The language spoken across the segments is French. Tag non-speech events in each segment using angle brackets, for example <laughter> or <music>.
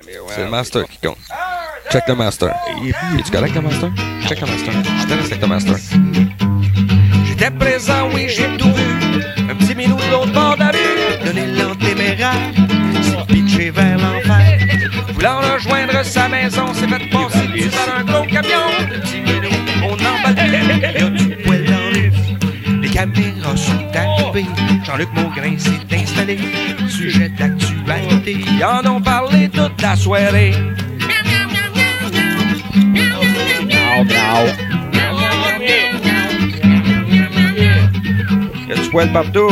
C'est le master qui compte. Check le master. Es-tu correct, le master? Check le master. Je te avec le master. J'étais présent, oui, j'ai tout vu. Un petit minou de l'autre bord de la rue. Donner l'antéméraire. S'est pitché vers l'enfer. Voulant rejoindre sa maison, s'est fait passer dessus par un gros camion. Le petit minou, on emballe. Il y a du poil dans les. Les caméras sont arrivées. Jean-Luc Maugrain s'est installé. Sujet d'actualité. Ils en ont parlé toute la soirée. Y a du poil partout.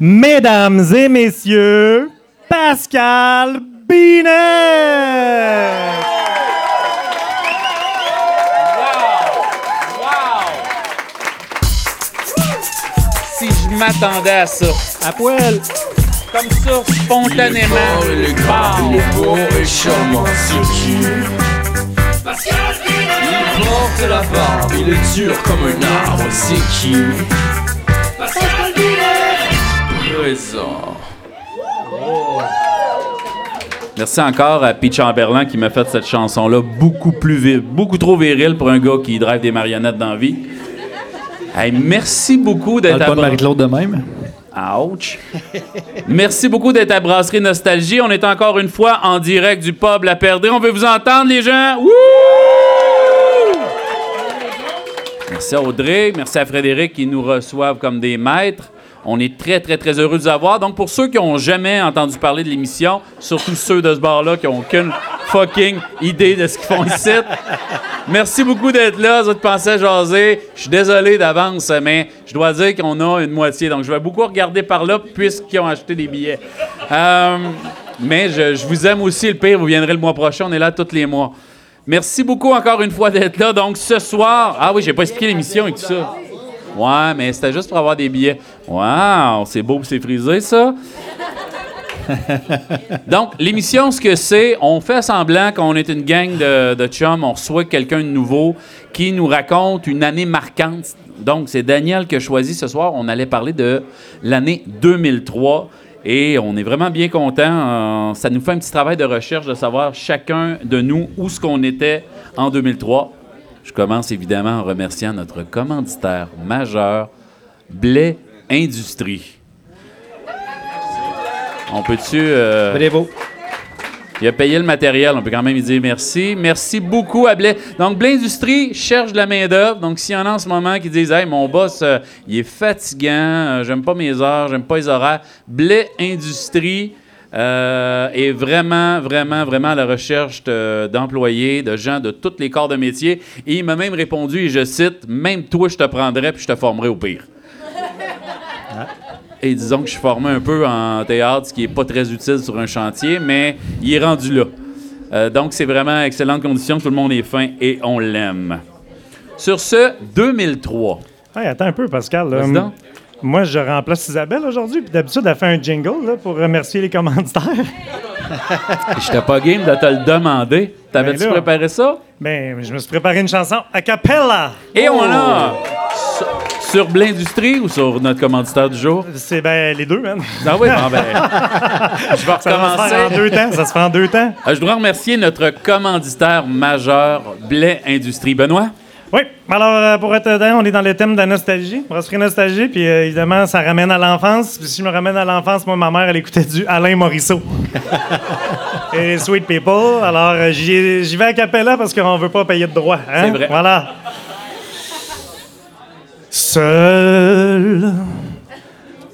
Mesdames et messieurs, Pascal Binet! M'attendais à ça. À poil! Comme ça, spontanément. Bam. Il porte la barbe, il est dur comme un arbre, c'est qui Présent. Merci encore à Pete Chamberlain qui m'a fait cette chanson-là beaucoup plus vi- beaucoup trop virile pour un gars qui drive des marionnettes dans la vie. Hey, merci beaucoup d'être à pas de Bra- Marie-Claude de même. Ouch. <laughs> Merci beaucoup d'être à Brasserie Nostalgie. On est encore une fois en direct du pub La Perdrix. On veut vous entendre, les gens. Wouh! Merci à Audrey, merci à Frédéric qui nous reçoivent comme des maîtres. On est très, très, très heureux de vous avoir. Donc, pour ceux qui n'ont jamais entendu parler de l'émission, surtout ceux de ce bar-là qui n'ont aucune fucking idée de ce qu'ils font ici, merci beaucoup d'être là. Vous pensé à jaser. Je suis désolé d'avance, mais je dois dire qu'on a une moitié. Donc, je vais beaucoup regarder par là puisqu'ils ont acheté des billets. Euh, mais je, je vous aime aussi. Le pire, vous viendrez le mois prochain. On est là tous les mois. Merci beaucoup encore une fois d'être là. Donc, ce soir. Ah oui, j'ai pas expliqué l'émission et tout ça. Ouais, mais c'était juste pour avoir des billets. Wow, c'est beau, c'est frisé, ça. <laughs> Donc, l'émission, ce que c'est, on fait semblant qu'on est une gang de, de chums, on reçoit quelqu'un de nouveau qui nous raconte une année marquante. Donc, c'est Daniel qui a choisi ce soir. On allait parler de l'année 2003. Et on est vraiment bien content. ça nous fait un petit travail de recherche de savoir chacun de nous où ce qu'on était en 2003. Je commence évidemment en remerciant notre commanditaire majeur, Blais Industrie. On peut-tu. euh, Bravo. il a payé le matériel, on peut quand même lui dire merci. Merci beaucoup à Blais. Donc, Blais Industrie cherche de la main-d'œuvre. Donc, s'il y en a en ce moment qui disent Hey, mon boss, euh, il est fatigant, euh, j'aime pas mes heures, j'aime pas les horaires. Blais Industrie euh, est vraiment, vraiment, vraiment à la recherche de- d'employés, de gens de tous les corps de métier. Et il m'a même répondu, et je cite Même toi, je te prendrais puis je te formerais au pire. Et disons que je suis formé un peu en théâtre, ce qui n'est pas très utile sur un chantier, mais il est rendu là. Euh, donc, c'est vraiment excellente condition, tout le monde est fin et on l'aime. Sur ce, 2003. Hey, attends un peu, Pascal. là. Moi, je remplace Isabelle aujourd'hui, puis d'habitude, elle fait un jingle là, pour remercier les commanditaires. <laughs> J'étais pas game de te le demander. T'avais-tu Ben préparé ça? Ben, je me suis préparé une chanson a cappella. Et on a sur, sur Blindustrie ou sur notre commanditaire du jour? C'est ben les deux, man. Ah oui, bon, ben, <laughs> je vais Ça va se faire en recommencer. deux temps. Ça se fait en deux temps. Euh, je dois remercier notre commanditaire majeur, Blais Industrie. Benoît? Oui, alors euh, pour être dedans, on est dans le thème de la nostalgie, brasserie nostalgie, puis euh, évidemment, ça ramène à l'enfance. Puis si je me ramène à l'enfance, moi, ma mère, elle écoutait du Alain Morisseau. <laughs> Et Sweet People. Alors, euh, j'y vais à Capella parce qu'on veut pas payer de droits. hein? C'est vrai. Voilà. Seul,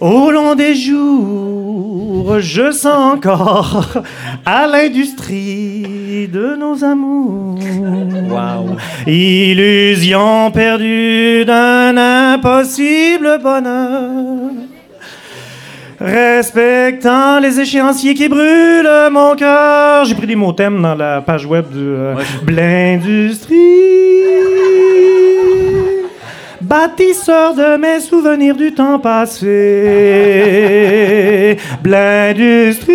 au long des jours, je sens encore à l'industrie de nos amours. Illusion perdue d'un impossible bonheur. Respectant les échéanciers qui brûlent mon cœur. J'ai pris des mots thèmes dans la page web de euh, Blindustrie. Bâtisseur de mes souvenirs du temps passé. <laughs> Blindustrie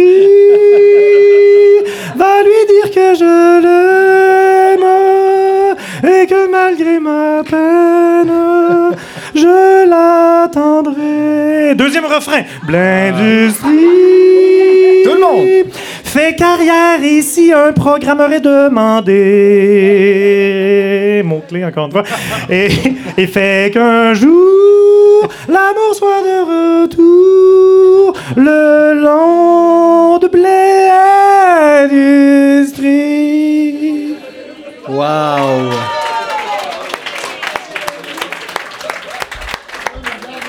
va lui dire que je l'aime et que malgré ma peine, je attendrai. Deuxième refrain. Blindustrie. Tout le monde. Fait carrière ici, un programme aurait demandé. Mot-clé, encore une fois. Et, et fait qu'un jour, l'amour soit de retour le long de blé industrie. Wow!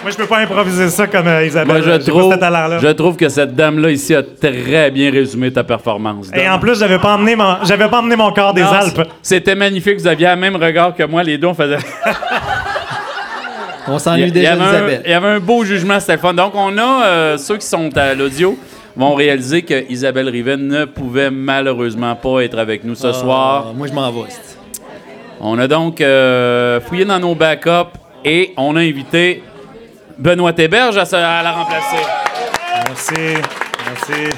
Moi, je peux pas improviser ça comme euh, Isabelle. Moi, je trouve, je que cette dame-là ici a très bien résumé ta performance. Et en plus, j'avais pas emmené mon, j'avais pas emmené mon corps des Non, Alpes. C'était magnifique. Vous aviez le même regard que moi. Les deux, on faisait. <laughs> On Il s'ennuie y, déjà avait un, d'Isabelle. il y avait un beau jugement, c'était le fun. Donc, on a euh, ceux qui sont à l'audio vont réaliser que Isabelle Rivet ne pouvait malheureusement pas être avec nous ce soir. Ah, moi, je m'en vais. On a donc euh, fouillé dans nos backups et on a invité Benoît Héberge à, la remplacer. Merci. Merci.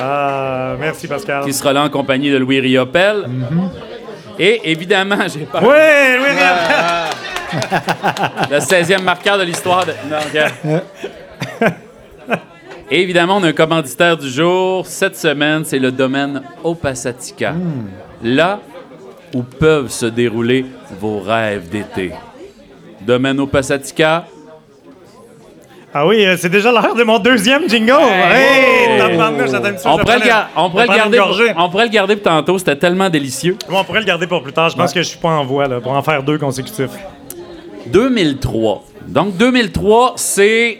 Ah, merci, Pascal. Qui sera là en compagnie de Louis Riopel. Et évidemment, j'ai pas. Oui, oui, oui. <laughs> Le 16e marqueur de l'histoire de. Non, regarde. <laughs> Et évidemment, on a un commanditaire du jour. Cette semaine, c'est le domaine Opasatica. Là où peuvent se dérouler vos rêves d'été. Domaine Opasatica. Ah oui, euh, c'est déjà l'heure de mon deuxième jingle. Hey, On pourrait, le on pourrait le garder pour, on pourrait le garder pour tantôt, c'était tellement délicieux. Bon, on pourrait le garder pour plus tard. Je pense que je suis pas en voie là, pour en faire deux consécutifs. 2003. Donc 2003, c'est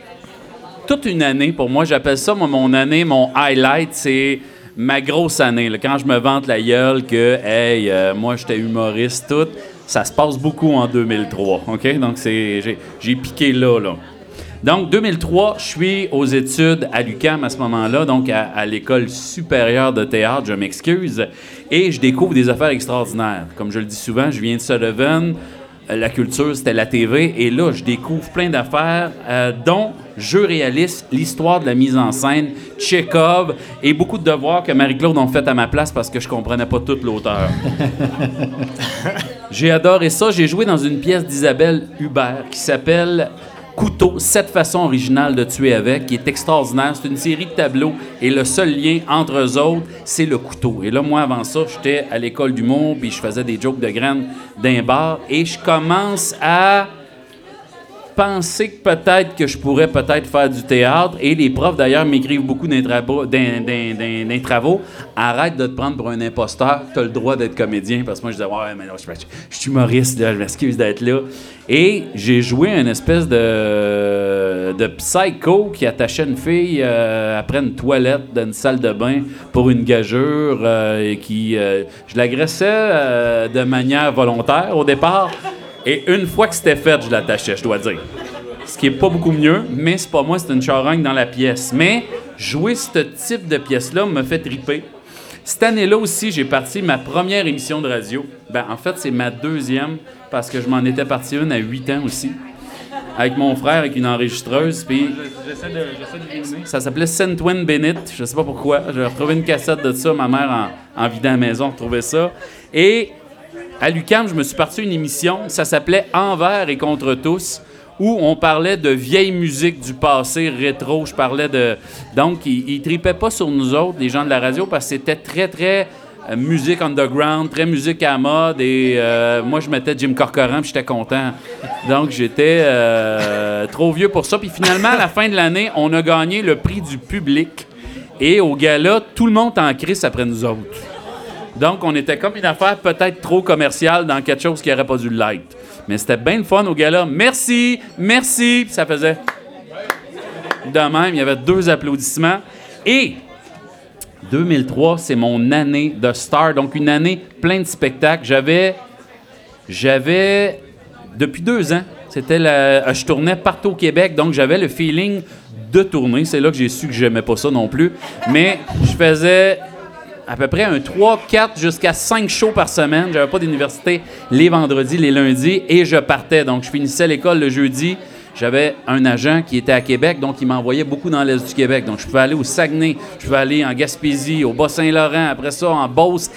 toute une année pour moi. J'appelle ça moi, mon année, mon highlight, c'est ma grosse année. là. Quand je me vante la gueule que, hey, euh, moi j'étais humoriste, tout, ça se passe beaucoup en 2003. OK? Donc j'ai, piqué là, là. Donc, 2003, je suis aux études à l'UQAM à ce moment-là, donc à, l'école supérieure de théâtre, je m'excuse, et je découvre des affaires extraordinaires. Comme je le dis souvent, je viens de Sullivan, euh, la culture, c'était la TV, et là, je découvre plein d'affaires, euh, dont jeux réalistes, l'histoire de la mise en scène, Chekhov, et beaucoup de devoirs que Marie-Claude ont fait à ma place parce que je comprenais pas toute l'auteur. <laughs> J'ai adoré ça. J'ai joué dans une pièce d'Isabelle Hubert qui s'appelle Couteau, sept façons originales de tuer avec, qui est extraordinaire. C'est une série de tableaux et le seul lien entre eux autres, c'est le couteau. Et là, moi, avant ça, j'étais à l'école d'humour, puis je faisais des jokes de graines d'un bar et je commence à penser que peut-être que je pourrais peut-être faire du théâtre. Et les profs, d'ailleurs, m'écrivent beaucoup d'un travaux. Arrête de te prendre pour un imposteur. Tu as le droit d'être comédien. Parce que moi, je disais, ouais, mais non, je, suis humoriste, je m'excuse d'être là. Et j'ai joué une espèce de, de psycho qui attachait une fille euh, après une toilette dans une salle de bain pour une gageure euh, et qui. euh, je l'agressais de manière volontaire au départ. Et une fois que c'était fait, je l'attachais, je dois dire. Ce qui est pas beaucoup mieux, mais c'est pas moi, c'est une charogne dans la pièce. Mais jouer ce type de pièce-là me fait triper. Cette année-là aussi, j'ai parti ma première émission de radio. Ben, en fait, c'est ma deuxième, parce que je m'en étais parti une à 8 ans aussi. Avec mon frère, avec une enregistreuse, puis... J'essaie de, de. Ça s'appelait Saint Twin Bennett, je sais pas pourquoi. J'ai retrouvé une cassette de ça, ma mère, en, en vidant à la maison, retrouvait ça. Et à l'UQAM, je me suis parti une émission, ça s'appelait Envers et contre tous, où on parlait de vieille musique du passé rétro. Je parlais de. Donc, ils, ils tripaient pas sur nous autres, les gens de la radio, parce que c'était très, très euh, musique underground, très musique à mode. Et euh, moi, je mettais Jim Corcoran, puis j'étais content. Donc, j'étais euh, trop vieux pour ça. Puis finalement, à la fin de l'année, on a gagné le prix du public. Et au gala, tout le monde en crise après nous autres. Donc, on était comme une affaire peut-être trop commerciale dans quelque chose qui n'aurait pas dû l'être. Mais c'était bien le fun au gala. Merci, merci. Ça faisait de même. Il y avait deux applaudissements. Et 2003, c'est mon année de star. Donc, une année plein de spectacles. J'avais. J'avais. Depuis deux ans, c'était la, je tournais partout au Québec, donc j'avais le feeling de tourner. C'est là que j'ai su que j'aimais pas ça non plus. Mais je faisais à peu près un 3, 4 jusqu'à 5 shows par semaine. J'avais pas d'université les vendredis, les lundis et je partais. Donc je finissais l'école le jeudi. J'avais un agent qui était à Québec, donc il m'envoyait beaucoup dans l'Est du Québec. Donc je pouvais aller au Saguenay, je pouvais aller en Gaspésie, au Bas-Saint-Laurent, après ça en Beauce,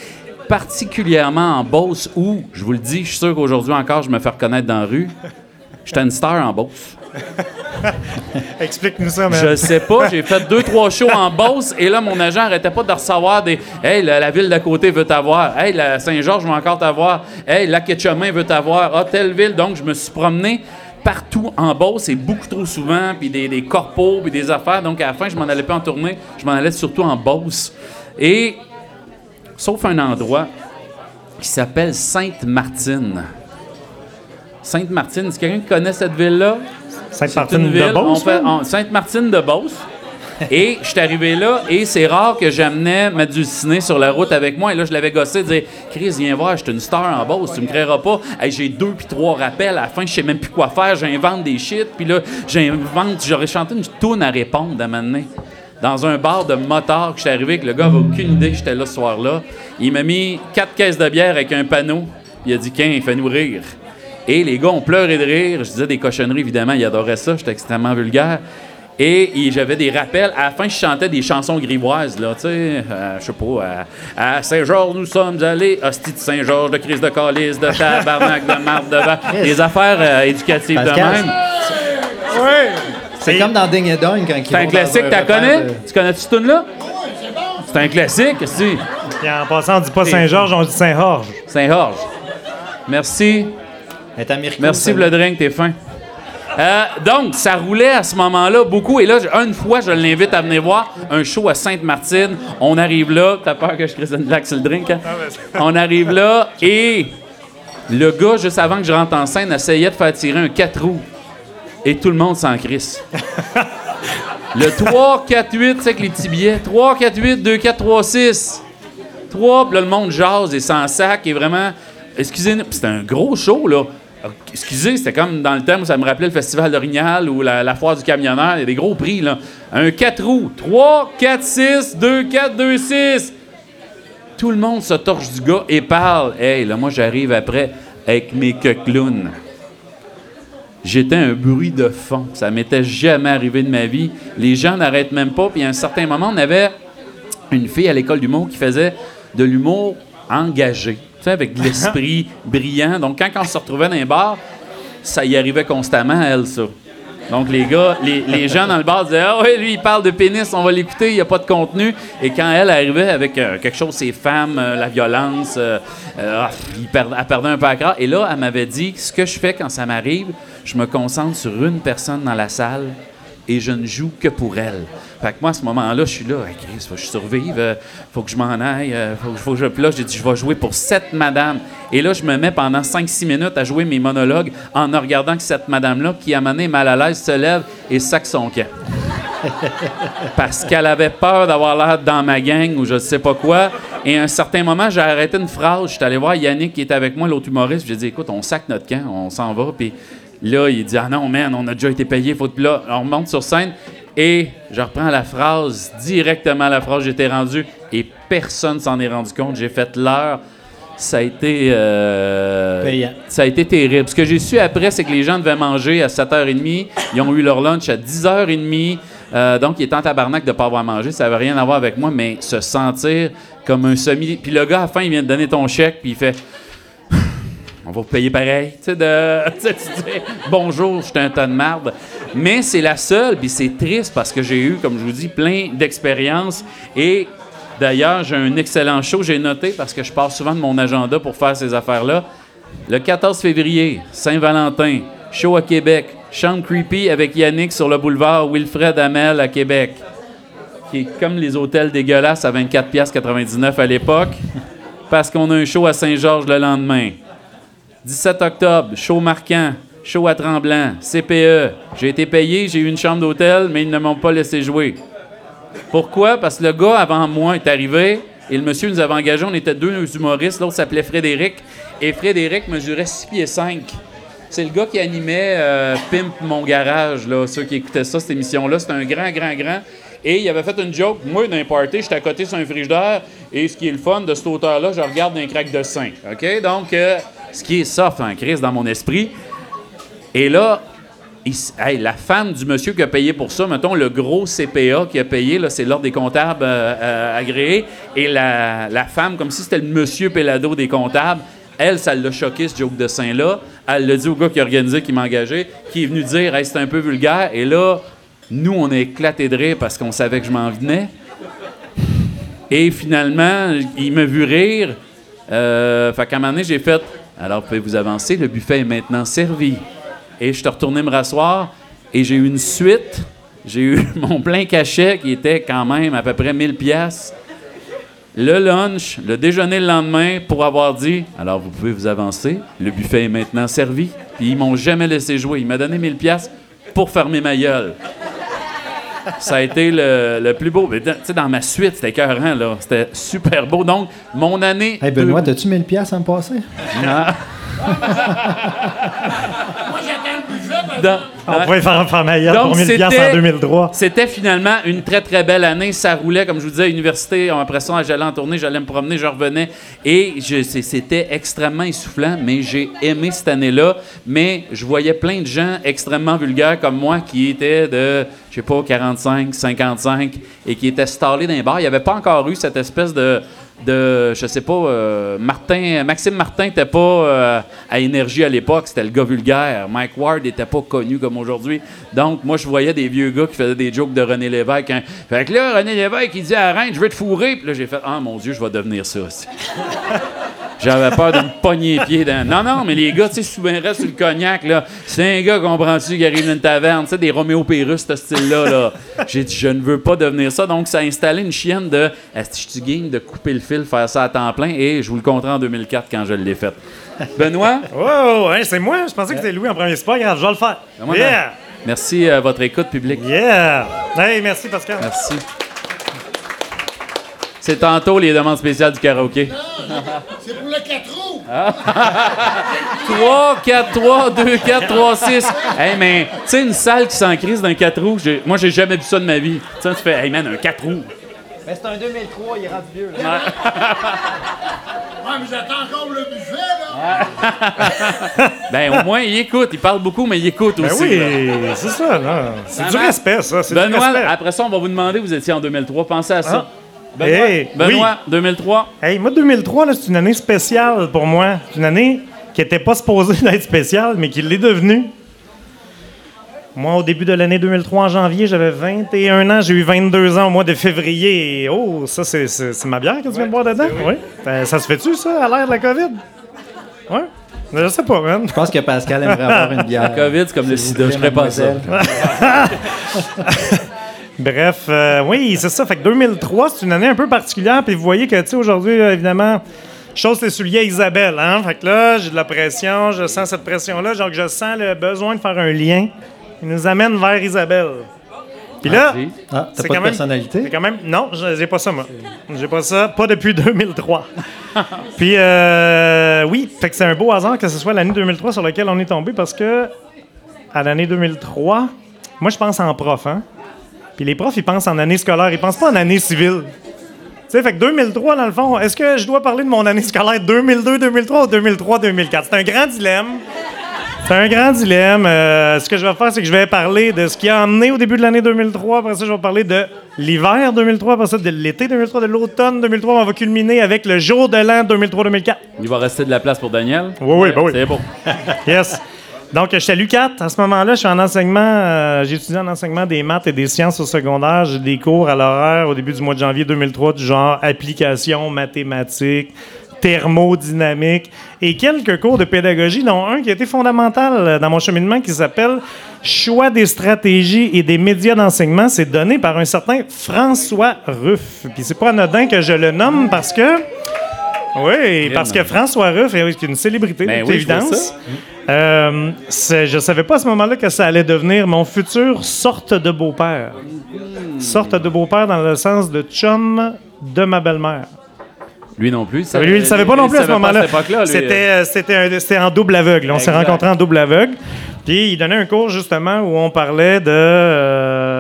particulièrement en Beauce où, je vous le dis, je suis sûr qu'aujourd'hui encore je me fais reconnaître dans la rue. J'étais une star en Beauce. <laughs> Explique-nous ça, man. Je sais pas, j'ai fait deux, trois shows en Beauce et là, mon agent arrêtait pas de recevoir des Hey, la, ville d'à côté veut t'avoir. Hey, la Saint-Georges veut encore t'avoir. Hey, la Ketchumin veut t'avoir. Ah, telle ville. Donc, je me suis promené partout en Beauce et beaucoup trop souvent, puis des, des corpos, puis des affaires. Donc, à la fin, je m'en allais pas en tournée, je m'en allais surtout en Beauce. Et, sauf un endroit qui s'appelle Sainte-Martine. Sainte-Martine, est-ce que quelqu'un qui connaît cette ville-là? C'est Sainte-Martine une de ville, Beauce, on fait- man? on- Sainte-Martine de Beauce. Et je suis arrivé là, et c'est rare que j'amenais ma dulcinée sur la route avec moi. Et là, je l'avais gossé, dire Chris, viens voir, je suis une star en Beauce, tu me créeras pas. Hey, j'ai deux puis trois rappels, à la fin, je sais même plus quoi faire, j'invente des shit, puis là, j'invente, j'aurais chanté une toune à répondre à un moment. Dans un bar de motard que je suis arrivé, que le gars avait aucune idée que j'étais là ce soir-là. Il m'a mis quatre caisses de bière avec un panneau, puis il a dit Qu'un, fais-nous rire. Et les gars ont pleuré de rire. Je disais des cochonneries, évidemment. Ils adoraient ça. J'étais extrêmement vulgaire. Et, et j'avais des rappels. À la fin, je chantais des chansons grivoises, là, tu sais. euh, je sais pas. À, à Saint-Georges, nous sommes allés. Hostie de Saint-Georges, de crise de calice, de tabarnak, de marde, de vache. Des affaires euh, éducatives de même. C'est comme dans Ding et Dong quand ils C'est un classique, t'as connais? de- Tu connais-tu ce tune-là? C'est un classique, si. Puis en passant, on dit pas Saint-Georges, on dit Saint-Georges. Saint-Georges. Merci. Est américaine, Merci, celle-là. Vladrin, t'es fin. Euh, donc, ça roulait à ce moment-là beaucoup. Et là, une fois, je l'invite à venir voir un show à Sainte-Martine. On arrive là. T'as peur que je crisse une blague sur le drink, hein? On arrive là et le gars, juste avant que je rentre en scène, essayait de faire tirer un 4 roues. Et tout le monde s'en crisse. <laughs> Le 3, 4, 8, c'est avec les petits billets. 3, 4, 8, 2, 4, 3, 6. 3, puis là, le monde jase et sans sac et vraiment. Excusez-nous, puis c'était un gros show, là. Excusez, c'était comme dans le thème où ça me rappelait le Festival d'Orignal ou la, foire du camionneur. Il y a des gros prix, là. Un 4 roues. 3, 4, 6, 2, 4, 2, 6. Tout le monde se torche du gars et parle. Hey, là, moi, j'arrive après avec mes clowns. J'étais un bruit de fond. Ça m'était jamais arrivé de ma vie. Les gens n'arrêtent même pas. Puis à un certain moment, on avait une fille à l'école d'humour qui faisait de l'humour engagé, avec de l'esprit brillant. Donc, quand on se retrouvait dans un bar, ça y arrivait constamment elle, ça. Donc, les gars, les, gens dans le bar disaient Ah, oui, lui, il parle de pénis, on va l'écouter, il n'y a pas de contenu. Et quand elle arrivait avec euh, quelque chose, ces femmes, euh, la violence, euh, ah, il elle perdait un peu à gras. Et là, elle m'avait dit Ce que je fais quand ça m'arrive, je me concentre sur une personne dans la salle et je ne joue que pour elle. Fait que moi, à ce moment-là, je suis là, hey, Chris, faut que je survive, euh, faut que je m'en aille, euh, faut, que- faut que je. Puis là, j'ai dit, je vais jouer pour cette madame. Et là, je me mets pendant 5-6 minutes à jouer mes monologues en ne regardant que cette madame-là, qui à mané mal à l'aise, se lève et sac son camp. <laughs> Parce qu'elle avait peur d'avoir l'air dans ma gang ou je ne sais pas quoi. Et à un certain moment, j'ai arrêté une phrase. Je suis allé voir Yannick qui était avec moi, l'autre humoriste. J'ai dit, écoute, on sac notre camp, on s'en va. Puis là, il dit, ah non, man, on a déjà été payé. Faut... Puis là, on remonte sur scène et je reprends la phrase, directement la phrase, j'étais rendu et personne s'en est rendu compte. J'ai fait l'heure. Ça a été. euh, Payant. ça a été terrible. Ce que j'ai su après, c'est que les gens devaient manger à 7h30. Ils ont eu leur lunch à 10h30. Euh, donc, ils étaient en tabarnak de ne pas avoir mangé. Ça n'avait rien à voir avec moi, mais se sentir comme un semi. Puis le gars, à la fin, il vient de donner ton chèque, puis il fait On va payer pareil. <laughs> Bonjour, je suis un tas de marde. Mais c'est la seule, puis c'est triste parce que j'ai eu, comme je vous dis, plein d'expériences. Et d'ailleurs, j'ai un excellent show. J'ai noté parce que je pars souvent de mon agenda pour faire ces affaires-là. Le 14 février, Saint-Valentin, show à Québec. Chambre creepy avec Yannick sur le boulevard Wilfred Hamel à Québec. Qui est comme les hôtels dégueulasses à 24,99$ à l'époque. <laughs> Parce qu'on a un show à Saint-Georges le lendemain. 17 octobre, show marquant, show à Tremblant, CPE. J'ai été payé, j'ai eu une chambre d'hôtel, mais ils ne m'ont pas laissé jouer. Pourquoi? Parce que le gars avant moi est arrivé et le monsieur nous avait engagés. On était deux humoristes. L'autre s'appelait Frédéric. Et Frédéric mesurait 6 pieds 5. C'est le gars qui animait euh, Pimp Mon Garage, là, ceux qui écoutaient ça, cette émission-là. C'était un grand, grand, grand. Et il avait fait une joke. Moi, dans un party, j'étais à côté sur un frigidaire. Et ce qui est le fun de cet auteur-là, je regarde d'un crack de sein. OK? Donc, euh, ce qui est soft en crise dans mon esprit. Et là, la femme du monsieur qui a payé pour ça, mettons le gros CPA qui a payé, là, c'est l'ordre des comptables euh, euh, agréés, et la, la femme, comme si c'était le monsieur Pelado des comptables, elle, ça l'a choqué, ce joke de sein-là. elle l'a dit au gars qui a organisé, qui m'a engagé, qui est venu dire hey, c'est un peu vulgaire. Et là, nous, on a éclaté de rire parce qu'on savait que je m'en venais. Et finalement, il m'a vu rire. Euh, fait qu'à un moment donné, j'ai fait Alors, pouvez vous avancer, le buffet est maintenant servi. Et je suis retourné me rasseoir et j'ai eu une suite. J'ai eu <laughs> mon plein cachet qui était quand même à peu près 1000 pièces. Le lunch, le déjeuner le lendemain pour avoir dit Alors vous pouvez vous avancer, le buffet est maintenant servi. Puis ils m'ont jamais laissé jouer. Il m'a donné 1000 pièces pour fermer ma gueule. Ça a été le, le plus beau. Mais dans, tu sais, dans ma suite, c'était écœurant, là. C'était super beau. Donc, mon année. Hey Benoît, t'as-tu 1000 pièces à me passer? Ah. Dans- On pouvait faire un faire Donc, pour 1000 piastres c'était- en 2003. C'était finalement une très, très belle année. Ça roulait, comme je vous disais, à l'université. Après ça, j'allais en tournée, j'allais me promener, je revenais. Et c'était extrêmement essoufflant, mais j'ai aimé cette année-là. Mais je voyais plein de gens extrêmement vulgaires comme moi qui étaient de, je sais pas, 45, 55 et qui étaient stallés dans les bars. Il n'y avait pas encore eu cette espèce de de, je sais pas, euh, Martin, Maxime Martin n'était pas euh, à énergie à l'époque, c'était le gars vulgaire. Mike Ward n'était pas connu comme aujourd'hui. Donc, moi, je voyais des vieux gars qui faisaient des jokes de René Lévesque. hein. Fait que là, René Lévesque, il dit à Reine, je vais te fourrer. Puis là, j'ai fait, ah mon Dieu, je vais devenir ça aussi. J'avais peur de me pogner les pieds dans. Non, non, mais les gars, tu sais, souvent restent sur le cognac, là. C'est un gars, comprends-tu, qui arrive dans une taverne, tu sais, des Roméo Pérus, ce style-là, là. J'ai dit, je ne veux pas devenir ça. Donc, ça a installé une chienne de. Est-ce que de couper le fil, faire ça à temps plein? Et je vous le compterai en 2004 quand je l'ai fait. Benoît, Wow, hein, c'est moi. Je pensais que c'était Louis en premier. C'est pas grave, je vais le faire. Yeah! merci à votre écoute publique. Yeah! Hey, merci Pascal. Merci. C'est tantôt les demandes spéciales du karaoké. C'est pour le 4 roues. 3, 4, 3, 2, 4, 3, 6. Hey, mais, tu sais, une salle qui s'en crise d'un 4 roues, moi, j'ai jamais vu ça de ma vie. Tu sais, tu fais, hey man, un 4 roues. Mais c'est un 2003, il est rendu vieux. <laughs> Ouais, mais j'attends encore le buffet, là. <laughs> Ben, au moins, il écoute. Il parle beaucoup, mais il écoute Ben aussi. oui, là. c'est ça, non. C'est du respect, ça. C'est du Benoît, respect. après ça, on va vous demander, vous étiez en 2003. Pensez à ça. Ah. Hey, Benoît, 2003. oui. Hey, moi, 2003, là, c'est une année spéciale pour moi. C'est une année qui n'était pas supposée <laughs> d'être spéciale, mais qui l'est devenue. Moi, au début de l'année 2003, en janvier, j'avais 21 ans. J'ai eu 22 ans au mois de février. Et, oh, ça, c'est, ma bière que tu viens de boire dedans? Oui. Ben, ça se fait-tu, ça, à l'ère de la COVID? Oui. Je sais pas, man. Je pense que Pascal aimerait avoir une <laughs> bière. COVID, c'est comme le sida. Je ferais pas ça. <laughs> Bref, euh, oui, c'est ça. Fait que 2003, c'est une année un peu particulière. Puis vous voyez que, tu sais, aujourd'hui, euh, évidemment, chose les souliers à Isabelle. Hein? Fait que là, j'ai de la pression, je sens cette pression-là. Genre que je sens le besoin de faire un lien. Il nous amène vers Isabelle. Puis là. Ah, t'as c'est pas quand de même- personnalité? c'est quand même. Non, je- j'ai pas ça, moi. J'ai pas ça. Pas depuis <laughs> 2003. <laughs> Puis, euh, oui, fait que c'est un beau hasard que ce soit l'année 2003 sur laquelle on est tombé parce que, à l'année 2003, moi, je pense en prof, hein. Puis les profs, ils pensent en année scolaire, ils pensent pas en année civile. Tu sais, fait que 2003, dans le fond, est-ce que je dois parler de mon année scolaire 2002-2003 ou 2003-2004? C'est un grand dilemme. C'est un grand dilemme. Euh, ce que je vais faire, c'est que je vais parler de ce qui a emmené au début de l'année 2003. Après ça, je vais parler de l'hiver 2003. Après ça, de l'été 2003, de l'automne 2003. On va culminer avec le jour de l'an 2003-2004. Il va rester de la place pour Daniel. Oui, oui, ben oui. C'est bon. Yes. Donc, je suis à l'UCAT. À ce moment-là, je suis en enseignement. euh, j'ai étudié en enseignement des maths et des sciences au secondaire. J'ai des cours à l'horaire au début du mois de janvier 2003 du genre application, mathématiques, thermodynamique et quelques cours de pédagogie, dont un qui a été fondamental euh, dans mon cheminement qui s'appelle Choix des stratégies et des médias d'enseignement. C'est donné par un certain François Ruff. Puis c'est pas anodin que je le nomme parce que. Oui, parce que François Ruff est une célébrité, Ben oui, je évidence. ça. Euh, je savais pas à ce moment-là que ça allait devenir mon futur sorte de beau-père. Sorte de beau-père dans le sens de chum de ma belle-mère. Lui non plus. ça- Lui, il ne savait pas non plus à ce moment-là. C'était, euh, c'était, en double aveugle. On s'est rencontrés en double aveugle. Puis il donnait un cours justement où on parlait de,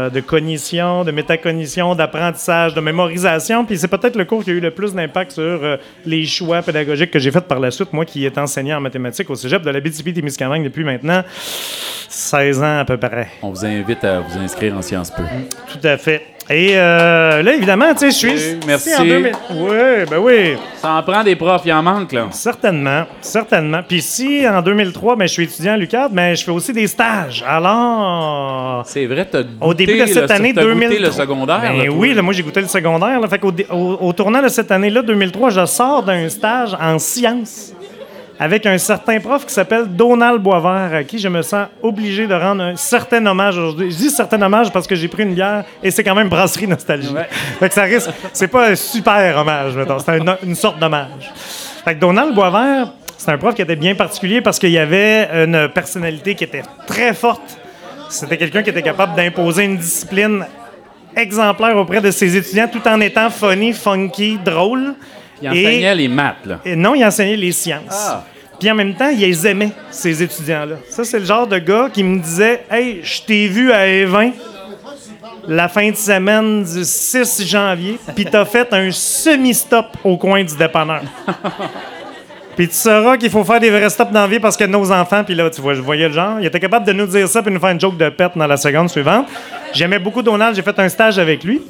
euh, de cognition, de métacognition, d'apprentissage, de mémorisation. Puis c'est peut-être le cours qui a eu le plus d'impact sur euh, les choix pédagogiques que j'ai fait par la suite. Moi qui est enseignant en mathématiques au cégep de la BTP-Témiscamingue depuis maintenant 16 ans à peu près. On vous invite à vous inscrire en Sciences Po. Tout à fait. Et euh, là, évidemment, tu sais, je suis. Oui, merci. si en 2000 Oui, ben oui. Ça en prend des profs, il en manque, là. Certainement, certainement. Puis si en 2003, ben, je suis étudiant à l'UQAD, mais je fais aussi des stages. Alors, C'est vrai, t'as au goûté début de cette le- année t'as goûté 2003. le secondaire. Ben là, toi. oui, là, moi j'ai goûté le secondaire. Là, fait qu'au dé- au, au tournant de cette année-là, 2003, je sors d'un stage en sciences avec un certain prof qui s'appelle Donald Boisvert, à qui je me sens obligé de rendre un certain hommage aujourd'hui. Je dis certain hommage parce que j'ai pris une bière et c'est quand même brasserie nostalgie. Fait que ça risque. C'est pas un super hommage, mettons. C'est un- une sorte d'hommage. Fait que Donald Boisvert, c'est un prof qui était bien particulier parce qu'il y avait une personnalité qui était très forte. C'était quelqu'un qui était capable d'imposer une discipline exemplaire auprès de ses étudiants tout en étant funny, funky, drôle. Il enseignait les maths, là. Et non, il enseignait les sciences. Ah. Puis en même temps, il les aimait, ces étudiants-là. Ça, c'est le genre de gars qui me disait Hey, je t'ai vu à Evin la fin de semaine du 6 janvier, puis t'as fait un semi-stop au coin du dépanneur. <laughs> Puis tu sauras qu'il faut faire des vrais stops dans la vie parce que nos enfants, puis là, tu vois, je voyais le genre, il était capable de nous dire ça puis nous faire une joke de pète dans la seconde suivante. J'aimais beaucoup Donald, j'ai fait un stage avec lui.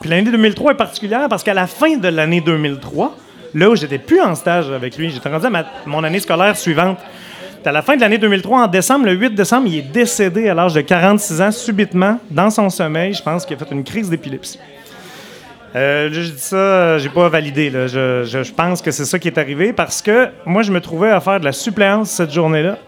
Puis l'année 2003 est particulière parce qu'à la fin de l'année 2003, là où j'étais plus en stage avec lui, j'étais rendu à ma- mon année scolaire suivante. À la fin de l'année 2003, en décembre, le 8 décembre, il est décédé à l'âge de 46 ans, subitement, dans son sommeil. Je pense qu'il a fait une crise d'épilepsie. Euh, je dis ça, j'ai pas validé. là. Je pense que c'est ça qui est arrivé parce que moi, je me trouvais à faire de la suppléance cette journée-là,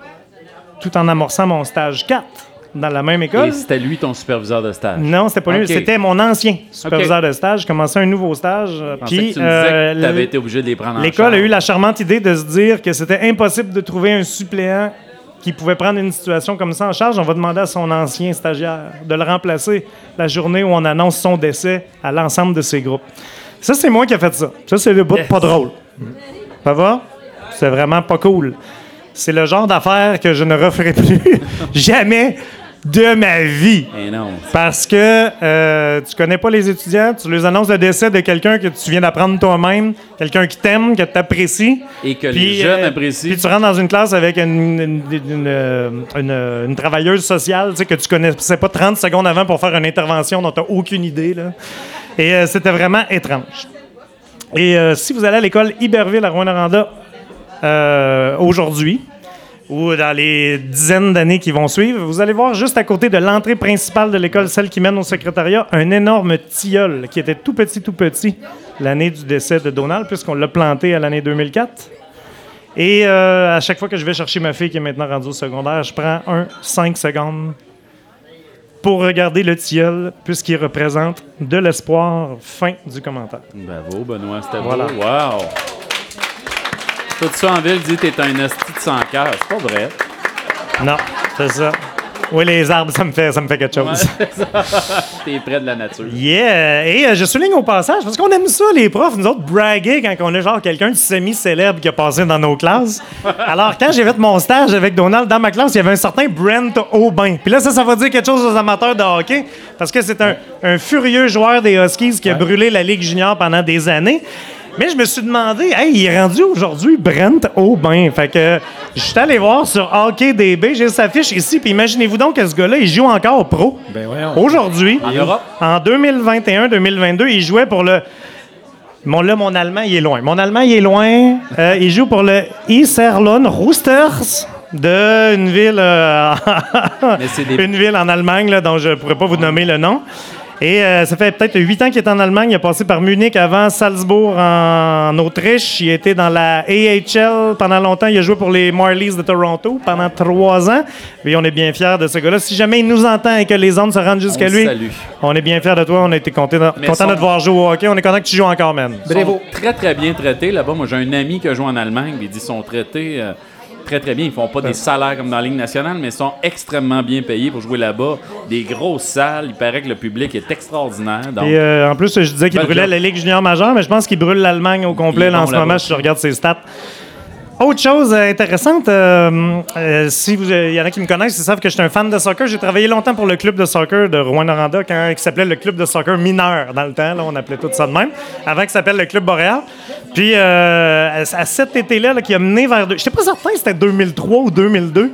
tout en amorçant mon stage 4 dans la même école. Et c'était lui ton superviseur de stage? Non, c'était pas lui, c'était mon ancien superviseur de stage. Je commençais un nouveau stage. Puis tu euh, avais été obligé de les prendre en l'école a eu la charmante idée de se dire que c'était impossible de trouver un suppléant qui pouvait prendre une situation comme ça en charge. On va demander à son ancien stagiaire de le remplacer la journée où on annonce son décès à l'ensemble de ses groupes. Ça, c'est moi qui ai fait ça. Ça, c'est le bout de pas drôle. Ça va? C'est vraiment pas cool. C'est le genre d'affaire que je ne referai plus <laughs> jamais de ma vie. Eh non. Parce que euh, tu connais pas les étudiants, tu leur annonces le décès de quelqu'un que tu viens d'apprendre toi-même, quelqu'un qui t'aime, que tu apprécies. Et que les jeunes apprécient. Puis tu rentres dans une classe avec une, une, une, euh, une- une travailleuse sociale tu sais, que tu connaissais pas 30 secondes avant pour faire une intervention dont tu n'as aucune idée. Là. Et euh, c'était vraiment étrange. Et euh, si vous allez à l'école Iberville à Rouen-Noranda euh, aujourd'hui, ou dans les dizaines d'années qui vont suivre, vous allez voir juste à côté de l'entrée principale de l'école, celle qui mène au secrétariat, un énorme tilleul qui était tout petit, tout petit l'année du décès de Donald, puisqu'on l'a planté à l'année 2004. Et euh, à chaque fois que je vais chercher ma fille qui est maintenant rendue au secondaire, je prends un 5 secondes pour regarder le tilleul, puisqu'il représente de l'espoir. Fin du commentaire. Bravo, Benoît, c'était Voilà. beau. Wow! Tout ça en ville dit t'es un esti de sans cœur. C'est pas vrai. Non, c'est ça. Oui, les arbres, ça me fait, ça me fait quelque chose. <laughs> T'es près de la nature. Yeah! Et euh, je souligne au passage, parce qu'on aime ça, les profs, nous autres, braguer quand on a genre quelqu'un de semi-célèbre qui a passé dans nos classes. Alors, quand j'ai fait mon stage avec Donald dans ma classe, il y avait un certain Brent Aubin. Puis là, ça, ça va dire quelque chose aux amateurs de hockey, parce que c'est un, un furieux joueur des Huskies qui a brûlé la Ligue junior pendant des années. Mais je me suis demandé, hey, il est rendu aujourd'hui Brent Aubin. Fait que je suis allé voir sur HockeyDB, j'ai sa fiche ici, puis imaginez-vous donc que ce gars-là, il joue encore pro. Aujourd'hui. En Europe? En 2021-2022, il jouait pour le. Mon, là, mon allemand, il est loin. Mon allemand, il est loin. Euh, il joue pour le Iserlohn Roosters de une ville, euh, <laughs> une ville en Allemagne là, dont je ne pourrais pas vous nommer le nom. Et euh, ça fait peut-être huit ans qu'il est en Allemagne. Il a passé par Munich avant Salzbourg en Autriche. Il était dans la AHL pendant longtemps. Il a joué pour les Marlies de Toronto pendant trois ans. Et on est bien fiers de ce gars-là. Si jamais il nous entend et que les ondes se rendent jusqu'à lui, salue. on est bien fiers de toi. On a été content, de son- te voir jouer au hockey. On est content que tu joues encore, man. Sont très, très bien traités là-bas. Moi, j'ai un ami qui a joué en Allemagne. Il dit qu'ils sont traités euh, très, très bien. Ils font pas des salaires comme dans la Ligue nationale, mais ils sont extrêmement bien payés pour jouer là-bas. Des grosses salles. Il paraît que le public est extraordinaire. Donc, Et euh, en plus, je disais qu'il Bel brûlait job. la Ligue junior majeure, mais je pense qu'il brûle l'Allemagne au complet là, en ce moment si je regarde ses stats. Autre chose euh, intéressante, euh, euh, si vous, il y en a qui me connaissent, ils savent que je suis un fan de soccer. J'ai travaillé longtemps pour le club de soccer de Rouen-Noranda, quand il s'appelait le club de soccer mineur dans le temps. Là, on appelait tout ça de même. Avant qu'il s'appelle le club boréal. Puis euh, à, cet été-là, là, qui a mené vers... Je sais pas certain c'était 2003 ou 2002.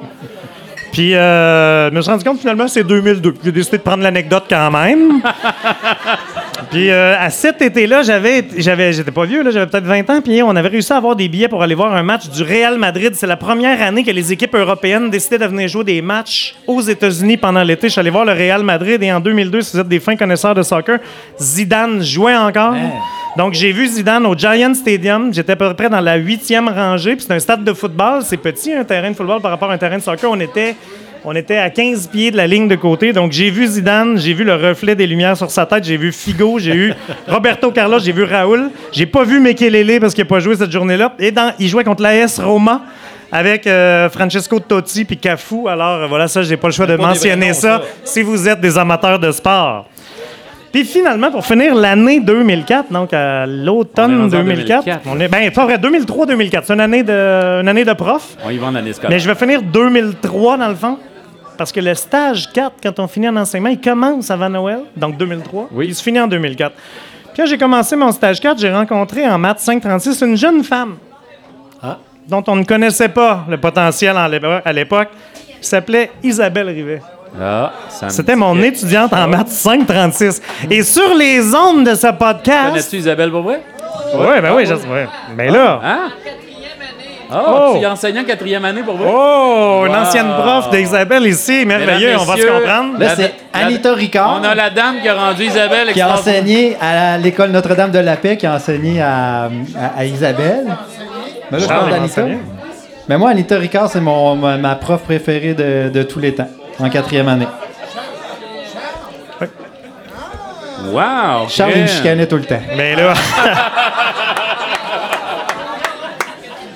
Puis, euh, je me suis rendu compte finalement c'est 2002. J'ai décidé de prendre l'anecdote quand même. <laughs> puis, euh, à cet été-là, j'avais, j'avais, j'étais pas vieux, là, j'avais peut-être 20 ans. Puis, on avait réussi à avoir des billets pour aller voir un match du Real Madrid. C'est la première année que les équipes européennes décidaient de venir jouer des matchs aux États-Unis pendant l'été. Je suis allé voir le Real Madrid et en 2002, si vous êtes des fins connaisseurs de soccer, Zidane jouait encore. Donc, j'ai vu Zidane au Giant Stadium. J'étais à peu près dans la huitième rangée. Puis, c'est un stade de football. C'est petit, un terrain de football par rapport à un terrain de soccer. On était, on était à 15 pieds de la ligne de côté. Donc, j'ai vu Zidane. J'ai vu le reflet des lumières sur sa tête. J'ai vu Figo. J'ai eu <laughs> Roberto Carlos. J'ai vu Raoul. J'ai pas vu Mekelele parce qu'il n'a pas joué cette journée-là. Et dans, il jouait contre l'AS Roma avec euh, Francesco Totti puis Cafu. Alors, euh, voilà, ça, j'ai pas le choix de mentionner ça ça. si vous êtes des amateurs de sport. Puis finalement, pour finir l'année 2004, donc à l'automne rendu en 2004, 2004. on est ben pas vrai 2003-2004, c'est une année de une année de prof, On y va en année scolaire. mais je vais finir 2003 dans le fond. Parce que le stage 4, quand on finit en enseignement, il commence avant Noël, donc 2003. Oui. Il se finit en 2004. Puis quand j'ai commencé mon stage 4, j'ai rencontré en maths 536 une jeune femme dont on ne connaissait pas le potentiel à l'époque, qui s'appelait Isabelle Rivet. Ah, C'était mon étudiante en maths 536. Et sur les ondes de ce podcast. Connais-tu Isabelle vrai? Oui, ben oui, je. Mais là. Hein? Oh, Oh. tu es enseignant quatrième année pour vrai? Oh, une ancienne prof d'Isabelle ici, merveilleux, on va se comprendre. Là, c'est Anita Ricard On a la dame qui a rendu Isabelle qui a enseigné à l'école Notre-Dame de la Paix, qui a enseigné à, à- à Isabelle. Mais là, je parle d'Anita. Mais moi, Anita Ricard, c'est mon, ma, ma prof préférée de, de tous les temps, en quatrième année. Wow! Charles, il me chicanait tout le temps. Mais là. <laughs> <laughs>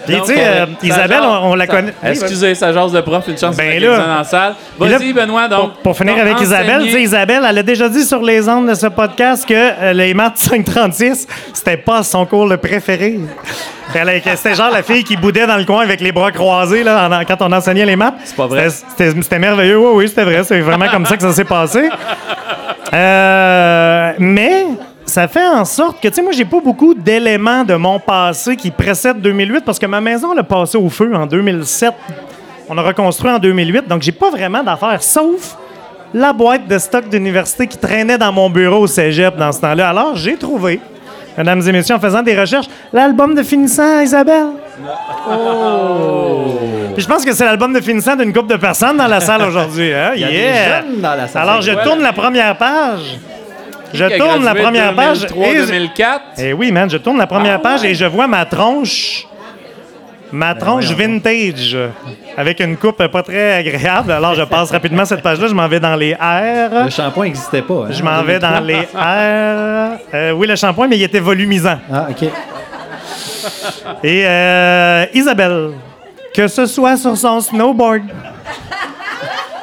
Puis, tu sais, euh, euh, ça Isabelle, on, on la ça- connaît. Excusez, sa jase de prof, une chance Ben y a là. dans la salle. Vas-y, Benoît, donc. Pour, pour finir donc, avec Isabelle, enseigner- tu sais, Isabelle, elle a déjà dit sur les ondes de ce podcast que euh, les maths <laughs> 536, c'était pas son cours le préféré. C'était genre la fille qui boudait dans le coin avec les bras croisés là, en- quand on enseignait les maths. C'est pas vrai. C'était c'était merveilleux. Oui, oui, c'était vrai. C'est vraiment comme ça que ça s'est passé. Euh, mais ça fait en sorte que, tu sais, moi, j'ai pas beaucoup d'éléments de mon passé qui précèdent 2008 parce que ma maison, elle a passé au feu en 2007. On a reconstruit en 2008, donc j'ai pas vraiment d'affaires, sauf la boîte de stock d'université qui traînait dans mon bureau au cégep dans ce temps-là. Alors, j'ai trouvé, mesdames et messieurs, en faisant des recherches, l'album de finissant à Isabelle. Puis je pense que c'est l'album de finissant d'une couple de personnes dans la salle aujourd'hui. Hein? Il y a Yeah! des jeunes dans la salle. Alors, je tourne la première page. Je tourne la première page. 2003, et- 2004. Eh oui, man, je tourne la première Ah, page et je vois ma tronche. Ma tronche vintage. Avec une coupe pas très agréable. Alors, je passe rapidement cette page-là. Je m'en vais dans les airs. Le shampoing n'existait pas. hein, Je en m'en vais 2003. dans les airs. Euh, oui, le shampoing, mais il était volumisant. Ah, OK. Et euh, Isabelle, que ce soit sur son snowboard,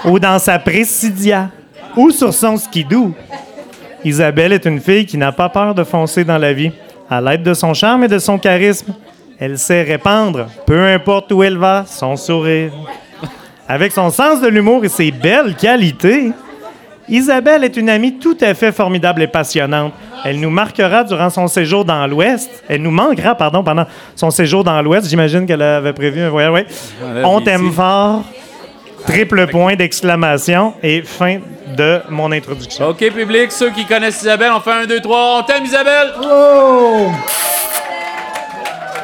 ou dans sa Presidia, ou sur son skidoo, Isabelle est une fille qui n'a pas peur de foncer dans la vie. À l'aide de son charme et de son charisme, elle sait répandre, peu importe où elle va, son sourire. Avec son sens de l'humour et ses belles qualités, Isabelle est une amie tout à fait formidable et passionnante. Elle nous marquera durant son séjour dans l'Ouest. Elle nous manquera, pardon, pendant son séjour dans l'Ouest. J'imagine qu'elle avait prévu un voyage. Ouais. On t'aime fort. Triple point d'exclamation et fin de mon introduction. OK, public, ceux qui connaissent Isabelle, on fait un, deux, trois. On t'aime, Isabelle! Oh!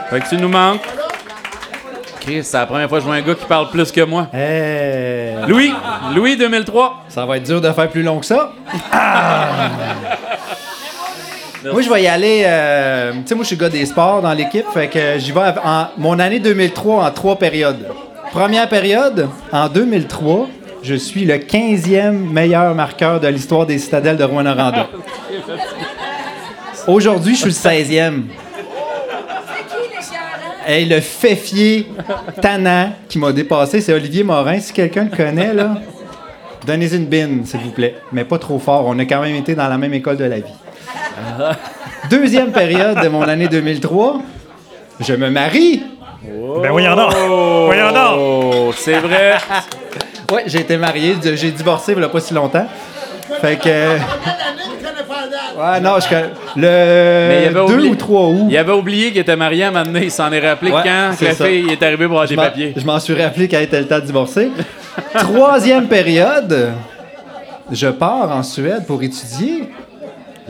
Fait que tu nous manques. Chris, c'est la première fois que je vois un gars qui parle plus que moi. Eh, Louis, Louis 2003. ça va être dur de faire plus long que ça. Moi, je vais y aller. euh, tu sais, moi, je suis gars des sports dans l'équipe. Fait que j'y vais en mon année 2003 en trois périodes. Première période, en 2003, je suis le 15e meilleur marqueur de l'histoire des citadelles de Rouen-Noranda. Aujourd'hui, je suis le 16e. Et le féfier tannant qui m'a dépassé, c'est Olivier Morin. Si quelqu'un le connaît, là, donnez-y une bine, s'il vous plaît. Mais pas trop fort. On a quand même été dans la même école de la vie. Deuxième période de mon année 2003, je me marie. Ben voyons donc. Voyons donc. Oh, c'est vrai. <laughs> Ouais, j'ai été marié, j'ai divorcé il y a pas si longtemps. Fait que. Date? Ouais, non, je. Il Le avait 2 oublié- ou 3 août. Il avait oublié qu'il était marié à un moment donné. Il s'en est rappelé Ouais, quand c'est la ça. fille est arrivée pour avoir des papiers. Je m'en suis rappelé quand était le temps de divorcer. <laughs> Troisième période, je pars en Suède pour étudier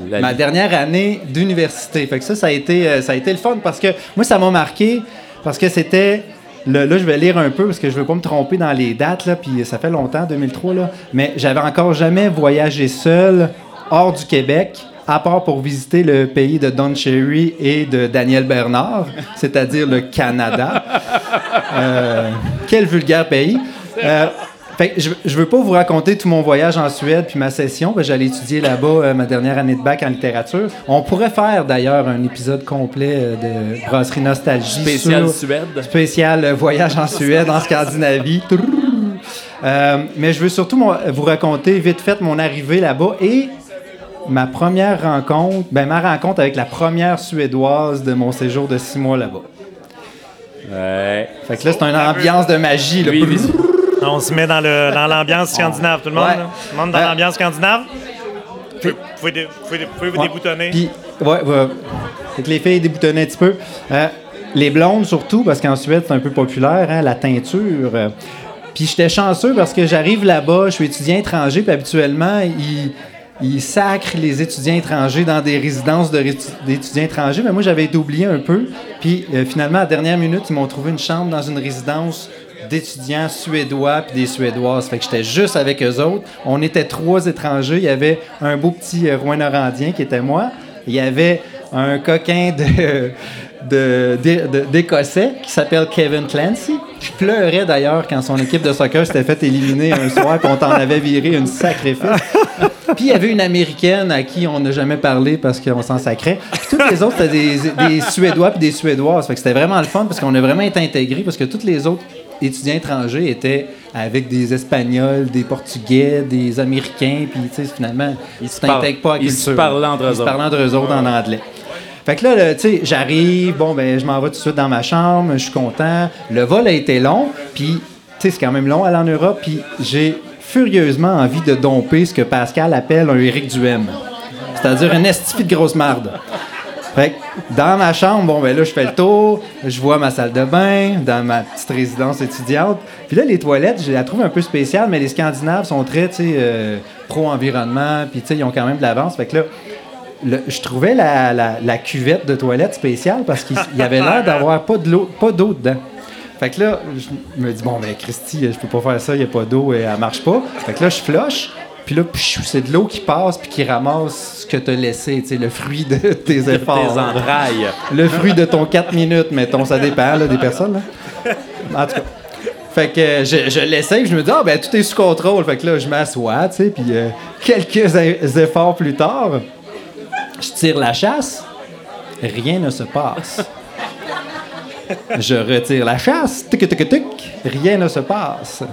La- ma dernière année d'université. Fait que ça, ça a été, euh, ça a été le fun parce que moi, ça m'a marqué parce que c'était. le- là, je vais lire un peu parce que je veux pas me tromper dans les dates, là, puis ça fait longtemps, 2003, là, mais j'avais encore jamais voyagé seul hors du Québec, à part pour visiter le pays de Don Cherry et de Daniel Bernard, c'est-à-dire le Canada. Euh, quel vulgaire pays. Euh, fait que je, je veux pas vous raconter tout mon voyage en Suède puis ma session, j'allais étudier là-bas euh, ma dernière année de bac en littérature. On pourrait faire d'ailleurs un épisode complet euh, de Brasserie Nostalgie Spécial sur- Suède. spécial euh, voyage en Suède, en Scandinavie. <laughs> Euh, mais je veux surtout mon- vous raconter vite fait mon arrivée là-bas et ma première rencontre, ben ma rencontre avec la première suédoise de mon séjour de six mois là-bas. Ouais. Fait que là, c'est une ambiance de magie. Là. Vit- On se met dans l'ambiance scandinave, tout le monde. Ouais. là? Tout le monde dans Euh, l'ambiance scandinave? Vous pouvez, vous pouvez dé- vous pouvez dé- vous pouvez vous Ouais. déboutonner. Puis, ouais, ouais. Que les filles déboutonnaient un petit peu. Euh, les blondes, surtout, parce qu'en Suède, c'est un peu populaire, hein, la teinture. Puis j'étais chanceux parce que j'arrive là-bas, je suis étudiant étranger, puis habituellement, ils, sacrent les étudiants étrangers dans des résidences de ré- d'étudiants étrangers. Mais moi, j'avais été oublié un peu. Puis euh, finalement, à la dernière minute, ils m'ont trouvé une chambre dans une résidence d'étudiants suédois puis des suédoises. Fait que j'étais juste avec eux autres. On était trois étrangers. Il y avait un beau petit euh, Rouen-Norandien qui était moi. Il y avait un coquin de, <laughs> d'Écossais qui s'appelle Kevin Clancy, qui pleurait d'ailleurs quand son équipe de soccer s'était fait éliminer un soir puis on t'en avait viré une sacrifice. Puis il y avait une Américaine à qui on n'a jamais parlé parce qu'on s'en sacrait. Puis tous les autres, c'était des, des Suédois puis des Suédoises. Fait que c'était vraiment le fun parce qu'on a vraiment été intégrés parce que tous les autres étudiants étrangers étaient avec des Espagnols, des Portugais, des Américains, puis tu sais, finalement, ils ne t'intègrent pas à la parlent- ils se parlaient entre eux Ils se autres. parlaient entre eux autres en anglais. Fait que là, tu sais, j'arrive, bon, ben, je m'en vais tout de suite dans ma chambre, je suis content. Le vol a été long, puis, tu sais, c'est quand même long aller en Europe, puis j'ai furieusement envie de domper ce que Pascal appelle un Éric Duhem. C'est-à-dire une estifie de grosse marde. Fait que dans ma chambre, bon, ben là, je fais le tour, je vois ma salle de bain, dans ma petite résidence étudiante. Puis là, les toilettes, je la trouve un peu spéciale, mais les Scandinaves sont très, euh, pro-environnement, puis, ils ont quand même de l'avance. Fait que là, je trouvais la, la- cuvette de toilette spéciale parce qu'il y avait l'air d'avoir pas de d'eau dedans. Fait que là, je me dis, bon, ben, Christy, je peux pas faire ça, il n'y a pas d'eau et elle marche pas. Fait que là, je flush, puis là, c'est de l'eau qui passe puis qui ramasse ce que tu as laissé, tu sais, le fruit de <laughs> tes efforts. Tes entrailles. Le fruit de ton 4 minutes, mettons, ça dépend là, des personnes. Là. En tout cas. Fait que euh, je, je l'essaye, je me dis, ah ben tout est sous contrôle. Fait que là, je m'assois, tu sais, puis euh, quelques efforts plus tard, je tire la chasse, rien ne se passe. Je retire la chasse, tic tic tic, rien ne se passe.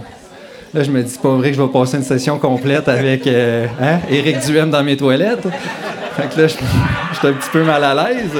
Là, je me dis, c'est pas vrai que je vais passer une session complète avec euh, hein, Duhem dans mes toilettes. Fait que là, je j'étais un petit peu mal à l'aise.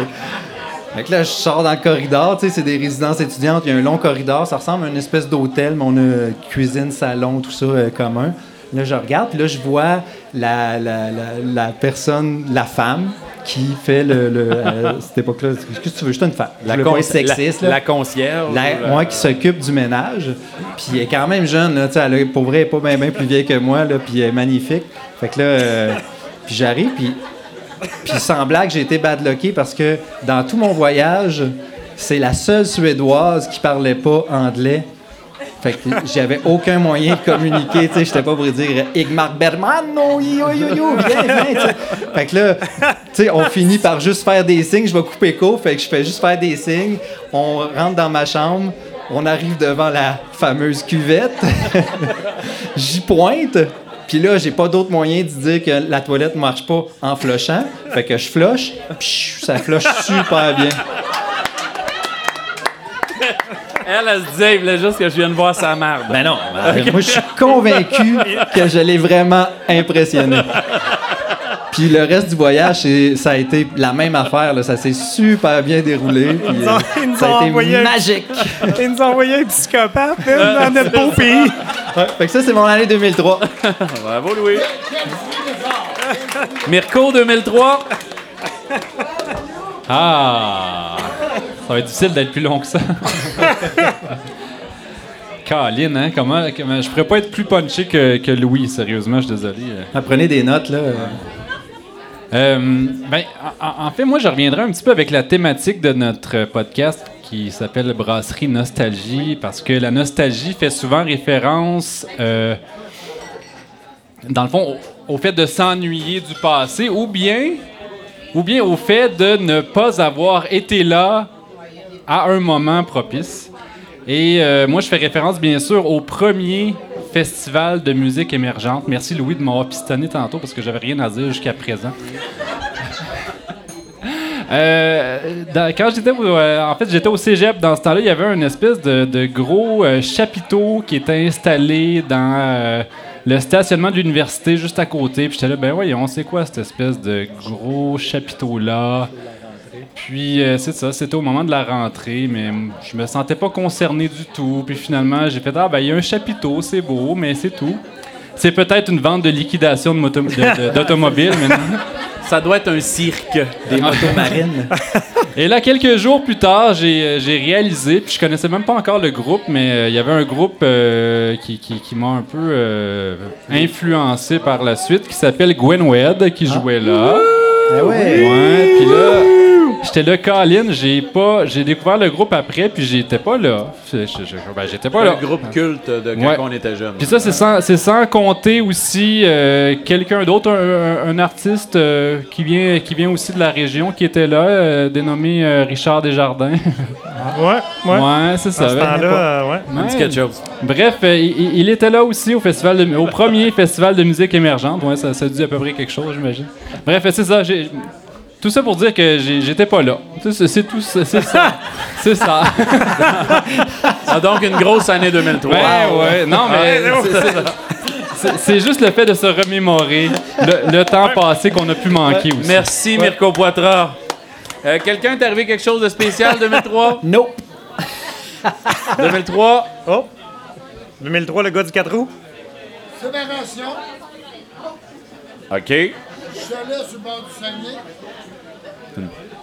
Fait que là, je sors dans le corridor, tu sais, c'est des résidences étudiantes, il y a un long corridor, ça ressemble à une espèce d'hôtel, mais on a cuisine, salon, tout ça euh, commun. Là, je regarde, puis là, je vois la, la, la, la personne, la femme, qui fait le. le à <laughs> cette époque-là, qu'est-ce que tu veux? Juste une femme. La, con- être sexiste, la, là. la concierge. La- moi qui s'occupe du ménage. Puis elle est quand même jeune, là, elle a- pour vrai, elle est pas bien plus vieille que moi, là, puis elle est magnifique. Fait que là, euh, puis j'arrive, puis, puis sans blague, j'ai été badlocké parce que dans tout mon voyage, c'est la seule Suédoise qui parlait pas anglais. Fait que j'avais aucun moyen de communiquer, tu sais, j'étais pas pour dire Igmar Berman, non, yo, yo, yo, viens, viens. Fait que là, tu sais, on finit par juste faire des signes, je vais couper court, fait que je fais juste faire des signes, on rentre dans ma chambre, on arrive devant la fameuse cuvette, <laughs> j'y pointe, puis là, j'ai pas d'autre moyen de dire que la toilette marche pas en flushant, fait que je pfiou, ça flush super bien. Elle, elle se disait, il voulait juste que je vienne voir sa merde. Ben non, moi je suis convaincu <laughs> que je l'ai vraiment impressionné. Puis le reste du voyage, ça a été la même affaire. là. Ça s'est super bien déroulé. puis, ont- euh, ils nous ça ont a été envoyé un- magique. Ils nous ont envoyé un psychopathe hein, dans notre beau pays. Ouais, fait que ça, c'est mon année 2003. <laughs> Bravo, Louis. Mirko 2003. Ah! Ça va être difficile d'être plus long que ça. <laughs> Caroline, hein? Comment, comment- je pourrais pas être plus punché que, que Louis, sérieusement, je suis désolé. euh. Ah, Prenez des notes, là. Euh, ben, en, en- en fait, moi, je reviendrai un petit peu avec la thématique de notre podcast qui s'appelle Brasserie Nostalgie, parce que la nostalgie fait souvent référence, euh, dans le fond, au, au fait de s'ennuyer du passé, ou bien, ou bien au fait de ne pas avoir été là à un moment propice. Et euh, moi, je fais référence, bien sûr, au premier festival de musique émergente. Merci, Louis, de m'avoir pistonné tantôt parce que j'avais rien à dire jusqu'à présent. Euh, quand j'étais euh, en fait j'étais au cégep dans ce temps-là il y avait une espèce de, gros chapiteau qui était installé dans le stationnement de l'université juste à côté puis j'étais là ben voyons c'est quoi cette espèce de gros chapiteau là puis euh, c'est ça c'était au moment de la rentrée mais je me sentais pas concerné du tout puis finalement j'ai fait ah ben il y a un chapiteau c'est beau mais c'est tout c'est peut-être une vente de liquidation <laughs> d'automobile mais non. Ça doit être un cirque. Des motos marines. <laughs> Et là, quelques jours plus tard, j'ai euh, j'ai réalisé, puis je connaissais même pas encore le groupe, mais euh, il y avait un groupe euh, qui, qui, qui m'a un peu euh, influencé par la suite, qui s'appelle Gwen Wed, qui jouait là. Ah ouais. Ouais, puis là, j'étais là, Colin, j'ai pas, j'ai découvert le groupe après, puis j'étais pas là. Je- je- je- ben, j'étais pas là. Un groupe culte de quand Ouais. on était jeune. Puis ça, c'est sans, c'est sans compter aussi euh, quelqu'un d'autre, un, un- un artiste euh, qui, vient, qui vient aussi de la région, qui était là, euh, dénommé euh, Richard Desjardins. Ouais, ouais. ouais, c'est ça. À ce ouais. temps-là, euh. Bref, euh, il, il- il était là aussi au festival de, au premier festival de musique émergente. Ouais, ça, ça dit à peu près quelque chose, j'imagine. Bref, c'est ça. j'ai- tout ça pour dire que j'étais pas là. C'est tout. ça, C'est ça. <laughs> C'est ça. Ah, donc, une grosse année 2003. Ouais, ouais. Non, mais c'est- c'est- juste le fait de se remémorer le, le temps passé qu'on a pu manquer aussi. Merci, Mirko Poitras. Euh, Quelqu'un est arrivé quelque chose de spécial 2003? <laughs> Nope. 2003? Oh! 2003, le gars du 4 roues? Séparation. OK. Chalet sur le bord du Saguenay.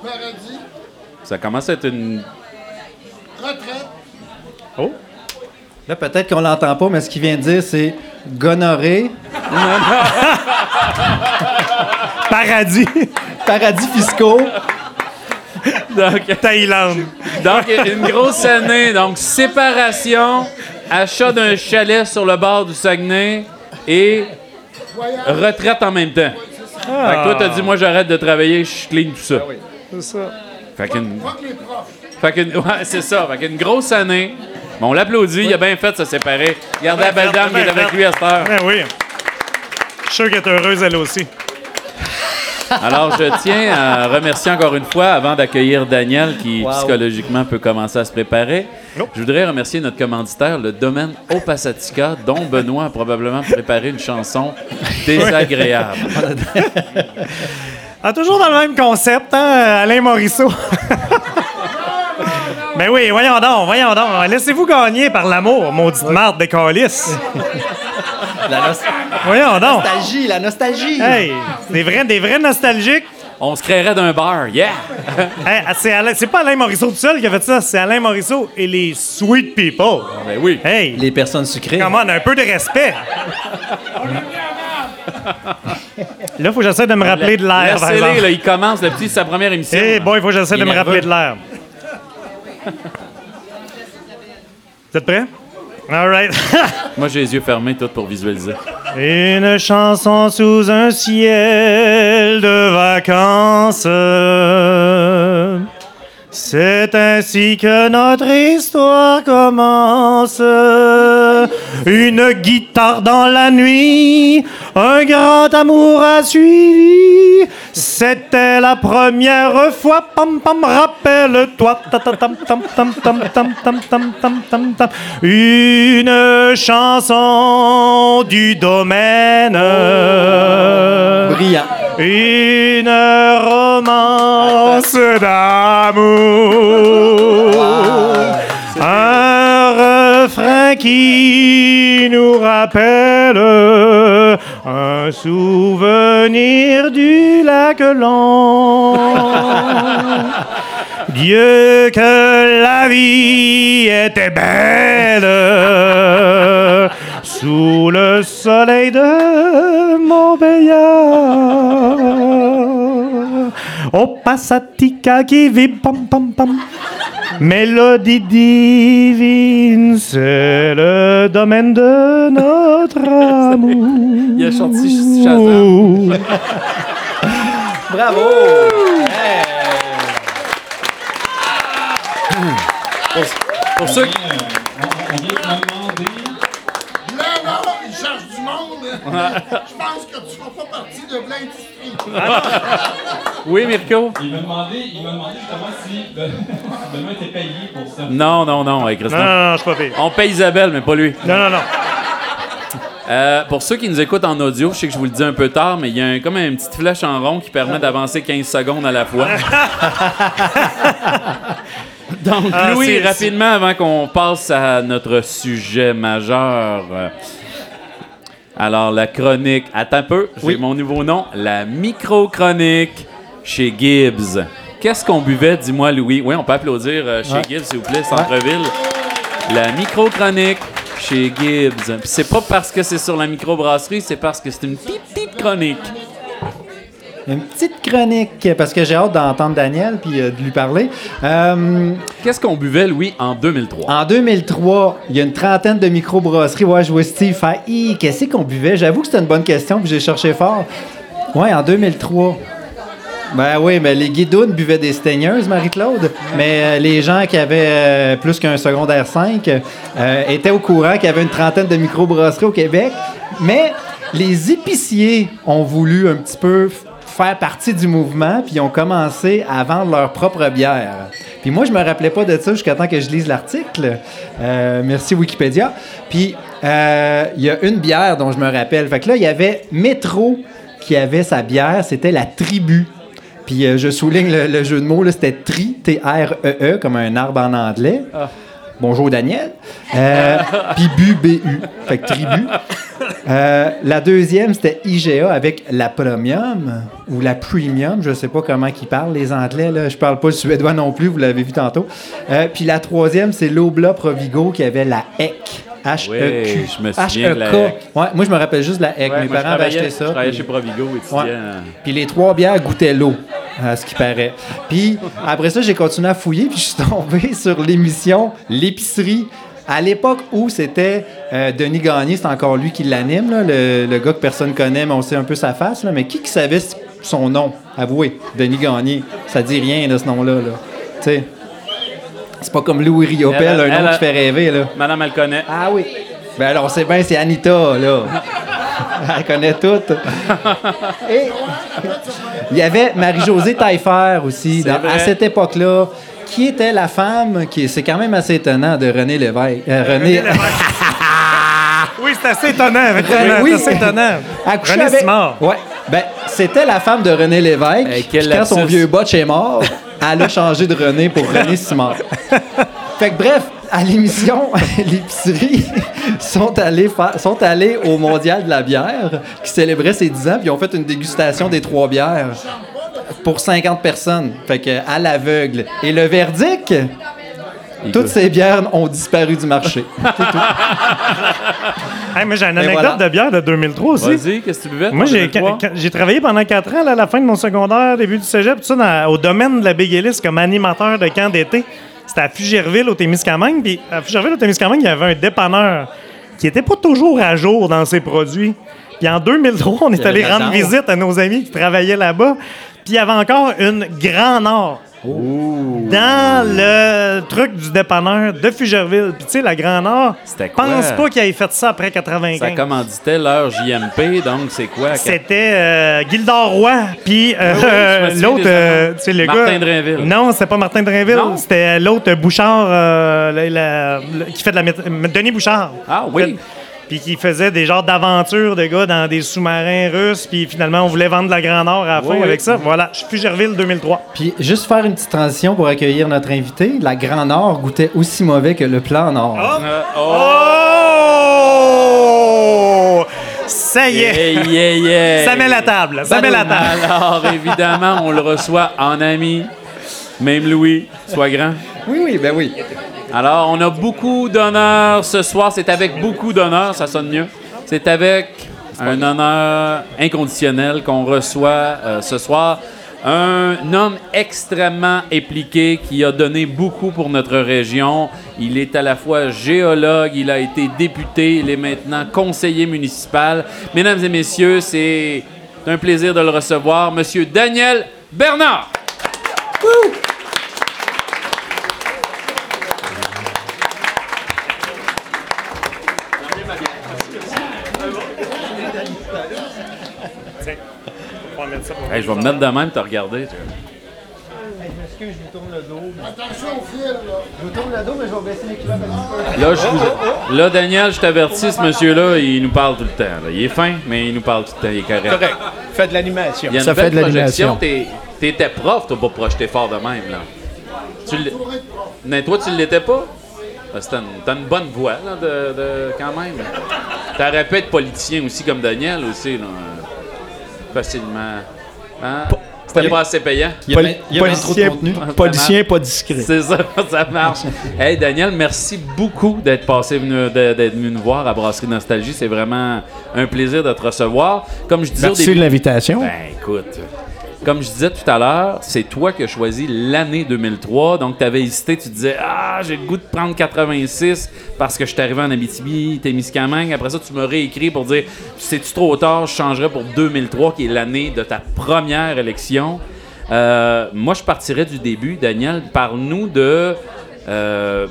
Paradis. Ça commence à être une... Retraite. Là, peut-être qu'on l'entend pas, mais ce qu'il vient de dire, c'est gonorrhée, <laughs> Paradis! paradis fiscaux. Donc, Thaïlande. donc, une grosse année. Donc, séparation, achat d'un chalet sur le bord du Saguenay et retraite en même temps. Fait que toi, t'as dit, moi, j'arrête de travailler, je clean tout ça. C'est ça. Fait qu'une... Fuck les profs. Fait qu'une... <laughs> Ouais, c'est ça. Fait qu'une grosse année. Bon, on l'applaudit, il a bien fait de se séparer. Regardez la belle dame qui est avec lui à cette heure. Ben oui. Je suis sûr qu'elle est heureuse, elle aussi. Alors, je tiens à remercier encore une fois, avant d'accueillir Daniel, qui Wow. psychologiquement peut commencer à se préparer. Oh. Je voudrais remercier notre commanditaire, le domaine Opasatica, dont Benoît a probablement préparé une chanson désagréable. <laughs> Ah, toujours dans le même concept, hein, Alain Morisseau. <laughs> ben oui, voyons donc, voyons donc. Laissez-vous gagner par l'amour, maudite marde de calice. La Voyons donc. nostalgie, la nostalgie. Hey, des vrais, des vrais nostalgiques. On se créerait d'un bar, yeah! <laughs> Hey, c'est, Alain- c'est pas Alain Morisseau tout seul qui a fait ça, c'est Alain Morisseau et les Sweet People. Ben oui. Hey, Les personnes sucrées. come on, un peu de respect. <laughs> Là, faut que j'essaie de me rappeler de l'air, Laissez-les, là, il commence, le petit, sa première émission. Eh boy, il faut que j'essaie Il de me rappeler de l'air. Vous êtes prêts? All right. <laughs> Moi, j'ai les yeux fermés, tout pour visualiser. Une chanson sous un ciel de vacances. C'est ainsi que notre histoire commence. Une guitare dans la nuit, un grand amour a suivi. C'était la première fois. Pam pam, rappelle-toi. Une chanson du domaine. Brillant. Une romance d'amour. Un refrain qui nous rappelle un souvenir du lac. Dieu que la vie était belle sous le soleil de Montbéliard. Oh, passatica qui vit pam pam pam. Mélodie divine, c'est le domaine de notre amour. Il a chanté Shazam. <laughs> Bravo! Pour ceux qui... Là, là, il cherche du monde. Je pense que tu fais pas partie de l'industrie. <laughs> Oui, Mirko? Il m'a demandé, il m'a demandé justement si <laughs> Benoît était payé pour ça. Non, non, non, avec Non, Christophe. non, non, je suis pas pire. On paye Isabelle, mais pas lui. Non, non, non. Euh, pour ceux qui nous écoutent en audio, je sais que je vous le dis un peu tard, mais il y a un- comme une petite flèche en rond qui permet d'avancer 15 secondes à la fois. <laughs> Donc, Ah, Louis, c'est- rapidement, avant qu'on passe à notre sujet majeur. Alors, la chronique. Attends un peu, j'ai mon nouveau nom. La micro-chronique chez Gibbs. Qu'est-ce qu'on buvait, dis-moi, Louis? Oui, on peut applaudir euh, chez Ouais. Gibbs, s'il vous plaît, centre-ville. La micro-chronique chez Gibbs. C'est pas parce que c'est sur la microbrasserie, c'est parce que c'est une petite, petite chronique. Une petite chronique, parce que j'ai hâte d'entendre Daniel puis euh, de lui parler. Euh, Qu'est-ce qu'on buvait, Louis, en 2003? en 2003, il y a une trentaine de microbrasseries. Ouais, je vois Steve faire qu'est-ce qu'on buvait? J'avoue que c'était une bonne question, puis j'ai cherché fort. Ouais, en 2003. Ben oui, mais les guidounes buvaient des steigneuses, Marie-Claude. Mais euh, les gens qui avaient euh, plus qu'un secondaire 5 euh, étaient au courant qu'il y avait une trentaine de microbrasseries au Québec. Mais les épiciers ont voulu un petit peu faire partie du mouvement, puis ils ont commencé à vendre leur propre bière. Puis moi, je me rappelais pas de ça jusqu'à temps que je lise l'article. Euh, merci Wikipédia. Puis euh, il y a une bière dont je me rappelle. Fait que là, il y avait Métro qui avait sa bière, c'était la Tribu. Puis euh, je souligne le, jeu de mots, c'était tri, T-R-E-E, comme un arbre en anglais. Bonjour Daniel. Euh, Puis bu. Fait que tribu. Euh, la deuxième, c'était IGA avec la Premium ou la Premium. Je sais pas comment ils parlent, les Anglais. Je parle pas le suédois non plus, vous l'avez vu tantôt. Euh, Puis la troisième, c'est l'Obla Provigo qui avait la HEC. H-E-Q. Oui, je me souviens de la H-E-K. Ouais, moi, je me rappelle juste de la. Ouais, Mes moi, parents avaient acheté ça. Je travaillais puis- chez Provigo, étudiant. Ouais. Puis les trois bières goûtaient l'eau, à ce qui paraît. Puis après ça, j'ai continué à fouiller, puis je suis tombé <laughs> sur l'émission L'épicerie. À l'époque où c'était euh, Denis Gagné, c'est encore lui qui l'anime, là, le, le gars que personne connaît, mais on sait un peu sa face. là. mais qui, qui savait son nom? Avouez, Denis Gagné. Ça dit rien, là, ce nom-là. Là. Tu sais, c'est pas comme Louis Riopel, Elle, un elle, nom qui fait rêver. Là. Madame, elle connaît. Ah oui. Ben alors, c'est bien, c'est Anita, là. <laughs> Elle connaît toutes. Et il y avait Marie-Josée Taillefer aussi, dans- à cette époque-là, qui était la femme, qui c'est quand même assez étonnant, de René Lévesque. euh, René, <laughs> Oui, c'est assez étonnant, effectivement. Oui. C'est assez étonnant. René avec- Simard. Ouais. Ben, c'était la femme de René Lévesque. Puis quand son vieux botch est mort, elle a changé de René pour René Simard. Fait que bref, à l'émission, <laughs> l'épicerie sont sont allés au Mondial de la bière qui célébrait ses 10 ans, puis ont fait une dégustation des trois bières pour 50 personnes. Fait que à l'aveugle. Et le verdict, toutes ces bières ont disparu du marché. <laughs> Hey, moi, j'ai une anecdote voilà. de bière de 2003 aussi. Vas-y, qu'est-ce que tu buvais? Moi, j'ai, 2003? quand- j'ai travaillé pendant quatre ans, là, à la fin de mon secondaire, début du cégep, tout ça, dans- au domaine de la Big Ellis comme animateur de camp d'été. C'était à Fugerville, au Témiscamingue. Puis à Fugerville, au Témiscamingue, il y avait un dépanneur qui était pas toujours à jour dans ses produits. Puis en 2003, on est allé rendre visite à nos amis qui travaillaient là-bas. Puis il y avait encore une Grand Nord. Dans le truc du dépanneur de Fugerville. Puis tu sais, la Grand Nord, C'était quoi? pense pas qu'il ait fait ça après 95. Ça commanditait l'heure JMP, donc c'est quoi? <laughs> C'était euh, Gildor Roy, puis euh, Ah oui, je me souviens l'autre, euh, tu sais, le Martin gars. Drainville. Non, c'était pas Martin Drainville, Non? c'était l'autre Bouchard, euh, la- la- le- qui fait de la mét- Denis Bouchard. Ah oui. Puis qui faisait des genres d'aventures de gars dans des sous-marins russes, puis finalement on voulait vendre de la Grand Nord à la fin Oui, oui. avec ça. Voilà, je suis Fugerville 2003. Puis juste faire une petite transition pour accueillir notre invité. La Grand Nord goûtait aussi mauvais que le Plan Nord. Euh, Oh! Ça y est! Yeah, yeah, yeah. Ça met la table, ça met la table. Alors, évidemment, on le reçoit en ami. Même Louis, sois grand. Oui, oui, ben oui. Alors, on a beaucoup d'honneur ce soir. C'est avec beaucoup d'honneur, ça sonne mieux. C'est avec un honneur inconditionnel qu'on reçoit euh, ce soir. Un homme extrêmement impliqué qui a donné beaucoup pour notre région. Il est à la fois géologue, il a été député, il est maintenant conseiller municipal. Mesdames et messieurs, c'est un plaisir de le recevoir. Monsieur Daniel Bernard. Hey, je vais me mettre de même, t'as regardé. tu vois. Attention au fil, là. Là, je vous- là, Daniel, je t'avertis, ce monsieur-là, il nous parle tout le temps. là. Il est fin, mais il nous parle tout le temps. Il est correct. Correct. Faites de l'animation. Il y a une Ça fait belle de projection. l'animation. T'es- T'étais prof, t'as pas projeté fort de même, là. Tu l'es- Mais toi, tu l'étais pas? Que T'as une, une bonne voix, là, de, de- quand même. T'aurais pu être politicien aussi, comme Daniel, aussi, là. Facilement. Hein? C'était pas assez payant. Il y a, il y a Policier, policier pas discret. C'est ça, <laughs> ça marche. Hey Daniel, merci beaucoup d'être passé venu, d'être venu nous voir à Brasserie Nostalgie. C'est vraiment un plaisir de te recevoir. Comme je disais au Merci début. de l'invitation. Ben écoute, comme je disais tout à l'heure, c'est toi qui as choisi l'année 2003. Donc tu avais hésité, tu disais ah j'ai le goût de prendre 86 parce que je suis arrivé en Abitibi, Témiscamingue. Après ça, tu m'as réécrit pour dire c'est-tu trop tard, je changerais pour 2003 qui est l'année de ta première élection. Euh, moi, je partirais du début. Daniel, parle-nous de euh,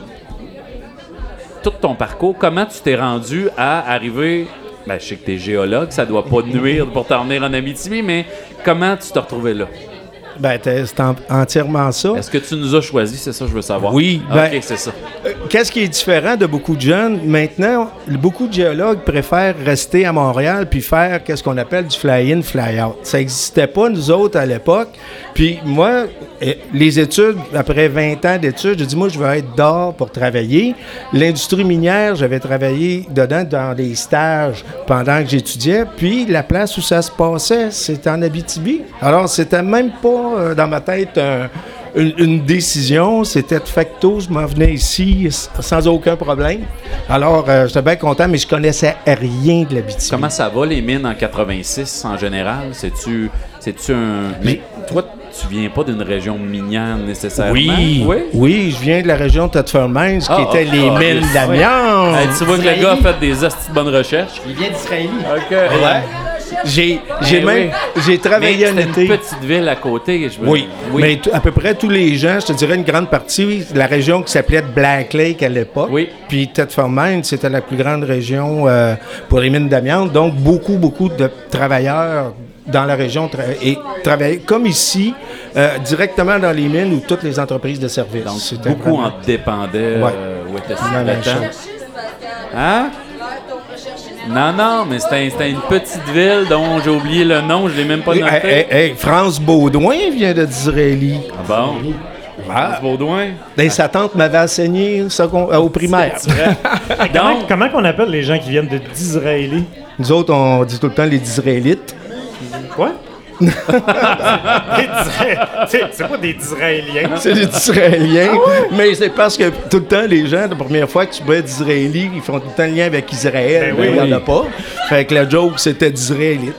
tout ton parcours. Comment tu t'es rendu à arriver. Ben, je sais que tu es géologue, ça doit pas nuire pour t'en venir en Abitibi, mais comment tu t'es retrouvé là? Ben, c'est en- entièrement ça. Est-ce que tu nous as choisi? C'est ça que je veux savoir. Oui, Ok, ben- c'est ça. Euh, Qu'est-ce qui est différent de beaucoup de jeunes? Maintenant, beaucoup de géologues préfèrent rester à Montréal puis faire qu'est-ce qu'on appelle du fly-in, fly-out. Ça n'existait pas, nous autres, à l'époque. Puis moi, euh, les études, après 20 ans d'études, j'ai dit, moi, je veux être dehors pour travailler. L'industrie minière, j'avais travaillé dedans dans des stages pendant que j'étudiais. Puis la place où ça se passait, c'était en Abitibi. Alors, c'était même pas euh, dans ma tête un- une, une décision. C'était de facto, je m'en venais ici sans aucun problème. Alors, euh, j'étais bien content, mais je connaissais rien de l'Abitibi. Comment ça va, les mines en 86 en général? C'est-tu c'est-tu un. Mais toi, tu viens pas d'une région minière nécessairement? Oui, Oui? oui, je viens de la région de Thetford Mines, qui Ah, était les ah, mines. Hey, tu vois que le gars a fait des bonnes recherches. Il vient d'Israël. OK. Ouais. J'ai, j'ai Eh même, oui. j'ai travaillé un c'était une été. petite ville à côté. Je veux- Oui, mais t- à peu près tous les gens, je te dirais une grande partie, de la région qui s'appelait Black Lake à l'époque. Oui. Puis Thetford Mines, c'était la plus grande région euh, pour les mines d'amiante. Donc, beaucoup, beaucoup de travailleurs dans la région tra- et travaillaient comme ici, euh, directement dans les mines ou toutes les entreprises de services. Donc, C'était beaucoup vraiment- en dépendaient. Ouais. euh, où temps. Hein? Non, non, mais c'était une petite ville dont j'ai oublié le nom, je l'ai même pas Hey, noté. hey, hey, France Baudouin vient de d'Israéli. Ah bon? France Baudouin? Ben, sa tante m'avait enseigné second- euh, au primaire. <laughs> Comment, Donc, comment qu'on appelle les gens qui viennent de- d'Israéli? Nous autres, on dit tout le temps les Israélites. Quoi? C'est pas des Israéliens. C'est des Israéliens. Mais c'est parce que tout le temps, les gens, la première fois que tu vois d'Israéli, ils font tout le temps le lien avec Israël. Ben mais oui, il n'y en a pas. Fait que la joke, c'était d'Israélite.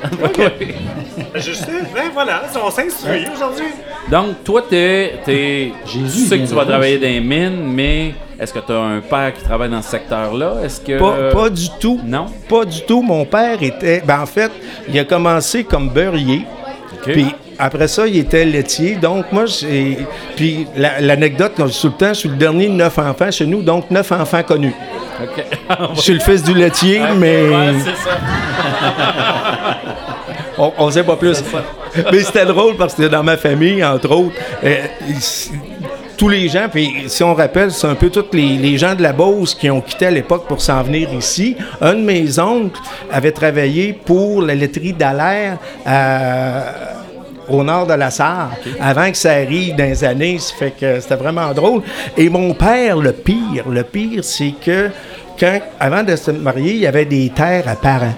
Je sais. Ben voilà, on s'instruit aujourd'hui. donc toi, t'es, t'es, tu sais que tu vas travailler dans les mines, mais est-ce que tu as un père qui travaille dans ce secteur-là? Est-ce que... Pas, pas du tout. Non? Pas du tout. Mon père était. Ben, en fait, il a commencé comme beurrier. Puis après ça, il était laitier. Donc, moi, j'ai. Puis la- l'anecdote, suis tout le temps, je suis le dernier de neuf enfants chez nous, donc neuf enfants connus. Je suis le fils du laitier, mais Ouais, c'est ça. <laughs> on, on sait pas plus. Mais c'était drôle parce que dans ma famille, entre autres. euh, tous les gens, puis si on rappelle, c'est un peu tous les, les gens de la Beauce qui ont quitté à l'époque pour s'en venir ici. Un de mes oncles avait travaillé pour la laiterie d'Alaire à- au nord de la Sarre, avant que ça arrive dans les années. Ça fait que c'était vraiment drôle. Et mon père, le pire, le pire, c'est que quand, avant de se marier, il y avait des terres à parents.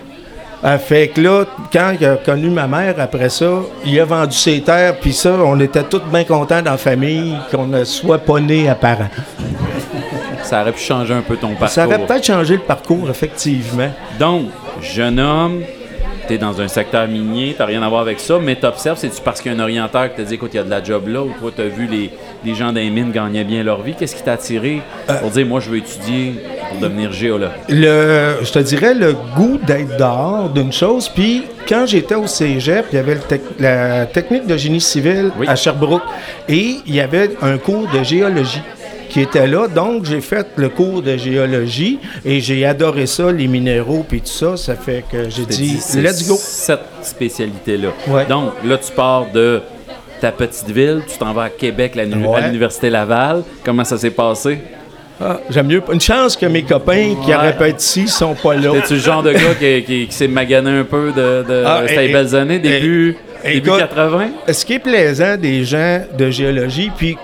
Euh, fait que là, quand il a connu ma mère après ça, il a vendu ses terres, puis ça, on était tous bien contents dans la famille qu'on ne soit pas né à parents. Ça aurait pu changer un peu ton parcours. Ça aurait peut-être changé le parcours, effectivement. Donc, jeune homme, tu es dans un secteur minier, tu rien à voir avec ça, mais tu observes, c'est-tu parce qu'il y a un orienteur qui t'a dit, écoute, il y a de la job là, ou toi, tu as vu les, les gens des mines gagner bien leur vie? Qu'est-ce qui t'a attiré pour dire, moi, je veux étudier? Pour devenir géologue? Le, je te dirais le goût d'être dehors d'une chose. Puis quand j'étais au cégep, il y avait tec- la technique de génie civil Oui. à Sherbrooke et il y avait un cours de géologie qui était là. Donc, j'ai fait le cours de géologie et j'ai adoré ça, les minéraux puis tout ça. Ça fait que j'ai dit, let's go. Cette spécialité-là. Ouais. Donc, là, tu pars de ta petite ville, tu t'en vas à Québec, la à l'Université Laval. Comment ça s'est passé? Ah, J'aime mieux. Une chance que mes copains qui Ouais. auraient pu être ici sont pas là. T'es-tu le genre de gars qui, qui- qui s'est magané un peu de, de Ah, et- les belles années, début, et- début écoute, 80? Ce qui est plaisant des gens de géologie, puis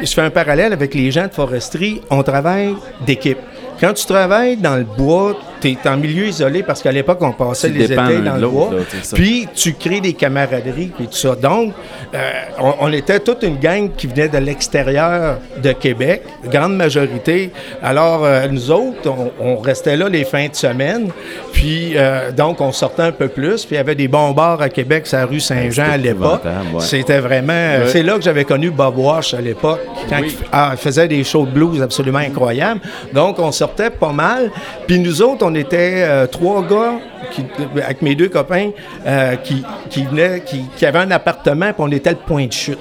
je fais un parallèle avec les gens de foresterie, on travaille d'équipe. Quand tu travailles dans le bois, tu es en milieu isolé parce qu'à l'époque, on passait Tu les étés dans le bois. Puis tu crées des camaraderies et tout ça. Donc, euh, on, on était toute une gang qui venait de l'extérieur de Québec, grande majorité. Alors, euh, nous autres, on, on restait là les fins de semaine. Puis, euh, donc, on sortait un peu plus. Puis, il y avait des bons bars à Québec, sur la rue Saint-Jean à l'époque. ouais. C'était vraiment. C'est là que j'avais connu Bob Wash à l'époque, quand Oui. il, ah, il faisait des shows de blues absolument incroyables. Donc, on sortait pas mal. Puis nous autres, on était euh, trois gars, qui, avec mes deux copains, euh, qui, qui venaient, qui, qui avaient un appartement, puis on était le point de chute.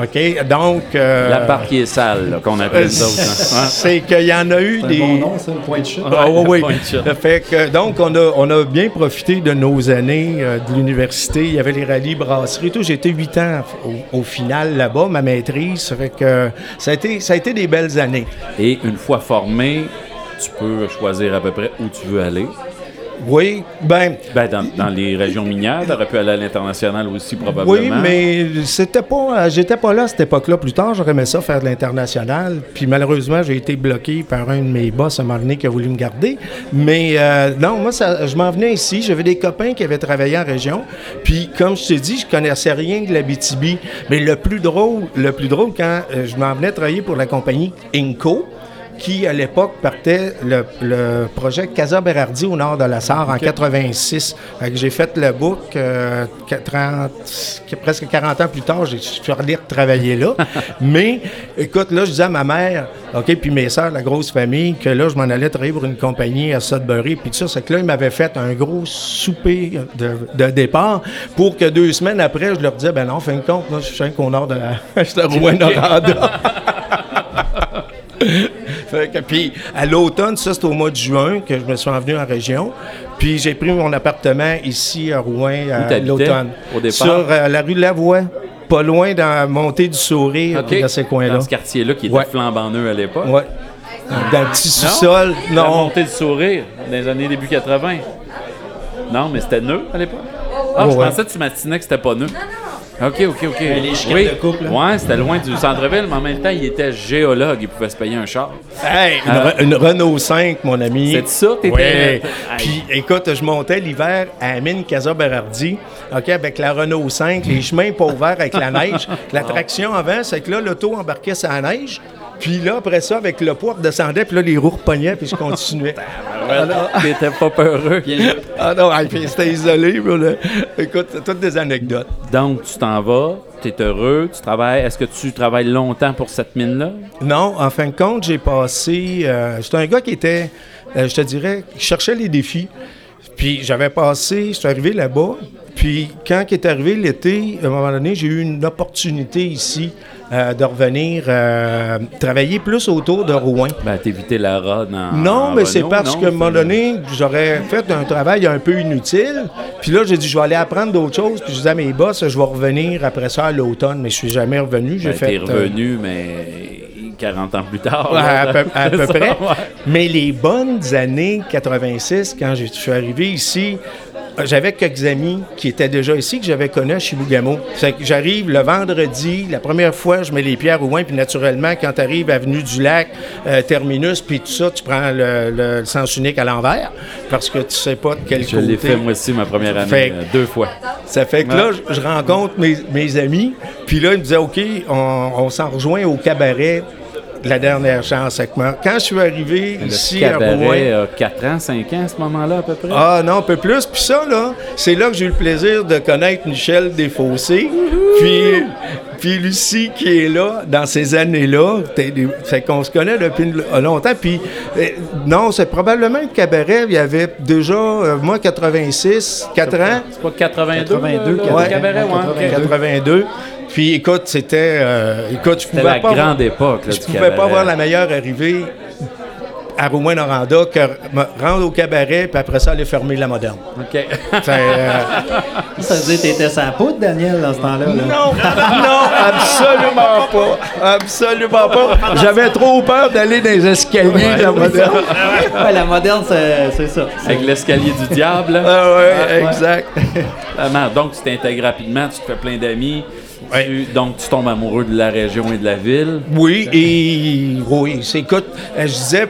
OK? Donc. euh, La part qui est sale, là, qu'on euh, appelle ça hein. <laughs> c'est qu'il y en a eu des. Bon nom, ça, le point de chute. Ah, oui, oui. fait que, donc, on a, on a bien profité de nos années euh, de l'université. Il y avait les rallyes brasseries. Tout. J'ai été huit ans au, au final là-bas, ma maîtrise. Ça fait que ça a, été, ça a été des belles années. Et une fois formé, tu peux choisir à peu près où tu veux aller. Oui, ben, Ben, dans, dans les régions minières, tu aurais pu aller à l'international aussi, probablement. oui, mais c'était pas, j'étais pas là à cette époque-là. Plus tard, j'aurais aimé ça faire de l'international. Puis malheureusement, j'ai été bloqué par un de mes boss à un moment donné qui a voulu me garder. Mais euh, non, moi, ça, je m'en venais ici. J'avais des copains qui avaient travaillé en région. Puis comme je t'ai dit, je connaissais rien de la BTB. Mais le plus drôle, le plus drôle, quand euh, je m'en venais travailler pour la compagnie Inco, qui, à l'époque, partait le, le projet Casa Berardi au nord de la Sarre en 86. Fait que j'ai fait le book euh, 30 presque 40 ans plus tard, je suis allé travailler là. <laughs> Mais, écoute, là, je disais à ma mère, OK, puis mes sœurs, la grosse famille, que là, je m'en allais travailler pour une compagnie à Sudbury, puis tout ça, c'est que là, ils m'avaient fait un gros souper de, de départ pour que deux semaines après, je leur disais, ben non, fin de compte, là, je suis au nord de la... <laughs> je suis à. <laughs> Fait que, puis à l'automne, ça c'est au mois de juin que je me suis envenu en région. Puis j'ai pris mon appartement ici à Rouen à l'automne. au départ? Sur euh, la rue Lavoie, pas loin dans la montée du Sourire, dans ces coins-là. Dans ce quartier-là qui était Ouais. flambant neuf à l'époque. Ouais. Dans le petit sous-sol. La Non. montée du sourire dans les années début 80. Non, mais c'était nœud à l'époque. Ah, je Ouais. pensais que tu m'astinais que c'était pas nœud. OK, OK, OK. les chicanes oui. de couple. Ouais, c'était loin du centre-ville, mais en même temps, il était géologue. Il pouvait se payer un char. Hey, une, Euh, Re- une Renault 5, mon ami. C'est ça, t'étais- Ouais. Puis, écoute, je montais l'hiver à la mine Casa Berardi, OK, avec la Renault 5, les chemins pas ouverts avec la neige. <laughs> La traction avant, c'est que là, l'auto embarquait la neige. Puis là, après ça, avec le poids, redescendait, puis là, les roues repognaient, puis je continuais. <laughs> T'étais pas peureux. ah non, c'était isolé. Écoute, toutes des anecdotes. Donc, tu t'en vas, tu es heureux, tu travailles. Est-ce que tu travailles longtemps pour cette mine-là? Non, en fin de compte, j'ai passé. euh, J'étais un gars qui était, euh, je te dirais, qui cherchait les défis. Puis j'avais passé, je suis arrivé là-bas. Puis quand est arrivé l'été, à un moment donné, j'ai eu une opportunité ici euh, de revenir euh, travailler plus autour de Rouen. Ben, t'évitais la rod en. Non, en mais c'est parce qu'à un moment donné, j'aurais fait un travail un peu inutile. Puis là, j'ai dit, je vais aller apprendre d'autres choses. Puis je disais à mes boss, je vais revenir après ça à l'automne. Mais je suis jamais revenu. J'ai Ben, fait. t'es euh, revenu, mais 40 ans plus tard. Ouais, là. à peu, à <laughs> peu C'est ça, près. ouais. Mais les bonnes années 86, quand je suis arrivé ici, j'avais quelques amis qui étaient déjà ici, que j'avais connus à Chibougamau. Que j'arrive le vendredi, la première fois, je mets les pieds à Rouen, puis naturellement, quand tu arrives à Avenue du Lac, euh, Terminus, puis tout ça, tu prends le, le- le sens unique à l'envers, parce que tu sais pas de quel Je côté. l'ai fait moi aussi ma première année, Fait- euh, deux fois. Ça fait que là, je, je rencontre mes, mes amis, puis là, ils me disaient, OK, on, on s'en rejoint au cabaret la dernière chance avec moi. Quand je suis arrivé Le ici à Rouen... a 4 ans, 5 ans à ce moment-là à peu près? Ah non, un peu plus. Puis ça, là, c'est là que j'ai eu le plaisir de connaître Michel Desfossés. Puis, puis Lucie qui est là dans ces années-là. C'est qu'on se connaît depuis longtemps. Puis euh, non, c'est probablement le cabaret. Il y avait déjà, euh, moi, 86, 4 ans. C'est pas 82, 82, le, le ouais. cabaret, ouais, ok. 82. Puis écoute, c'était. euh, écoute, je pouvais la pas. grande époque là, Je pouvais cabaret. pas voir la meilleure arrivée à Rouyn-Noranda que me rendre au cabaret, puis après ça, aller fermer la moderne. OK. Euh, <laughs> Ça veut dire que t'étais sans poudre, Daniel, dans ce temps-là. là. non, non, absolument pas. Absolument pas. J'avais trop peur d'aller dans les escaliers de la moderne. Ouais, la moderne, c'est c'est ça. Avec l'escalier du diable. là. Ah ouais, exact. Vraiment. Donc, tu t'intègres rapidement, tu te fais plein d'amis. Tu- donc, tu tombes amoureux de la région et de la ville. Oui, et oui, c'est écoute, euh, je disais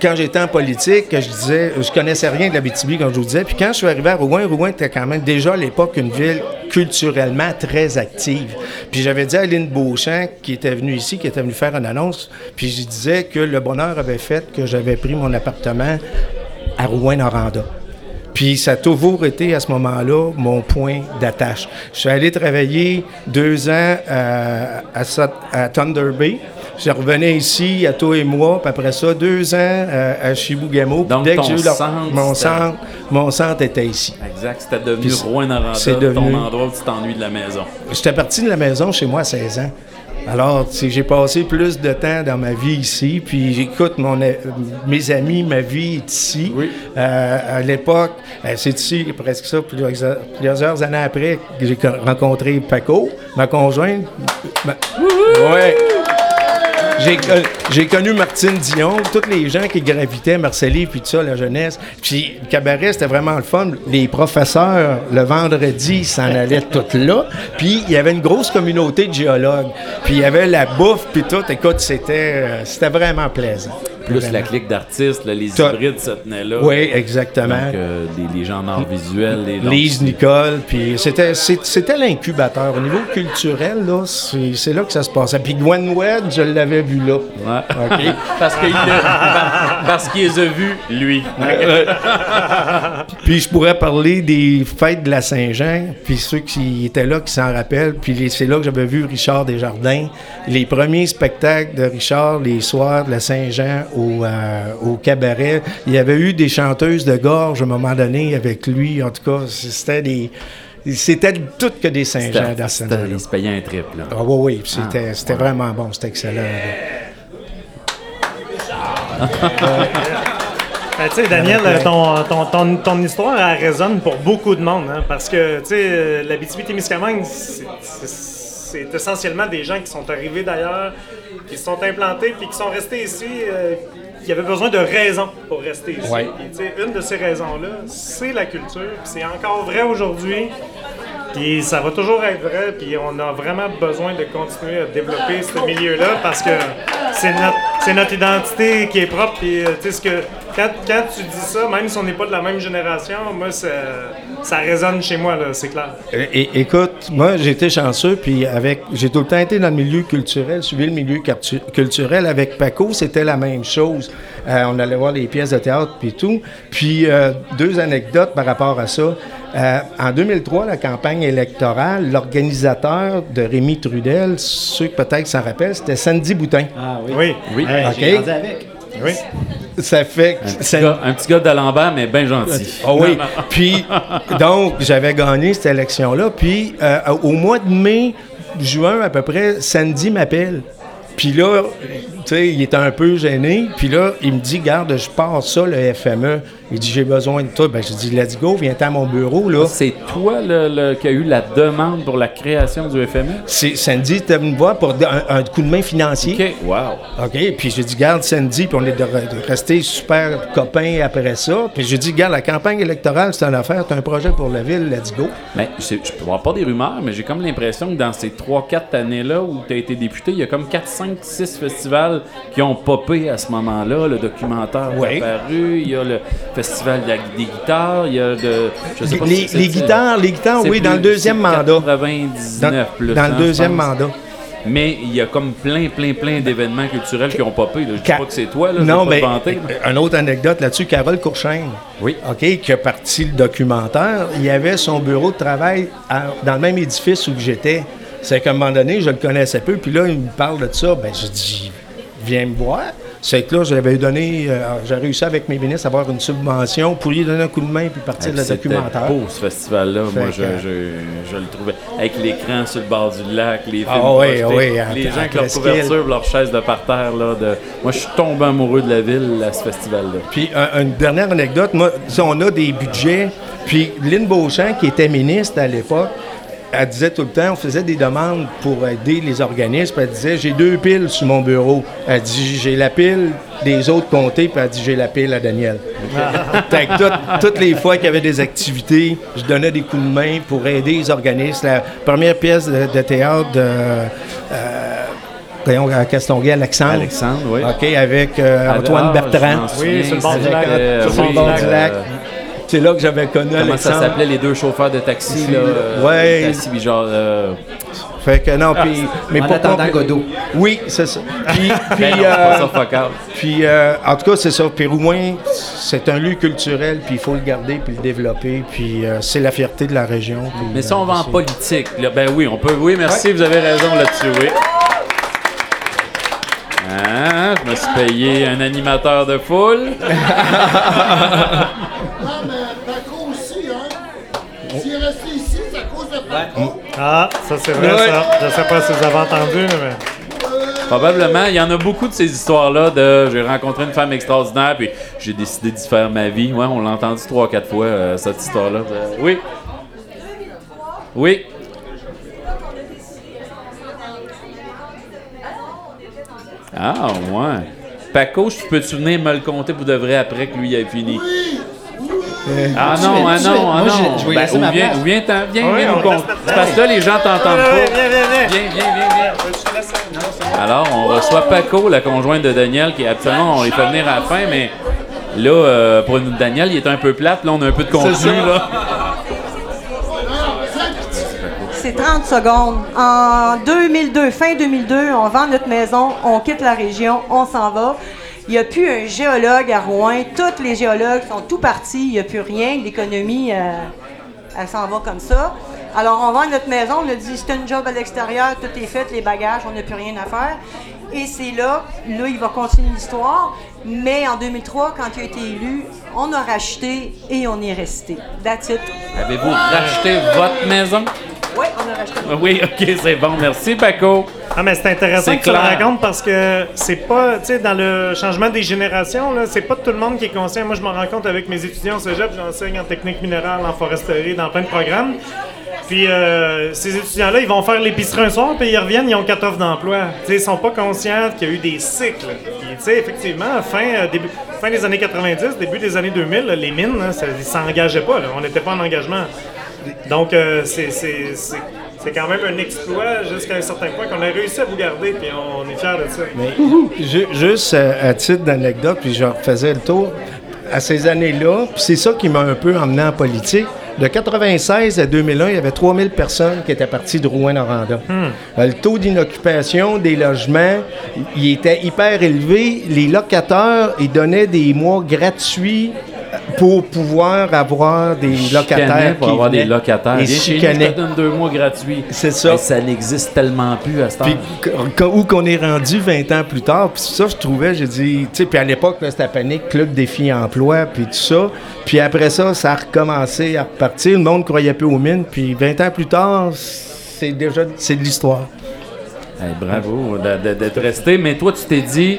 quand j'étais en politique, je disais, je connaissais rien de la BTB, comme je vous disais. Puis quand je suis arrivé à Rouen, Rouen était quand même déjà à l'époque une ville culturellement très active. Puis j'avais dit à Aline Beauchamp, qui était venue ici, qui était venue faire une annonce, puis je disais que le bonheur avait fait que j'avais pris mon appartement à Rouen-Noranda. Puis ça a toujours été à ce moment-là mon point d'attache. Je suis allé travailler deux ans euh, à, à Thunder Bay. Je revenais ici à toi et moi, puis après ça, deux ans euh, à Chibougamau. Puis Donc, dès que ton j'ai eu leur- centre, mon centre, mon centre était ici. Exact. C'était devenu Rouen-Noranda, devenu- ton endroit où tu t'ennuies de la maison. J'étais parti de la maison chez moi à 16 ans. Alors, tu sais, j'ai passé plus de temps dans ma vie ici, puis j'écoute mon, euh, mes amis, ma vie est ici. Oui. Euh, à l'époque, euh, c'est ici, presque ça, plusieurs, plusieurs années après, que j'ai co- rencontré Paco, ma conjointe. Ma- ouais. J'ai, con- j'ai connu Martine Dion, tous les gens qui gravitaient, Marcelli, puis tout ça, la jeunesse. Puis le cabaret, c'était vraiment le fun. Les professeurs, le vendredi, s'en allaient tous là. Puis il y avait une grosse communauté de géologues. Puis il y avait la bouffe, puis tout. Écoute, c'était, euh, c'était vraiment plaisant. Plus Vraiment. la clique d'artistes, les T'as- hybrides se tenaient là. Oui, exactement. Donc, euh, les, les gens en art visuel. Les Lise Nicole, puis c'était, c'était l'incubateur. Au niveau culturel, là, c'est, c'est là que ça se passait. Puis Gwen Wed, je l'avais vu là. Ouais. OK? Parce qu'il parce qu'il les a vus, lui. Puis je pourrais parler des fêtes de la Saint-Jean, puis ceux qui étaient là qui s'en rappellent. Puis c'est là que j'avais vu Richard Desjardins. Les premiers spectacles de Richard, les soirs de la Saint-Jean au, euh, au cabaret. Il y avait eu des chanteuses de gorge à un moment donné avec lui. En tout cas, c'était des... C'était tout que des Saint-Jean dans ce. Il se payait un trip, là. Ah oui, oui, c'était, c'était vraiment bon, c'était excellent. Ben, tu sais, Daniel, ton, ton, ton, ton histoire, elle résonne pour beaucoup de monde. hein, parce que, tu sais, euh, la BTB-Témiscamingue, c'est- c'est c'est essentiellement des gens qui sont arrivés d'ailleurs, qui se sont implantés, puis qui sont restés ici, euh, qui avaient besoin de raisons pour rester ici. Ouais. Une de ces raisons-là, c'est la culture. C'est encore vrai aujourd'hui. Puis ça va toujours être vrai, puis on a vraiment besoin de continuer à développer ce milieu-là parce que c'est notre, identité qui est propre. Puis, euh, tu sais, ce que, quand, quand tu dis ça, même si on n'est pas de la même génération, moi, ça, ça résonne chez moi, là, c'est clair. É- é- écoute, moi, j'ai été chanceux, puis avec, j'ai tout le temps été dans le milieu culturel, suivi le milieu culturel. Avec Paco, c'était la même chose. Euh, on allait voir les pièces de théâtre, puis tout. Puis, euh, deux anecdotes par rapport à ça. Euh, en 2003, la campagne électorale, l'organisateur de Rémi Trudel, ceux qui peut-être s'en rappellent, c'était Sandy Boutin. Ah oui. Oui. Oui. Hey, OK. J'ai grandi avec. Oui. Ça fait... Un petit, ça- gars, un petit gars d'Alembert, mais bien gentil. Ah oui. Puis, <laughs> donc, j'avais gagné cette élection-là. Puis, euh, au mois de mai, juin à peu près, Sandy m'appelle. Puis là, tu sais, il était un peu gêné. Puis là, il me dit, garde, je pars ça, le FME. Il dit, j'ai besoin de toi. Ben, j'ai dit, let's go, viens à mon bureau, là. C'est toi le- le- qui a eu la demande pour la création du FME? C'est Sandy était venu me voir pour un, un coup de main financier. OK, wow. OK, puis j'ai dit, garde Sandy, puis on est de, super copains après ça. Puis j'ai dit, garde, la campagne électorale, c'est une affaire, c'est un projet pour la ville, let's go. Mais je, sais- je peux avoir pas des rumeurs, mais j'ai comme l'impression que dans ces 3-4 années-là où tu as été député, il y a comme 4, 5, 6 festivals qui ont popé à ce moment-là. Le documentaire Oui. est apparu, il y a le festival de la- des guitares, il y a de. Je sais pas Les, si guitares, les guitares, oui, dans le deuxième mandat. 99 Dans, plus. dans hein, le deuxième mandat. Mais il y a comme plein, plein, plein d'événements culturels qui ont popé. là. Je dis Ca- pas que c'est toi, là. non, je mais vais pas te vanter, là. une autre anecdote là-dessus, Carole Courchaine, Oui. OK, qui a parti le documentaire, il y avait son bureau de travail à- dans le même édifice où j'étais. C'est qu'à un moment donné, je le connaissais peu, puis là, il me parle de ça, ben je dis, viens me voir. C'est que là, j'avais donné, euh, j'ai réussi avec mes ministres à avoir une subvention pour lui donner un coup de main puis partir le C'était documentaire. beau ce festival-là. Moi, je, je, je le trouvais. Avec l'écran sur le bord du lac, les films Ah oui, oui, les en gens avec leur couverture, leurs chaises de parterre. Là, de... Moi, je suis tombé amoureux de la ville à ce festival-là. Puis un- une dernière anecdote, moi, on a des budgets. Puis Lynn Beauchamp, qui était ministre à l'époque, elle disait tout le temps, on faisait des demandes pour aider les organismes. Elle disait, j'ai deux piles sur mon bureau. Elle dit, j'ai la pile des autres comtés, puis elle dit, j'ai la pile à Daniel. <laughs> Fait que tout- toutes les fois qu'il y avait des activités, je donnais des coups de main pour aider les organismes. La première pièce de, de théâtre de... euh, voyons, à Castonguay, Alexandre. Alexandre, oui. OK, avec euh, Alors, Antoine Bertrand. souviens, sur le bord du lac. euh, Sur le oui, bord du euh, lac. C'est là que j'avais connu Comment ça s'appelait, les deux chauffeurs de taxi, là? euh, Ouais. Taxi, puis genre... euh, Fait que non, puis... mais En attendant pas- Godot. Oui, c'est ça. Puis, puis, ben euh, ça, puis, euh, en tout cas, c'est ça. Puis Rouyn, c'est un lieu culturel, puis il faut le garder, puis le développer, puis euh, c'est la fierté de la région. puis, Mais si on euh, va en politique, là, ben oui, on peut. Oui, merci, vous avez raison là-dessus, oui. Hein, je me suis payé un animateur de foule. <laughs> Ah, ça c'est vrai Ouais. ça. Je sais pas si vous avez entendu, mais. Probablement, il y en a beaucoup de ces histoires-là de j'ai rencontré une femme extraordinaire puis j'ai décidé d'y faire ma vie. Ouais, on l'a entendu trois, quatre fois, euh, cette histoire-là. Euh, oui. Oui. Ah, ouais. Paco, je peux te souvenir me le compter pour de vrai après que lui ait fini? Tout de non, ah non, ah Moi, non. je- je vais Ben, laisser ou ma place. ou viens, t'en- viens, Oui, viens on nous place. Parce que là, les gens t'entendent Ouais, pas. viens, viens, viens. Viens, viens, viens, viens. Alors, on reçoit Paco, la conjointe de Daniel, qui absolument, on les fait venir à la fin, mais là, euh, pour nous, Daniel, il est un peu plate. Là, on a un peu de contenu, là. C'est 30 secondes. En 2002, fin 2002, on vend notre maison, on quitte la région, on s'en va. Il n'y a plus un géologue à Rouen. Tous les géologues sont tout partis. Il n'y a plus rien. L'économie, euh, elle s'en va comme ça. Alors, on vend notre maison. On a dit, c'est un job à l'extérieur. Tout est fait, les bagages, on n'a plus rien à faire. Et c'est là, là, il va continuer l'histoire. Mais en 2003, quand il a été élu, on a racheté et on est resté. That's it. Avez-vous racheté votre maison? Oui, on a racheté. Oui, ok, c'est bon. Merci, Paco. Ah, mais c'est intéressant que tu le racontes parce que c'est pas, tu sais, dans le changement des générations, là, c'est pas tout le monde qui est conscient. Moi, je m'en rends compte avec mes étudiants au cégep, j'enseigne en technique minérale, en foresterie, dans plein de programmes. Puis euh, ces étudiants-là, ils vont faire l'épicerie un soir, puis ils reviennent, ils ont quatre offres d'emploi. Tu sais, ils sont pas conscients qu'il y a eu des cycles. Puis, tu sais, effectivement, fin, euh, début, fin des années 90, début des années 2000, là, les mines, ça, ils s'engageaient pas. là. On n'était pas en engagement. Donc, euh, c'est- quand même un exploit jusqu'à un certain point qu'on a réussi à vous garder, puis on est fiers de ça. Ju- Juste euh, à titre d'anecdote, puis je refaisais le tour, à ces années-là, puis c'est ça qui m'a un peu emmené en politique. De 96 à 2001, il y avait 3000 personnes qui étaient parties de Rouen-Noranda. Euh, le taux d'inoccupation des logements, il était hyper élevé. Les locataires, ils donnaient des mois gratuits pour pouvoir avoir des locataires pour qui avoir des locataires. et donne deux mois gratuits. C'est ça. Ça n'existe tellement plus à ce temps. Puis où qu'on est rendu 20 ans plus tard, puis ça, je trouvais, j'ai dit, tu sais, puis à l'époque, c'était la panique, club défi emploi, puis tout ça. Puis après ça, ça a recommencé à repartir. Le monde croyait peu aux mines, puis 20 ans plus tard, c'est déjà, de l'histoire. Bravo d'être resté. Mais toi, tu t'es dit,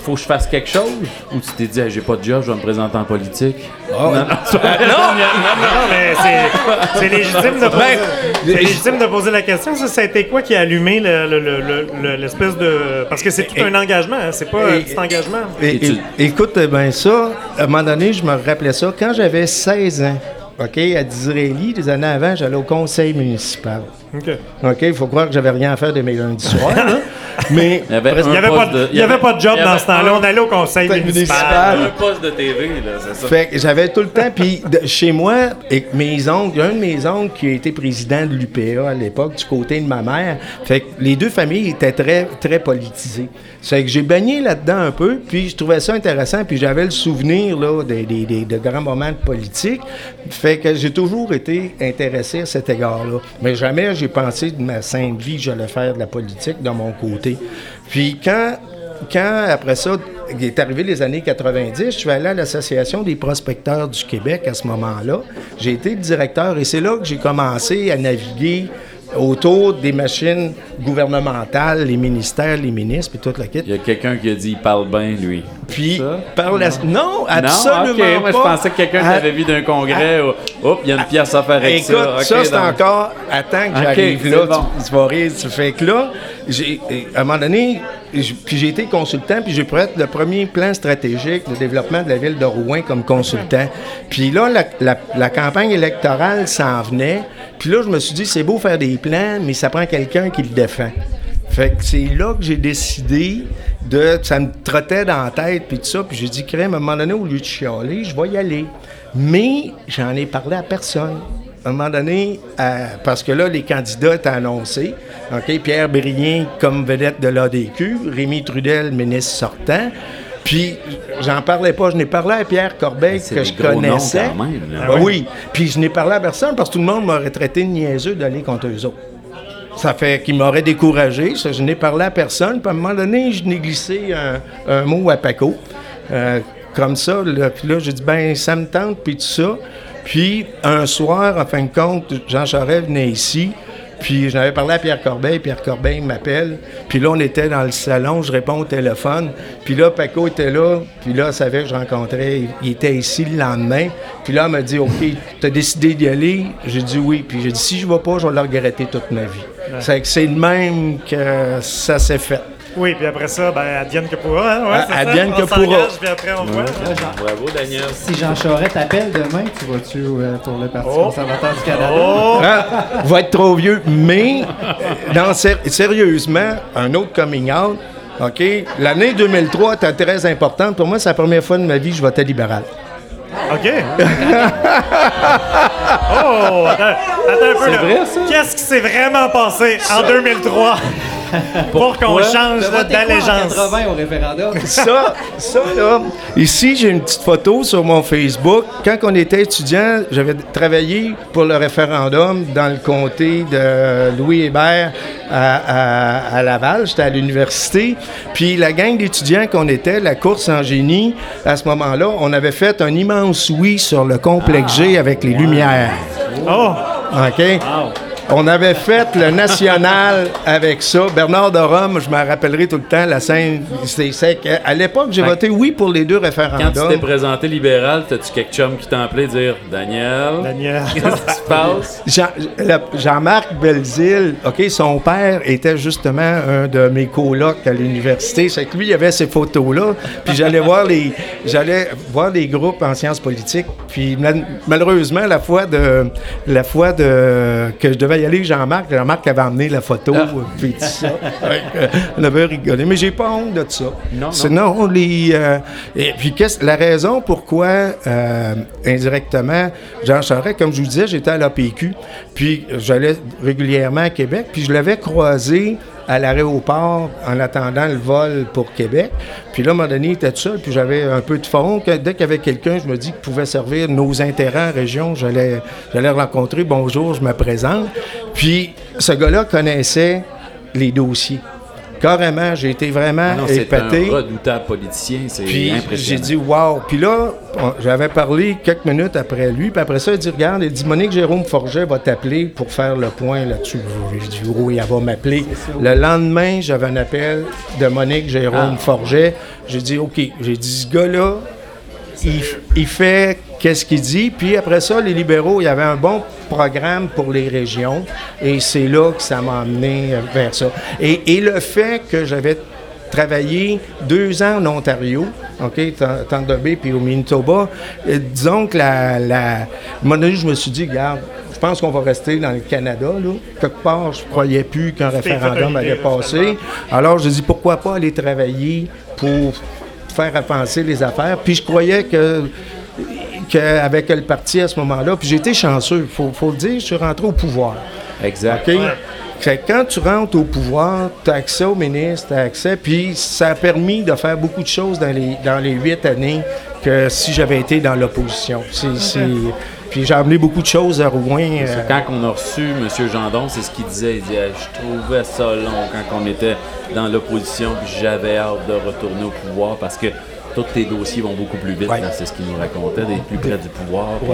faut que je fasse quelque chose? Ou tu t'es dit, Hey, j'ai pas de job, je vais me présenter en politique? Ah, non, non, <laughs> vrai. Non, mais c'est- c'est légitime, de poser, c'est légitime de poser la question. Ça, ça a été quoi qui a allumé le- le- le- le- le- l'espèce de. Parce que c'est tout un engagement, hein, c'est pas un Et- petit engagement. Et- Et tu- et- écoute, ben ça, à un moment donné, je me rappelais ça. Quand j'avais 16 ans, OK, à Disraeli, des années avant, j'allais au conseil municipal. OK. OK, il faut croire que j'avais rien à faire de mes lundis soirs. <laughs> Mais Il y avait, Il n'y avait, pas de, de- il y avait pas de job dans ce temps-là. On allait au conseil municipal. Un poste de TV, là, c'est ça. Fait que j'avais tout le temps, puis chez moi, et mes oncles, un de mes oncles qui a été président de l'UPA à l'époque, du côté de ma mère. Fait que les deux familles étaient très, très politisées. Fait que j'ai baigné là-dedans un peu, puis je trouvais ça intéressant, puis j'avais le souvenir, là, des, des- des- de grands moments de politique. Fait que j'ai toujours été intéressé à cet égard-là. Mais jamais j'ai pensé de ma sainte vie que j'allais faire de la politique de mon côté. Puis quand quand, après ça, il est arrivé les années 90, je suis allé à l'Association des prospecteurs du Québec à ce moment-là. J'ai été directeur et c'est là que j'ai commencé à naviguer autour des machines gouvernementales, les ministères, les ministres, puis toute la kit. Il y a quelqu'un qui a dit, il parle bien, lui. Puis, Ça? par la... Non, absolument moi je pensais que quelqu'un Ah, t'avait vu d'un congrès. ou, Oups, il y a une pièce à faire avec Écoute, ça. ça, c'est donc- encore. Attends que j'arrive là. bon. Tu, tu vas rire. Tu fais que là, j'ai, à un moment donné, puis j'ai été consultant, puis j'ai pu être le premier plan stratégique de développement de la ville de Rouen comme consultant. Puis là, la campagne électorale s'en venait. Puis là, je me suis dit, c'est beau faire des plans, mais ça prend quelqu'un qui le défend. Fait que c'est là que j'ai décidé de. Ça me trottait dans la tête, puis tout ça. Puis j'ai dit, crème, à un moment donné, au lieu de chialer, je vais y aller. Mais j'en ai parlé à personne. À un moment donné, euh, parce que là, les candidats étaient annoncés. OK? Pierre Brien comme vedette de l'ADQ, Rémi Trudel, ministre sortant. Puis, j'en parlais pas. Je n'ai parlé à Pierre Corbeil, que je connaissais. quand même, là. Ah oui. Puis, je n'ai parlé à personne parce que tout le monde m'aurait traité de niaiseux d'aller contre eux autres. Ça fait qu'il m'aurait découragé. Ça, je n'ai parlé à personne. Puis à un moment donné, je n'ai glissé un, un mot à Paco. euh, comme ça. Là. Puis là, j'ai dit, ben, ça me tente, puis tout ça. Puis un soir, en fin de compte, Jean Charest venait ici. Puis j'en avais parlé à Pierre Corbeil, Pierre Corbeil m'appelle. Puis là, on était dans le salon, je réponds au téléphone. Puis là, Paco était là. Puis là, il savait que je rencontrais. Il, était ici le lendemain. Puis là, il m'a dit, OK, tu as décidé d'y aller? J'ai dit oui. Puis j'ai dit, si je ne vais pas, je vais le regretter toute ma vie. C'est que c'est le même que ça s'est fait. Oui, puis après ça, ben, advienne que pourra. Hein? Ouais, Ah, c'est ça. advienne On que pourra. s'engage, Puis après, on voit. Bravo, Daniel. Si Jean Charest t'appelle demain, tu vas-tu euh, pour le Parti Oh. conservateur du Canada? Oh! Ah, va être trop vieux. Mais, dans, sé- sérieusement, un autre coming out, OK? L'année 2003 était très importante. Pour moi, c'est la première fois de ma vie que je votais libéral. OK. <laughs> oh, attends, attends un peu. là. vrai, ça? Qu'est-ce qui s'est vraiment passé en 2003 pour qu'on change d'allégeance? 80 au référendum? <laughs> Ça, ça, là, ici, j'ai une petite photo sur mon Facebook. Quand on était étudiant, j'avais travaillé pour le référendum dans le comté de Louis Hébert à, à- à Laval. J'étais à l'université. Puis la gang d'étudiants qu'on était, la course en génie, à ce moment-là, on avait fait un immense oui sur le complexe G avec les lumières. Oh! OK? On avait fait le national avec ça. Bernard de Rome, je me rappellerai tout le temps, la scène, c'est que À l'époque, j'ai voté oui pour les deux Quand tu t'es référendums. présenté libéral, t'as-tu quelques chums qui appelé dire Daniel, Daniel. qu'est-ce qui se passe? <laughs> Jean- Jean-Marc Belzile, OK, son père était justement un de mes colocs à l'université. C'est que lui, il avait ces photos-là. Puis j'allais voir les j'allais voir les groupes en sciences politiques. Puis mal- malheureusement, la fois de la fois de que je devais y aller, Jean-Marc, Jean-Marc avait emmené la photo, puis tout ça. On avait rigolé. Mais j'ai pas honte de ça. Non, non. Sinon, les. euh, et puis, qu'est-ce, la raison pourquoi, euh, indirectement, Jean Charest, comme je vous disais, j'étais à l'APQ, puis j'allais régulièrement à Québec, puis je l'avais croisé à l'aéroport en attendant le vol pour Québec. Puis là, à un moment donné, il était seul, puis j'avais un peu de fond. Dès qu'il y avait quelqu'un, je me dis, qui pouvait servir nos intérêts en région, j'allais, j'allais rencontrer. Bonjour, je me présente. Puis ce gars-là connaissait les dossiers. Carrément, j'ai été vraiment Ah Non, c'est épaté. un redoutable politicien, c'est Puis j'ai impressionnant. dit wow. Puis là, j'avais parlé quelques minutes après lui. Puis après ça, il dit regarde, il dit Monique Jérôme Forget va t'appeler pour faire le point là-dessus. J'ai dit oui, elle va m'appeler. Le lendemain, j'avais un appel de Monique Jérôme Forget. J'ai dit OK. J'ai dit ce gars-là, il, il fait qu'est-ce qu'il dit. Puis après ça, les libéraux, il y avait un bon programme pour les régions. Et c'est là que ça m'a amené vers ça. Et, et le fait que j'avais travaillé deux ans en Ontario, OK, Bay puis au Manitoba, disons que la, la... à je me suis dit, regarde, je pense qu'on va rester dans le Canada, là. Quelque part, je croyais plus qu'un référendum allait passer. Alors, je dis, pourquoi pas aller travailler pour faire avancer les affaires? Puis je croyais que qu'avec le parti à ce moment-là, puis j'ai été chanceux, il faut, faut le dire, je suis rentré au pouvoir. Exact. Fait que quand tu rentres au pouvoir, tu as accès au ministre, tu as accès, puis ça a permis de faire beaucoup de choses dans les, dans les huit années que si j'avais été dans l'opposition. C'est- Puis j'ai amené beaucoup de choses à Rouen. Euh, Quand on a reçu M. Gendon, c'est ce qu'il disait. Il disait Je trouvais ça long quand on était dans l'opposition, puis j'avais hâte de retourner au pouvoir parce que tous tes dossiers vont beaucoup plus vite. Ouais. C'est ce qu'il nous racontait, d'être plus près du pouvoir. puis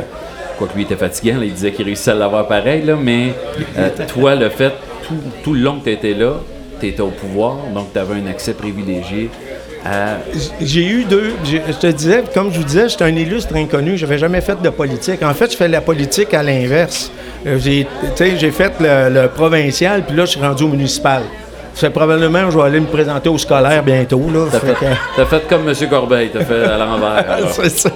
Quoique lui était fatiguant, là, il disait qu'il réussissait à l'avoir pareil, là, mais euh, toi, le fait, tout, tout le long que tu étais là, tu étais au pouvoir, donc tu avais un accès privilégié à. J'ai eu deux. Je te disais, comme je vous disais, j'étais un illustre inconnu. Je n'avais jamais fait de politique. En fait, je fais la politique à l'inverse. Euh, J'ai tu sais, j'ai fait le, le provincial, puis là, je suis rendu au municipal. C'est probablement, je vais aller me présenter au scolaire bientôt. Là, T'as Fait que- t'as fait comme M. Corbeil, t'as fait à l'envers. <laughs> C'est ça.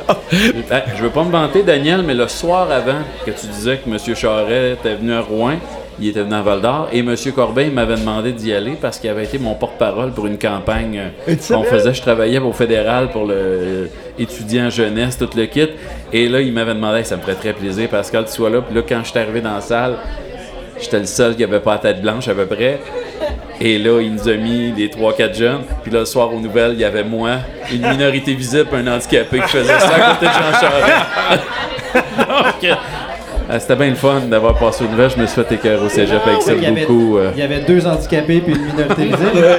Ben, je veux pas me vanter, Daniel, mais le soir avant que tu disais que M. Charret était venu à Rouen, il était venu à Val d'Or, et M. Corbeil m'avait demandé d'y aller parce qu'il avait été mon porte-parole pour une campagne euh, qu'on faisait. Je travaillais au fédéral pour le euh, étudiant jeunesse, tout le kit. Et là, il m'avait demandé, ça me ferait très plaisir, Pascal, tu sois là. Puis là, quand je suis arrivé dans la salle, j'étais le seul qui avait pas la tête blanche à peu près. Et là, il nous a mis les 3-4 jeunes. Puis là, le soir aux nouvelles, il y avait moi, une minorité visible, un handicapé qui faisait ça à côté de Jean Charest. <laughs> Donc, euh, c'était bien le fun d'avoir passé aux nouvelles. Je me suis fait écœurer au cégep avec ça Il y avait- beaucoup. euh. Il y avait deux handicapés puis une minorité <laughs> visible.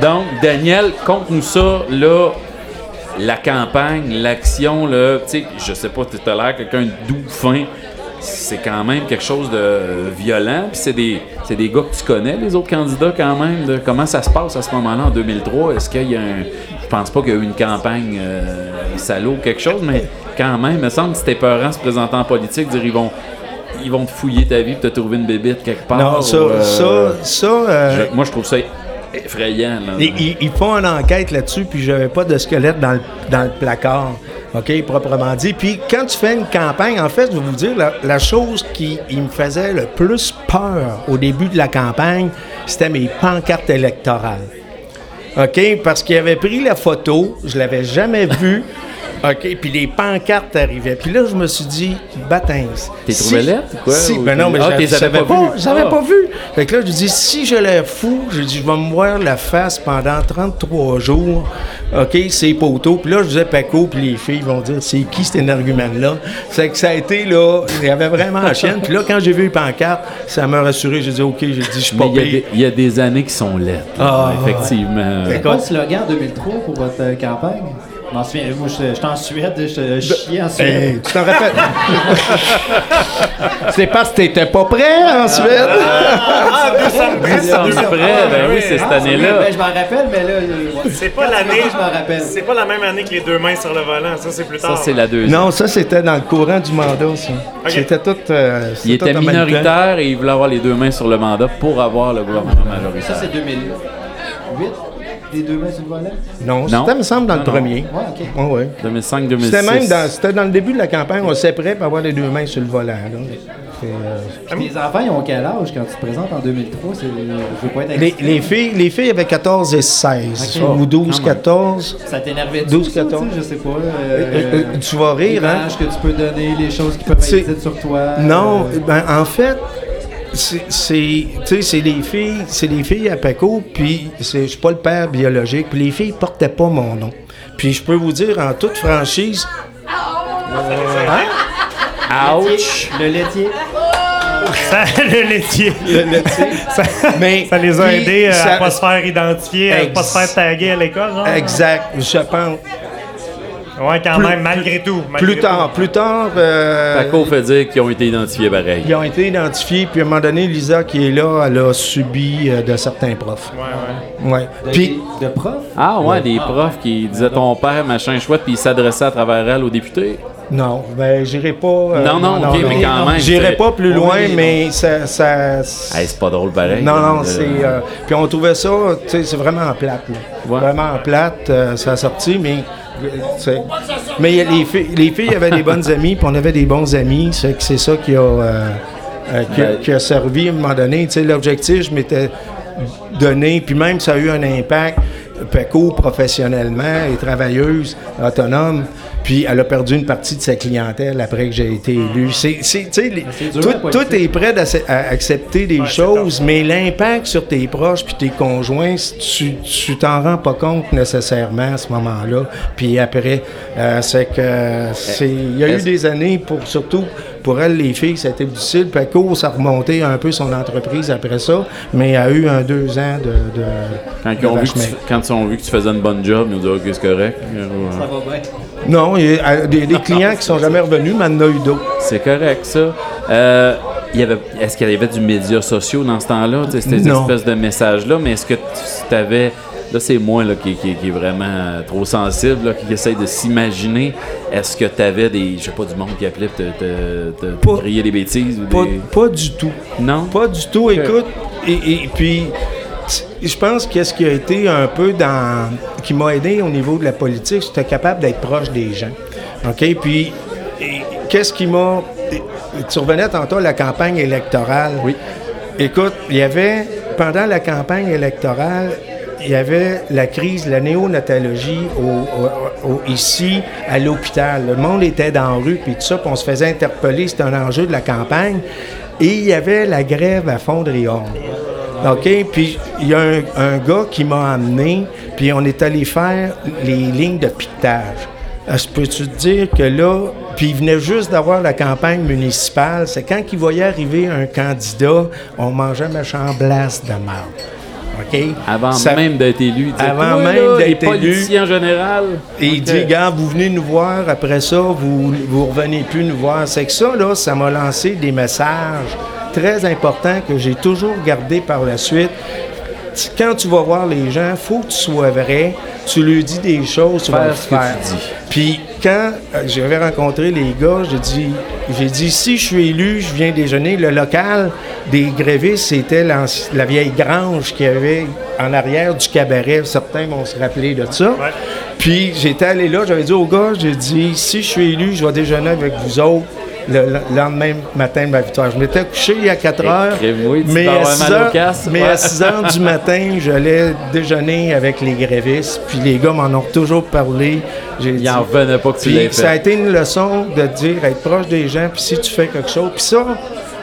Donc, Daniel, conte-nous ça, là, la campagne, l'action, là, tu sais, je sais pas, tu as l'air quelqu'un de doux, fin. C'est quand même quelque chose de violent. Puis c'est des, c'est des gars que tu connais, les autres candidats, quand même. de comment ça se passe à ce moment-là, en 2003? Est-ce qu'il y a un. Je pense pas qu'il y a eu une campagne euh, salaud ou quelque chose, mais quand même, il me semble que c'était peurant se présenter en politique, dire ils vont, ils vont te fouiller ta vie pour te trouver une bébite quelque part. Non, ça, ou, euh, ça, ça. euh, je- moi, je trouve ça effrayant. Là. Ils- ils font une enquête là-dessus, puis j'avais pas de squelette dans le, dans le placard, OK, proprement dit. Puis quand tu fais une campagne, en fait, je vais vous dire, la, chose qui me faisait le plus peur au début de la campagne, c'était mes pancartes électorales. OK, parce qu'il avait pris la photo, je l'avais jamais vue. OK, puis les pancartes arrivaient. Puis là, je me suis dit, baptême. T'es trouvé laide ou quoi? Si, Ou ben non, mais Ah, je savais avais pas pas, vu? je savais Ah. pas vu. Fait que là, je dis, si je l'ai fou, je dis, je vais me voir la face pendant 33 jours. OK, c'est poteaux. Puis là, je disais Paco, puis les filles vont dire, c'est qui cet argument-là? C'est que ça a été, là, il y avait vraiment la chienne. Puis là, quand j'ai vu les pancartes, ça m'a rassuré. J'ai dit, OK, j'ai dit, je suis pas il y, a des, il y a des années qui sont laides. Ah. effectivement. C'est quoi le slogan 2003 pour votre euh, campagne? Je m'en souviens, moi, j'étais en Suède, je chiais en Suède. Hey, tu t'en rappelles? <laughs> c'est parce que t'étais pas prêt en Suède. Ah, décembre près, Décembre décembre ben oui, c'est cette année-là. Ben, je m'en rappelle, mais là. C'est pas l'année. Je m'en rappelle. C'est pas la même année que les deux mains sur le volant. Ça, c'est plus Ça, tard. c'est la deuxième. Non, ça, c'était dans le courant du mandat, ça. C'était tout. euh, il c'était était tout même temps. minoritaire et il voulait avoir les deux mains sur le mandat pour avoir le gouvernement Ça, majoritaire. c'est 2008. Les deux mains sur le volant? Non, Non. c'était, me semble, dans le Non, premier. Ouais, OK. Ouais, ouais. 2005-2006. C'était même dans, c'était dans le début de la campagne, on s'est prêt pour avoir les deux mains sur le volant. là. C'est, euh, Puis enfants, ils ont quel âge quand tu te présentes en 2003? C'est- Je veux pas être les, les filles, les filles avaient 14 et 16, Ok. ou 12, Quand même. 14. Ça t'énervait 12, 12, 14. Je sais pas. Euh, Euh, euh, tu vas rire, hein? que tu peux donner, les choses qui peuvent être dites sur toi. Non, euh, ben, en fait, c'est, c'est, tu sais, c'est les filles, c'est les filles à Paco, puis c'est, je suis pas le père biologique, puis les filles portaient pas mon nom. Puis je peux vous dire en toute franchise, Ouch! Le laitier. Ça, <laughs> le laitier. Le laitier. ça, Mais, ça les a aidés euh, ça- à pas se faire identifier, à Ex- pas se faire taguer à l'école. genre. Exact, je pense. Ouais, quand Plus- même, malgré tout. malgré Plus tard, plus tard, euh, Paco fait dire qu'ils ont été identifiés pareil. ils ont été identifiés, puis à un moment donné, Lisa qui est là, elle a subi euh, de certains profs. Ouais, ouais. Ouais. Puis, De prof? Ah ouais, des profs qui disaient ton père, machin chouette, puis ils s'adressaient à travers elle aux députés. non, ben, j'irai pas. euh, Non, non, ok, mais quand même, J'irai pas plus loin, non. mais ça. ça Hey, c'est pas drôle pareil. non, non, c'est. euh, puis on trouvait ça, tu sais, c'est vraiment plate, là. Ouais. Vraiment plate, euh, ça a sorti, mais. Mais les, filles, les filles avaient des bonnes amies, puis on avait des bons amis, c'est ça qui a, euh, euh, qui, a- qui a servi à un moment donné. L'objectif, je m'étais donné, puis même ça a eu un impact. Peco, professionnellement, est travailleuse, autonome, puis elle a perdu une partie de sa clientèle après que j'ai été élu. C'est, c'est- les- dur, tout, tout est prêt à accepter des choses, mais l'impact sur tes proches puis tes conjoints, tu, tu t'en rends pas compte nécessairement à ce moment-là. Puis après, euh, c'est que c'est, il y a eu des années pour surtout pour elle les filles, ça a été difficile. Paco, ça a remonté un peu son entreprise après ça, mais elle a eu un deux ans de, de Quand de ils, ont vu que tu, vache-maigre. quand ils ont vu que tu faisais une bonne job, ils nous ont dit OK, c'est correct. Euh, Ça va bien. Non, il y a des, des clients qui sont jamais revenus, mais il y en a eu d'autres. C'est correct, ça. Euh, il y avait, est-ce qu'il y avait du médias sociaux dans ce temps-là? C'était des Non. espèces de messages-là, mais est-ce que tu avais. Là, c'est moi là, qui, qui- qui est vraiment euh, trop sensible, là, qui essaye de s'imaginer. Est-ce que tu avais des. Je sais pas, du monde qui appelait pour te, te, crier des bêtises ou Pas, des. pas du tout. Non? Pas du tout. Écoute, et, et puis, je pense que ce qui a été un peu dans. qui m'a aidé au niveau de la politique, c'était capable d'être proche des gens. OK? Puis, qu'est-ce qui m'a. Tu revenais tantôt à la campagne électorale. Oui. Écoute, il y avait. Pendant la campagne électorale, il y avait la crise de la néonatologie ici à l'hôpital. Le monde était dans la rue, puis tout ça, puis on se faisait interpeller. C'était un enjeu de la campagne. Et il y avait la grève à Fondréon. OK? Puis il y a un, gars qui m'a amené, puis on est allé faire les lignes de piquetage. Euh, Je peux-tu te dire que là, puis il venait juste d'avoir la campagne municipale, c'est quand il voyait arriver un candidat, on mangeait méchant blast de merde. OK? Avant Ça- même d'être élu. Avant même d'être les élu. politiciens en général. Et il dit, gars, vous venez nous voir, après ça, vous vous revenez plus nous voir. C'est que ça, là, ça m'a lancé des messages très importants que j'ai toujours gardés par la suite. Quand tu vas voir les gens, faut que tu sois vrai. Tu lui dis des choses, tu vas Faire le ce que faire. tu dis. Puis quand euh, j'avais rencontré les gars, j'ai dit, j'ai dit, si je suis élu, je viens déjeuner. Le local des grévistes, c'était la vieille grange qu'il y avait en arrière du cabaret. Certains vont se rappeler de ça. Puis j'étais allé là, j'avais dit aux gars, j'ai dit, si je suis élu, je vais déjeuner avec vous autres. Le, le lendemain matin de ma victoire. Je m'étais couché à 4 heures, Crème-moi, tu mais, dois à avoir 6 mal au heures, mais Ouais. à 6 heures du matin, j'allais déjeuner avec les grévistes. Puis les gars m'en ont toujours parlé. J'ai Il dit- en revenait pas que tu l'aies ça a été une leçon de dire être proche des gens, puis si tu fais quelque chose. Puis ça,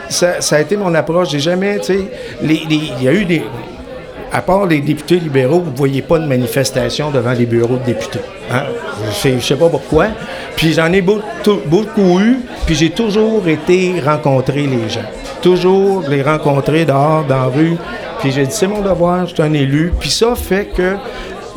ça, ça a été mon approche. J'ai jamais, tu sais, il y a eu des. À part les députés libéraux, vous ne voyez pas de manifestation devant les bureaux de députés. Hein? Je je sais pas pourquoi. Puis j'en ai beaucoup, beaucoup eu, puis j'ai toujours été rencontrer les gens. Toujours les rencontrer dehors, dans la rue. Puis j'ai dit, c'est mon devoir, je suis un élu. Puis ça fait que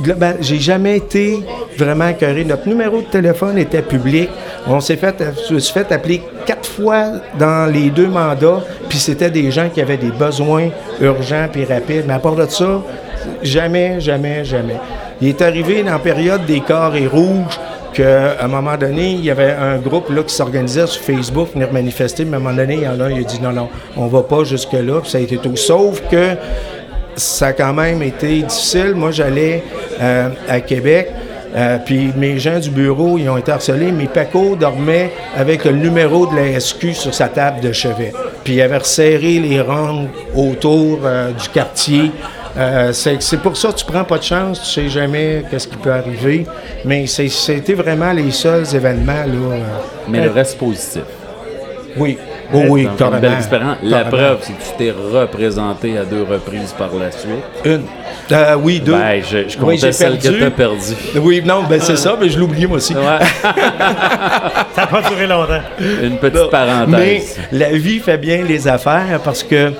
Global, j'ai jamais été vraiment écœuré. Notre numéro de téléphone était public. On s'est fait, suis fait appeler quatre fois dans les deux mandats, puis c'était des gens qui avaient des besoins urgents puis rapides. Mais à part de ça, jamais, jamais, jamais. Il est arrivé dans la période des carrés rouges qu'à un moment donné, il y avait un groupe là, qui s'organisait sur Facebook, venir manifester, mais à un moment donné, il y en a un, il a dit non, non, on va pas jusque-là, puis ça a été tout. Sauf que ça a quand même été difficile. Moi, j'allais euh, à Québec, euh, puis mes gens du bureau, ils ont été harcelés. Mais Paco dormait avec le numéro de la SQ sur sa table de chevet. Puis il avait resserré les rangs autour euh, du quartier. Euh, c'est pour ça que tu prends pas de chance, tu sais jamais qu'est-ce qui peut arriver. Mais c'était vraiment les seuls événements. Là, Mais le reste positif. oui, oh, oui, Donc, une carrément. belle expérience. La Carrément. preuve, c'est que tu t'es représenté à deux reprises par la suite. Une. Euh, oui, deux. Ben, je, je comptais Oui, celle que perdu. t'as perdue. Oui, non, ben c'est ça, mais je l'oublie moi aussi. Ouais. <laughs> Ça n'a pas duré longtemps. Une petite Mais parenthèse. la vie fait bien les affaires parce que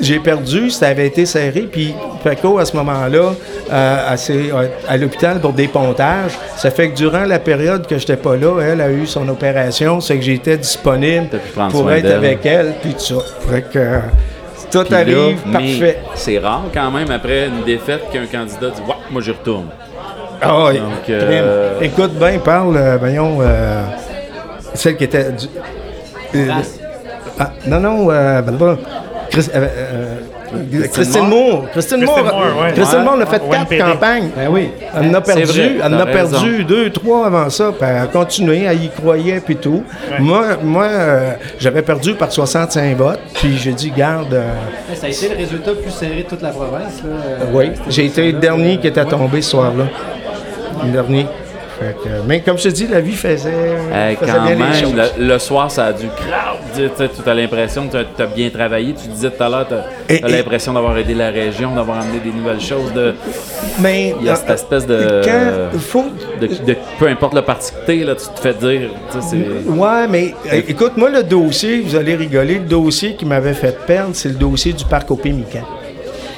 j'ai perdu, ça avait été serré, puis Paco, à ce moment-là, euh, à, ses- à l'hôpital pour des pontages. Ça fait que durant la période que j'étais pas là, elle a eu son opération, c'est que j'étais disponible pour être avec elle, puis tout ça. Fait que euh, tout Puis arrive, parfait. C'est rare quand même après une défaite qu'un candidat dit Ouais, moi j'y retourne. Ah oui. Donc, euh, Écoute bien, parle, euh, voyons, euh, celle qui était. Du, euh, ah, non, non, euh, blablabla. Chris- euh, euh, Christine Moore? Christine Moore. Christine Moore, ouais. Christine Moore a fait Ouais. quatre NPD. campagnes. Ben oui. Elle en a perdu, vrai, elle en a perdu deux, trois avant ça, puis elle a continué, elle y croyait, puis tout. Moi, moi euh, j'avais perdu par 65 votes, puis j'ai dit, garde, euh, Ça a été le résultat le plus serré de toute la province. Là. Euh, oui, j'ai été le dernier qui était Ouais. tombé ce soir-là. Le dernier. Fait que, mais comme je te dis, la vie faisait, quand bien les même, choses. le, le soir, ça a dû crowd. Tu as l'impression que tu as bien travaillé. Tu disais tout à l'heure, tu as l'impression d'avoir aidé la région, d'avoir amené des nouvelles choses. De, Mais il y a cette euh, espèce de, quand faut de, de- Peu importe le parti que t'es, là, tu te fais dire. tu Ouais, mais euh, écoute, moi, le dossier, vous allez rigoler, le dossier qui m'avait fait perdre, c'est le dossier du parc au Pémican,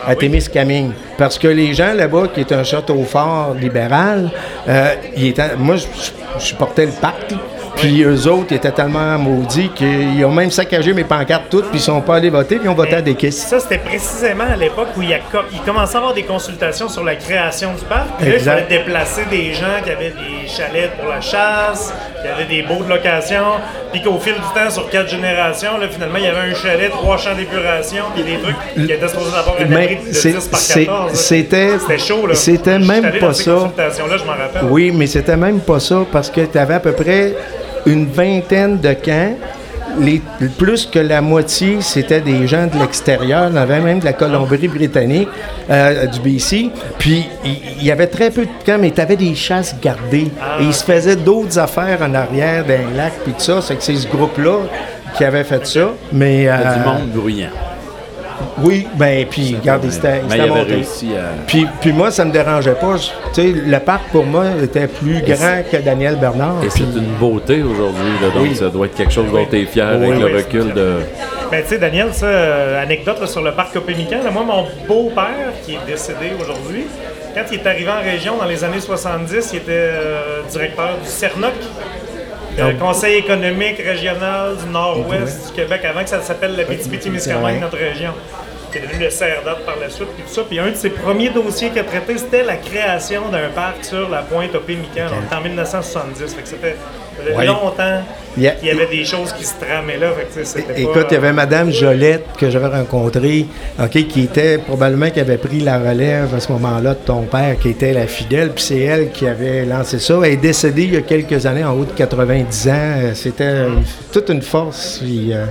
à Témiscamingue. Parce que les gens là-bas, qui est un château fort libéral, euh, ils étaient- moi, je, je- je portais le parc. Puis eux autres, étaient tellement maudits qu'ils ont même saccagé mes pancartes toutes, puis ils sont pas allés voter, puis ils ont voté à des caisses. Ça, c'était précisément à l'époque où il, a co- il commençait à avoir des consultations sur la création du parc. Puis là, il fallait déplacer des gens qui avaient des chalets pour la chasse, qui avaient des beaux de location. Puis qu'au fil du temps, sur quatre générations, là, finalement, il y avait un chalet, trois champs d'épuration, puis des trucs qui étaient supposés avoir un abri de c'est- 10 par c'est- 14. là. c'était- chaud, là. c'était même pas ça. je rappelle. Oui, mais c'était même pas ça parce que tu avais à peu près une vingtaine de camps. Les, plus que la moitié, c'était des gens de l'extérieur. Il y avait même de la Colombie-Britannique, euh, du BC. Puis, il y avait très peu de camps, mais tu avais des chasses gardées. Et il se faisait d'autres affaires en arrière d'un lac, puis tout ça. C'est que c'est ce groupe-là qui avait fait ça. Mais, a du euh, monde bruyant. Oui, ben puis regardez, c'était monté. réussi à. Puis, puis moi, ça me dérangeait pas. Tu sais, le parc, pour moi, était plus grand que Daniel Bernard. Et c'est une beauté aujourd'hui, donc Oui. ça doit être quelque chose dont tu es fier Oui, avec le recul de. Ben, tu sais, Daniel, ça, euh, anecdote là, sur le parc Copémican. là, moi, mon beau-père, qui est décédé aujourd'hui, quand il est arrivé en région dans les années 70, il était euh, directeur du CERNOC, le Conseil économique régional du Nord-Ouest du Québec, avant que ça s'appelle la BTB-Témiscamingue, notre région. qui est devenu le CRDAT par la suite, puis tout ça. Puis un de ses premiers dossiers qu'il a traité, c'était la création d'un parc sur la pointe au Pémican, donc en 1970. Fait que c'était Ouais. longtemps Il y a- qu'il y avait des choses qui se tramaient là. Fait que, Écoute, il y avait Madame Jolette que j'avais rencontrée, OK, qui était probablement qui avait pris la relève à ce moment-là de ton père, qui était la fidèle, puis c'est elle qui avait lancé ça. Elle est décédée il y a quelques années, en haut de 90 ans. C'était une- toute une force. puis, euh,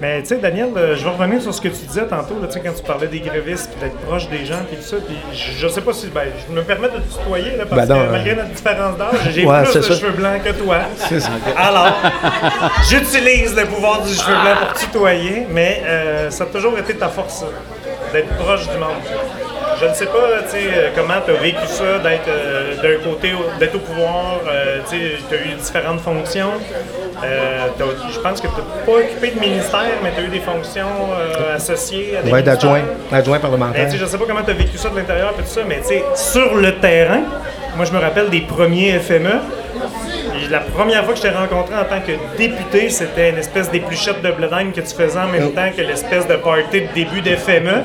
Mais tu sais, Daniel, euh, je vais revenir sur ce que tu disais tantôt, là, quand tu parlais des grévistes, d'être proche des gens, puis tout ça. Puis je, je sais pas si. Ben, je me permets de te tutoyer, là, parce Ben non, que malgré euh, notre différence d'âge, j'ai ouais, plus de ça. cheveux blancs que toi. Alors, j'utilise le pouvoir du cheveu blanc pour tutoyer, mais euh, ça a toujours été ta force, d'être proche du monde. Je ne sais pas, tu sais, euh, comment tu as vécu ça, d'être euh, d'un côté, au- d'être au pouvoir, euh, tu sais, tu as eu différentes fonctions. Euh, je pense que tu n'as pas occupé de ministère, mais tu as eu des fonctions euh, associées à des ouais, d'adjoint, Ben, parlementaire. sais, je sais pas comment tu as vécu ça de l'intérieur tout ça, mais tu sais, sur le terrain, moi je me rappelle des premiers FME. La première fois que je t'ai rencontré en tant que député, c'était une espèce d'épluchette de bledine que tu faisais en même temps que l'espèce de party de début d'FME.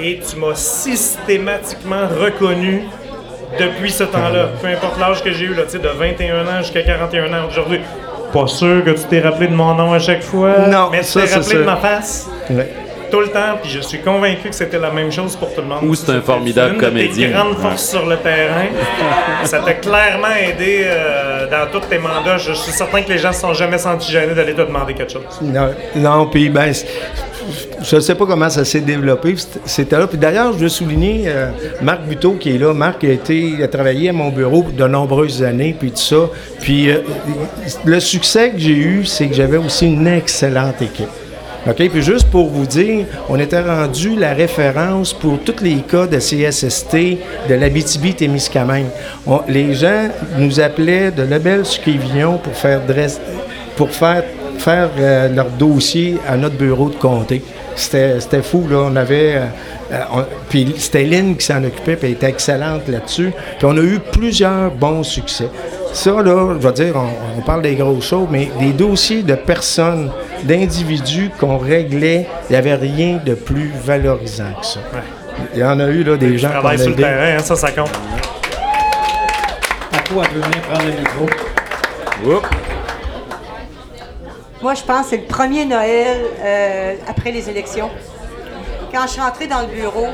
Et tu m'as systématiquement reconnu depuis ce temps-là. Peu importe l'âge que j'ai eu, là, de 21 ans jusqu'à 41 ans aujourd'hui. Pas sûr que tu t'es rappelé de mon nom à chaque fois, Non, mais tu t'es rappelé de ma face? Ouais. Tout le temps, puis je suis convaincu que c'était la même chose pour tout le monde. Ou c'est un formidable une comédien. grandes forces sur le terrain. <laughs> Ça t'a clairement aidé euh, dans tous tes mandats. Je suis certain que les gens ne se sont jamais sentis gênés d'aller te demander quelque chose. Non, non puis ben, je ne sais pas comment ça s'est développé. c'était- C'était là. Puis d'ailleurs, je veux souligner euh, Marc Buteau qui est là. Marc a, été, a travaillé à mon bureau de nombreuses années, puis tout ça. Puis euh, le succès que j'ai eu, c'est que j'avais aussi une excellente équipe. OK? Puis juste pour vous dire, on était rendu la référence pour tous les cas de CSST de l'Abitibi-Témiscamingue. Les gens nous appelaient de Lebel-Suquevillon pour faire dress- pour faire, faire euh, leur dossier à notre bureau de comté. C'était c'était fou, là. On avait... euh, euh, on- puis c'était Lynn qui s'en occupait, puis elle était excellente là-dessus. Puis on a eu plusieurs bons succès. Ça, là, je veux dire, on, on parle des grosses choses, mais des dossiers de personnes, d'individus qu'on réglait, il n'y avait rien de plus valorisant que ça. Il y en a eu, là, des gens... A sur le terrain, hein, ça, ça compte. Paco, venir prendre le micro. Moi, je pense que c'est le premier Noël euh, après les élections. Quand je suis rentrée dans le bureau,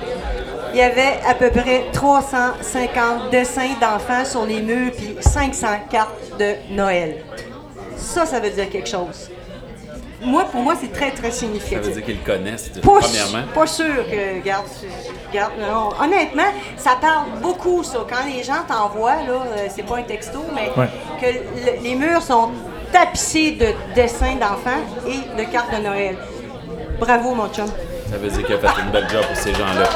il y avait à peu près 350 dessins d'enfants sur les murs, puis 500 cartes de Noël. Ça, ça veut dire quelque chose. Moi, pour moi, c'est très, très Ça significatif. veut dire qu'ils connaissent, Pas, premièrement. pas sûr que, garde, garde, non. Honnêtement, ça parle beaucoup, ça. Quand les gens t'envoient, là, euh, c'est pas un texto, mais Ouais. que le- les murs sont tapissés de dessins d'enfants et de cartes de Noël. Bravo, mon chum. Ça veut dire qu'il a fait une belle job pour ces gens-là.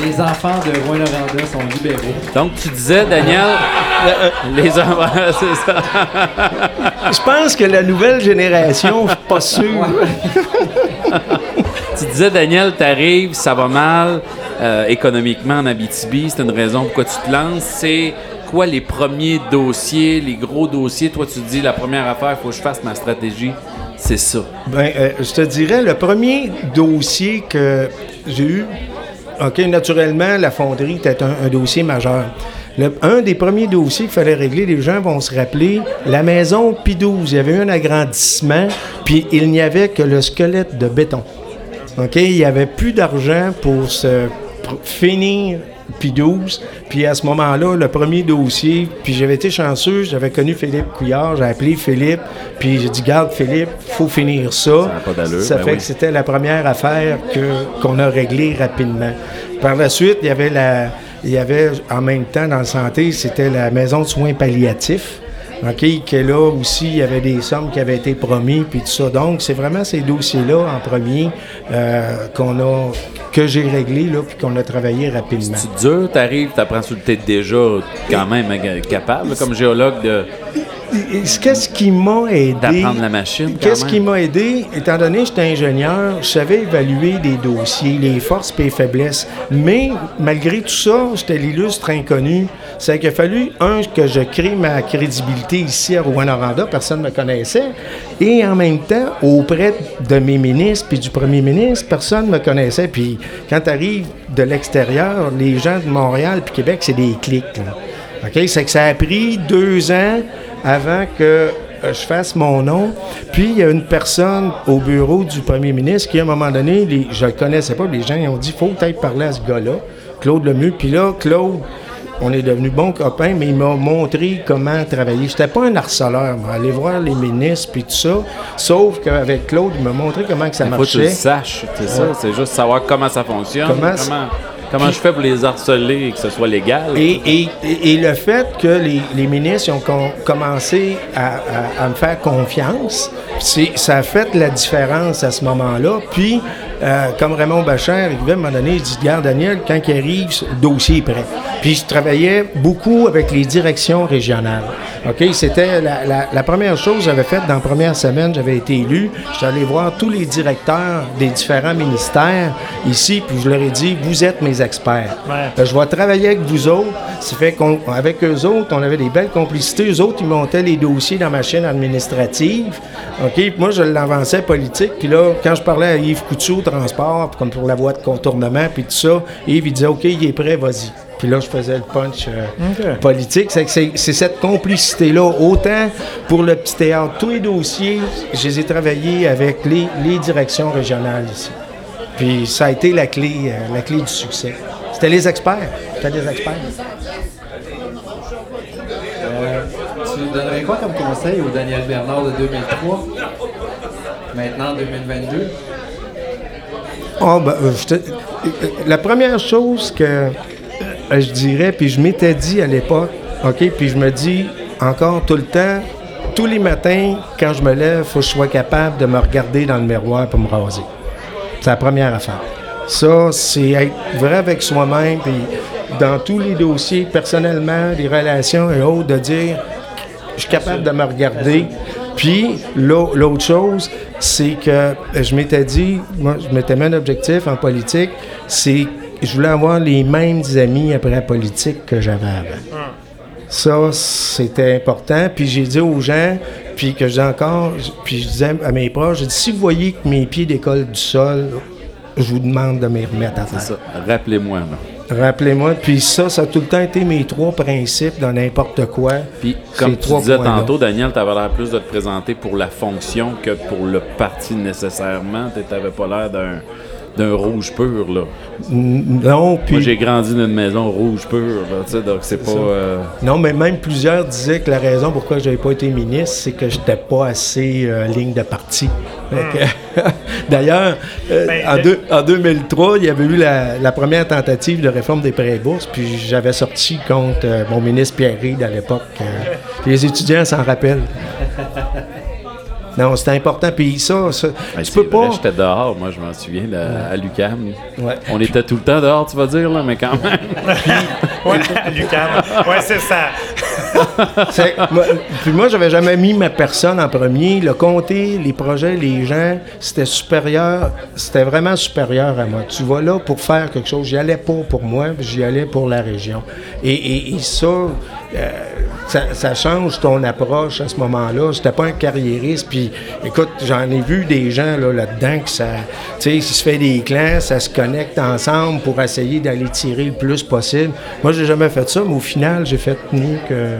Les enfants de Rouen-Noranda sont libérés. Donc, tu disais, Daniel, les enfants, <laughs> c'est ça. Je pense que la nouvelle génération, je suis pas sûr. Tu disais, Daniel, t'arrives, ça va mal euh, économiquement en Abitibi. C'est une raison pourquoi tu te lances. C'est quoi les premiers dossiers, les gros dossiers? Toi, tu te dis, la première affaire, il faut que je fasse ma stratégie. C'est ça. Ben, euh, je te dirais, le premier dossier que j'ai eu, OK, naturellement, la fonderie était un, dossier majeur. Un des premiers dossiers qu'il fallait régler, les gens vont se rappeler, la maison P12, il y avait eu un agrandissement, puis il n'y avait que le squelette de béton. OK, il n'y avait plus d'argent pour se finir P12. Puis à ce moment-là, le premier dossier, puis j'avais été chanceux, j'avais connu Philippe Couillard, j'ai appelé Philippe, puis j'ai dit, garde Philippe, faut finir ça. Ça pas ben fait oui. que c'était la première affaire que, qu'on a réglée rapidement. Par la suite, il y avait la, il y avait en même temps dans la santé, c'était la maison de soins palliatifs. OK, que là aussi, il y avait des sommes qui avaient été promises, puis tout ça. Donc, c'est vraiment ces dossiers-là en premier euh, qu'on a, que j'ai réglés, là, puis qu'on a travaillé rapidement. C'est dur, t'arrives, t'apprends sur le tête déjà quand même euh, capable, comme géologue, de, Qu'est-ce qui m'a aidé? d'apprendre la machine. Qu'est-ce qui m'a aidé? Étant donné que j'étais ingénieur, je savais évaluer des dossiers, les forces et les faiblesses. Mais malgré tout ça, j'étais l'illustre inconnu. C'est qu'il a fallu, un, que je crée ma crédibilité ici à Rouen-Noranda, personne ne me connaissait. Et en même temps, auprès de mes ministres puis du premier ministre, personne ne me connaissait. Puis quand tu arrives de l'extérieur, les gens de Montréal puis Québec, c'est des clics. là. OK? C'est que ça a pris deux ans avant que euh, je fasse mon nom. Puis il y a une personne au bureau du premier ministre qui, à un moment donné, les, je le connaissais pas, les gens ils ont dit faut peut-être parler à ce gars-là, Claude Lemieux. Puis là, Claude, on est devenus bons copains, mais il m'a montré comment travailler. J'étais pas un harceleur, moi. Aller voir les ministres puis tout ça. Sauf qu'avec Claude, il m'a montré comment que ça Il faut que tu le marchait. saches, c'est ça. C'est juste savoir comment ça fonctionne. Comment- Comment, comment, je fais pour les harceler et que ce soit légal? Et, le fait que les, ministres ont com- commencé à, à- me faire confiance, ça a fait la différence à ce moment-là. Puis, euh, comme Raymond Bachar arrivait à un moment donné, il dit Regarde, Daniel, quand il arrive, le dossier est prêt. Puis, je travaillais beaucoup avec les directions régionales. OK? C'était la, la- la première chose que j'avais faite dans la première semaine, j'avais été élu. J'étais allé voir tous les directeurs des différents ministères ici, puis je leur ai dit Vous êtes mes experts. Ouais. Euh, Je vais travailler avec vous autres. Ça fait qu'avec eux autres, on avait des belles complicités. Eux autres, ils montaient les dossiers dans ma chaîne administrative. OK? Puis moi, je l'avançais politique. Puis là, quand je parlais à Yves Couture, transport, comme pour la voie de contournement, puis tout ça, Yves, il disait OK, il est prêt, vas-y. Puis là, je faisais le punch euh, politique. C'est que c'est c'est cette complicité-là. Autant pour le petit théâtre, tous les dossiers, je les ai travaillés avec les, les directions régionales ici. Puis ça a été la clé, euh, la clé du succès. C'était les experts. C'était les experts. Euh, tu donnerais quoi comme conseil au Daniel Bernard de 2003? Maintenant, 2022? Ah, ben, euh, je te- euh, la première chose que euh, je dirais, puis je m'étais dit à l'époque, OK, puis je me dis encore tout le temps, tous les matins, quand je me lève, il faut que je sois capable de me regarder dans le miroir pour me raser. C'est la première affaire. Ça, c'est être vrai avec soi-même, puis dans tous les dossiers, personnellement, les relations et autres, de dire, je suis capable de me regarder. Puis, l'au- l'autre chose, c'est que je m'étais dit, moi, je m'étais mis un objectif en politique, c'est je voulais avoir les mêmes amis après la politique que j'avais avant. Ça, c'était important. Puis j'ai dit aux gens, puis que je dis encore, puis je disais à mes proches, j'ai dit, si vous voyez que mes pieds décollent du sol, je vous demande de me remettre à terre. C'est ça. Rappelez-moi. Rappelez-moi, puis ça, ça a tout le temps été mes trois principes dans n'importe quoi. Puis, comme tu disais tantôt, Daniel, tu avais l'air plus de te présenter pour la fonction que pour le parti nécessairement. Tu n'avais pas l'air d'un, d'un rouge pur, là. Non, puis... Moi, j'ai grandi dans une maison rouge pur, là, tu sais, donc c'est pas... euh, Non, mais même plusieurs disaient que la raison pourquoi je n'avais pas été ministre, c'est que je n'étais pas assez euh, ligne de parti. Que- <laughs> D'ailleurs, euh, Ben, en, le- deux- en 2003, il y avait eu la, la première tentative de réforme des prêts-bourses, puis j'avais sorti contre euh, mon ministre Pierre Reid à l'époque. euh, les étudiants s'en rappellent. Non, c'était important. Puis ça, ça ben, tu peux vrai, pas... J'étais dehors, moi, je m'en souviens, là, à l'UCAM. Ouais. On était tout le temps dehors, tu vas dire, là, mais quand même. <laughs> Ouais, Lucam. Ouais, c'est ça. Moi, puis moi, j'avais jamais mis ma personne en premier. Le comté, les projets, les gens, c'était supérieur. C'était vraiment supérieur à moi. Tu vas là pour faire quelque chose. J'y allais pas pour moi, j'y allais pour la région. Et- et ça, euh, ça, change ton approche à ce moment-là. J'étais pas un carriériste. Puis, écoute, j'en ai vu des gens là, là-dedans que ça, tu sais, se fait des clans, ça se connecte ensemble pour essayer d'aller tirer le plus possible. Moi, j'ai jamais fait ça, mais au final, j'ai fait mieux que,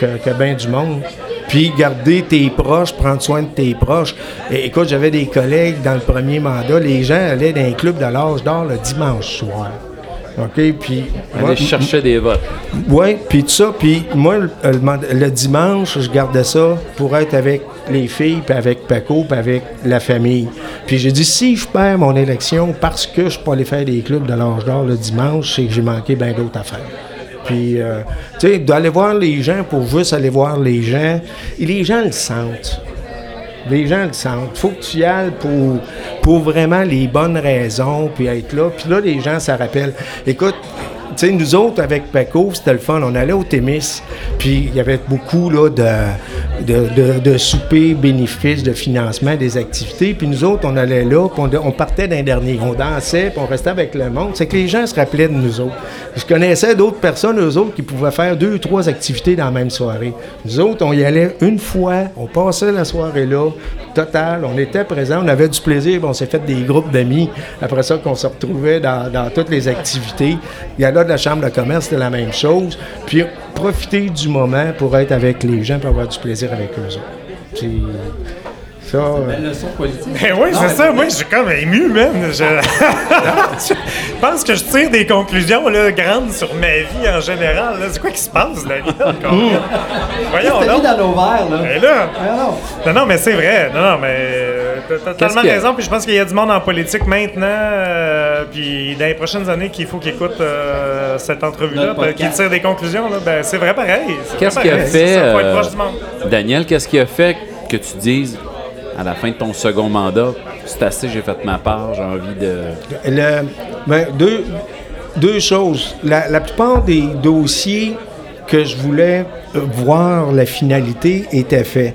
que, que bien du monde. Puis garder tes proches, prendre soin de tes proches. Et, écoute, j'avais des collègues dans le premier mandat, les gens allaient dans un club de l'âge d'or le dimanche soir. OK? Puis. Aller chercher des votes. oui, puis tout ça. Puis moi, le, le dimanche, je gardais ça pour être avec les filles, puis avec Paco, puis avec la famille. Puis j'ai dit, si je perds mon élection parce que je suis pas allé faire des clubs de l'âge d'or le dimanche, c'est que j'ai manqué bien d'autres affaires. Puis, euh, tu sais, d'aller voir les gens pour juste aller voir les gens, et les gens le sentent. Les gens le sentent. faut que tu ailles pour, vraiment les bonnes raisons, puis être là. Puis là, les gens, ça rappelle. Écoute, sais, nous autres, avec Paco, c'était le fun. On allait au Témis, puis il y avait beaucoup là, de, de, de, bénéfices, de financement des activités. Puis nous autres, on allait là, puis on, partait d'un dernier. On dansait, puis on restait avec le monde. C'est que les gens se rappelaient de nous autres. Je connaissais d'autres personnes, eux autres, qui pouvaient faire deux ou trois activités dans la même soirée. Nous autres, on y allait une fois, on passait la soirée là, total, on était présents, on avait du plaisir, on s'est fait des groupes d'amis. Après ça, qu'on se retrouvait dans, dans toutes les activités. Il y a là de la chambre de commerce, c'était la même chose. Puis profiter du moment pour être avec les gens, pour avoir du plaisir avec eux autres. C'est ça. euh, Belle leçon politique. Ben oui, c'est ça. Moi, je suis comme ému, même. Je... <laughs> je pense que je tire des conclusions là, grandes sur ma vie en général. là. C'est quoi qui se passe, là? Voyons T'as mis donc. dans nos verres, là? Mais là, Ah non. non, non, mais c'est vrai. Non, non, mais t'as t'as totalement raison. Puis je pense qu'il y a du monde en politique maintenant, euh, puis dans les prochaines années qu'il faut qu'ils écoutent euh, cette entrevue-là, ben, qu'ils tirent des conclusions. Là. Ben, c'est vrai pareil. C'est Qu'est-ce vrai qui a pareil. fait, ça, être euh, proche du monde. Daniel, qu'est-ce qui a fait que tu dises, à la fin de ton second mandat, c'est assez, j'ai fait ma part, j'ai envie de... Le- ben, deux, deux choses. La, la plupart des dossiers que je voulais euh, voir la finalité étaient faits.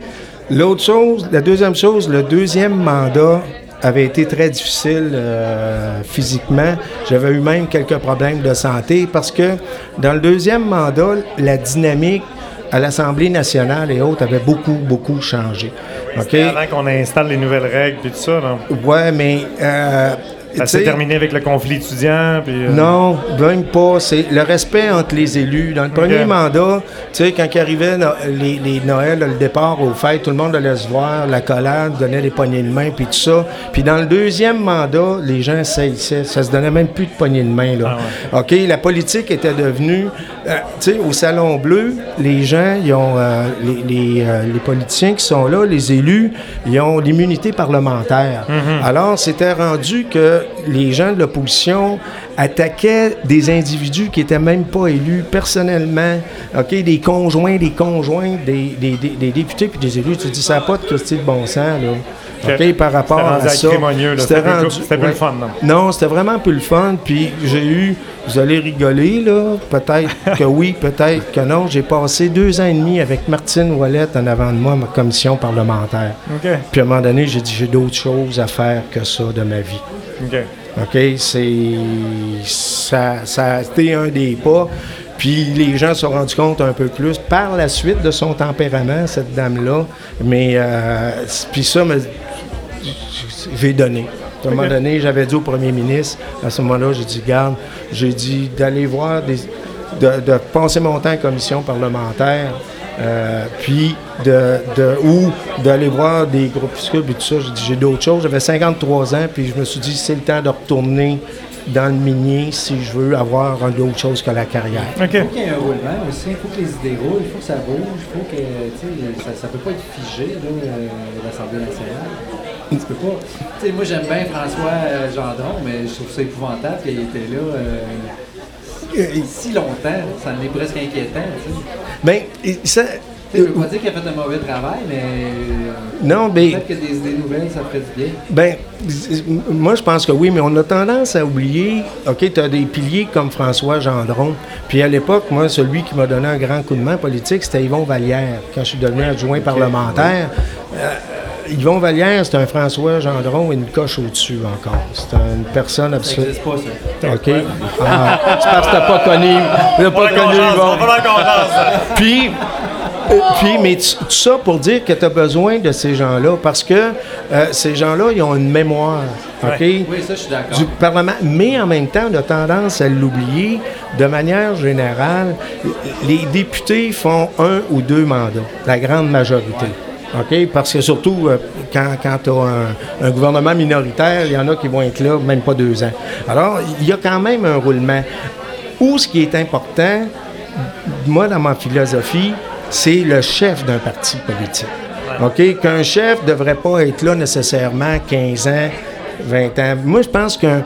L'autre chose, la deuxième chose, le deuxième mandat avait été très difficile euh, physiquement. J'avais eu même quelques problèmes de santé parce que dans le deuxième mandat, la dynamique à l'Assemblée nationale et autres avait beaucoup, beaucoup changé. OK? C'était Avant qu'on installe les nouvelles règles puis tout ça, non? Ouais, mais... euh, Ça s'est terminé avec le conflit étudiant. Puis, euh, non, même pas. C'est le respect entre les élus. Dans le premier mandat, tu sais, quand il arrivait no- les, les Noëls, le départ aux fêtes, tout le monde allait se voir, la collade, donnait des poignées de main, puis tout ça. Puis dans le deuxième mandat, les gens saillissaient. Ça se donnait même plus de poignées de main, là. OK? La politique était devenue... euh, tu sais, au Salon Bleu, les gens, ils ont... euh, les, les, les politiciens qui sont là, les élus, ils ont l'immunité parlementaire. Alors, c'était rendu que les gens de l'opposition attaquaient des individus qui étaient même pas élus personnellement, des conjoints, des conjoints, des, députés puis des élus. Tu dis, ça n'a pas de de bon sens, là. OK. OK, par rapport rendu à ça. C'était plus- c'était plus le fun, non? Non, c'était vraiment plus le fun. Puis j'ai eu, vous allez rigoler, là, peut-être <laughs> que oui, peut-être que non. J'ai passé deux ans et demi avec Martine Ouellette en avant de moi, ma commission parlementaire. Puis à un moment donné, j'ai dit, j'ai d'autres choses à faire que ça de ma vie. OK. OK? C'est. Ça, ça a été un des pas. Puis les gens se sont rendus compte un peu plus par la suite de son tempérament, cette dame-là. Mais. euh, puis ça, me- j'ai donné. À un moment donné, j'avais dit au premier ministre, à ce moment-là, j'ai dit, garde, j'ai dit d'aller voir des. De, de passer mon temps en commission parlementaire, euh, puis de, de ou d'aller voir des groupuscules et tout ça. J'ai dit, j'ai d'autres choses. J'avais 53 ans, puis je me suis dit, c'est le temps de retourner dans le minier si je veux avoir un d'autres choses que la carrière. Il faut qu'il y ait un roulement aussi, il faut que les idées roulent, il faut que ça bouge, il faut que, ça, ça peut pas être figé, là, euh, l'Assemblée nationale. Tu peux pas. Tu sais, moi, j'aime bien François euh, Gendron, mais je trouve ça épouvantable qu'il était là euh, si longtemps. Ça en est presque inquiétant. Ben, et ça. Je veux pas dire qu'il a fait un mauvais travail, mais. euh, Non, mais- Peut-être que des nouvelles, ça ferait du bien. Ben, moi, je pense que oui, mais on a tendance à oublier, OK, tu as des piliers comme François Gendron. Puis à l'époque, moi, celui qui m'a donné un grand coup de main politique, c'était Yvon Vallière, quand je suis devenu adjoint parlementaire. Euh, Yvon Vallière, c'est un François Gendron et une coche au-dessus encore. C'est une personne absolument. n'existe pas, ça. OK. Ah, c'est parce que t'as pas connu. T'as pas connu Yvon. Puis, euh, puis, mais tout ça pour dire que tu as besoin de ces gens-là, parce que euh, ces gens-là, ils ont une mémoire, OK? Oui, ça, je suis d'accord. Du Parlement. Mais en même temps, on a tendance à l'oublier. De manière générale, les députés font un ou deux mandats, la grande majorité. OK? Parce que surtout, euh, quand, quand tu as un, un gouvernement minoritaire, il y en a qui vont être là même pas deux ans. Alors, il y a quand même un roulement. Ou ce qui est important, moi, dans ma philosophie, c'est le chef d'un parti politique. OK? Qu'un chef ne devrait pas être là nécessairement 15 ans, 20 ans. Moi, je pense qu'un.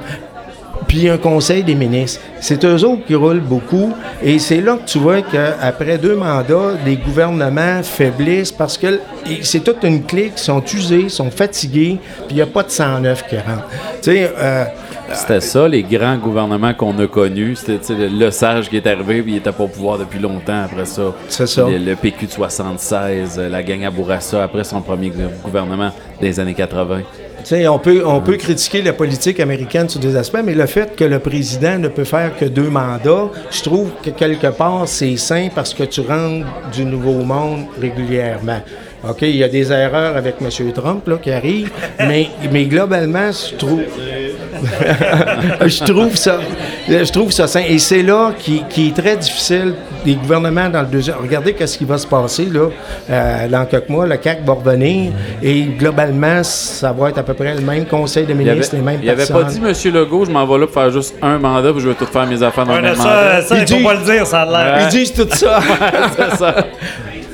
Puis un conseil des ministres. C'est eux autres qui roulent beaucoup. Et c'est là que tu vois qu'après deux mandats, les gouvernements faiblissent parce que c'est toute une clique, ils sont usés, sont fatigués, puis il n'y a pas de 109 qui rentre. Tu sais, euh, C'était ça, les grands gouvernements qu'on a connus. C'était le, sage qui est arrivé, puis il était pas au pouvoir depuis longtemps après ça. C'est ça. Le, le PQ de 76, euh, la gang à Bourassa, après son premier gou- gouvernement des années 80. On peut, on peut critiquer la politique américaine sur des aspects, mais le fait que le président ne peut faire que deux mandats, je trouve que quelque part, c'est sain parce que tu rentres du nouveau monde régulièrement. OK, il y a des erreurs avec M. Trump là, qui arrivent, mais, mais globalement, je trouve, <laughs> je trouve ça, je trouve ça sain. Et c'est là qui, qui est très difficile des gouvernements dans le deuxième. Regardez qu'est-ce qui va se passer là, euh, dans quelques mois. Le CAC va revenir et globalement, ça va être à peu près le même conseil de Il avait, ministres, les mêmes il avait personnes. pas dit, Monsieur Legault, je m'en vais là pour faire juste un mandat, puis je vais tout faire mes affaires dans Ouais, le même ça, mandat. ça, il faut pas le dire, ça a l'air. Ouais. Ils disent tout ça. <laughs> Ça.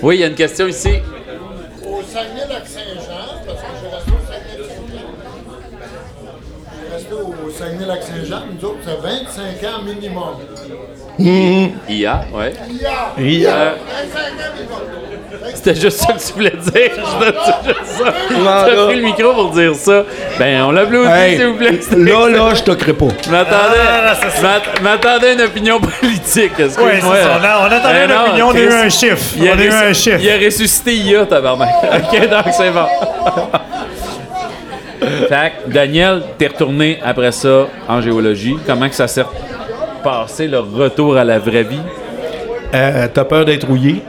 Oui, il y a une question ici. 25 ans minimum. IA, ouais. IA! IA. Euh, 25 ans minimum. C'était juste ça que tu voulais dire. C'était juste ça. Tu Mandat. as pris le micro pour dire ça. Ben, on l'applaudit, Hey, s'il vous plaît. là, là, je t'occuperai pas. Je m'attendais, Ah, c'est je m'att- m'attendais à une opinion politique. Excuse-moi. c'est ça. On a- on attendait Ben une non, opinion, on a eu un chiffre. Il a, On a eu un chiffre. il a ressuscité IA, tabarnak. <laughs> OK, donc c'est bon. Fait que, Daniel, t'es retourné après ça en géologie. Comment que ça s'est passé, le retour à la vraie vie? Euh, T'as peur d'être rouillé.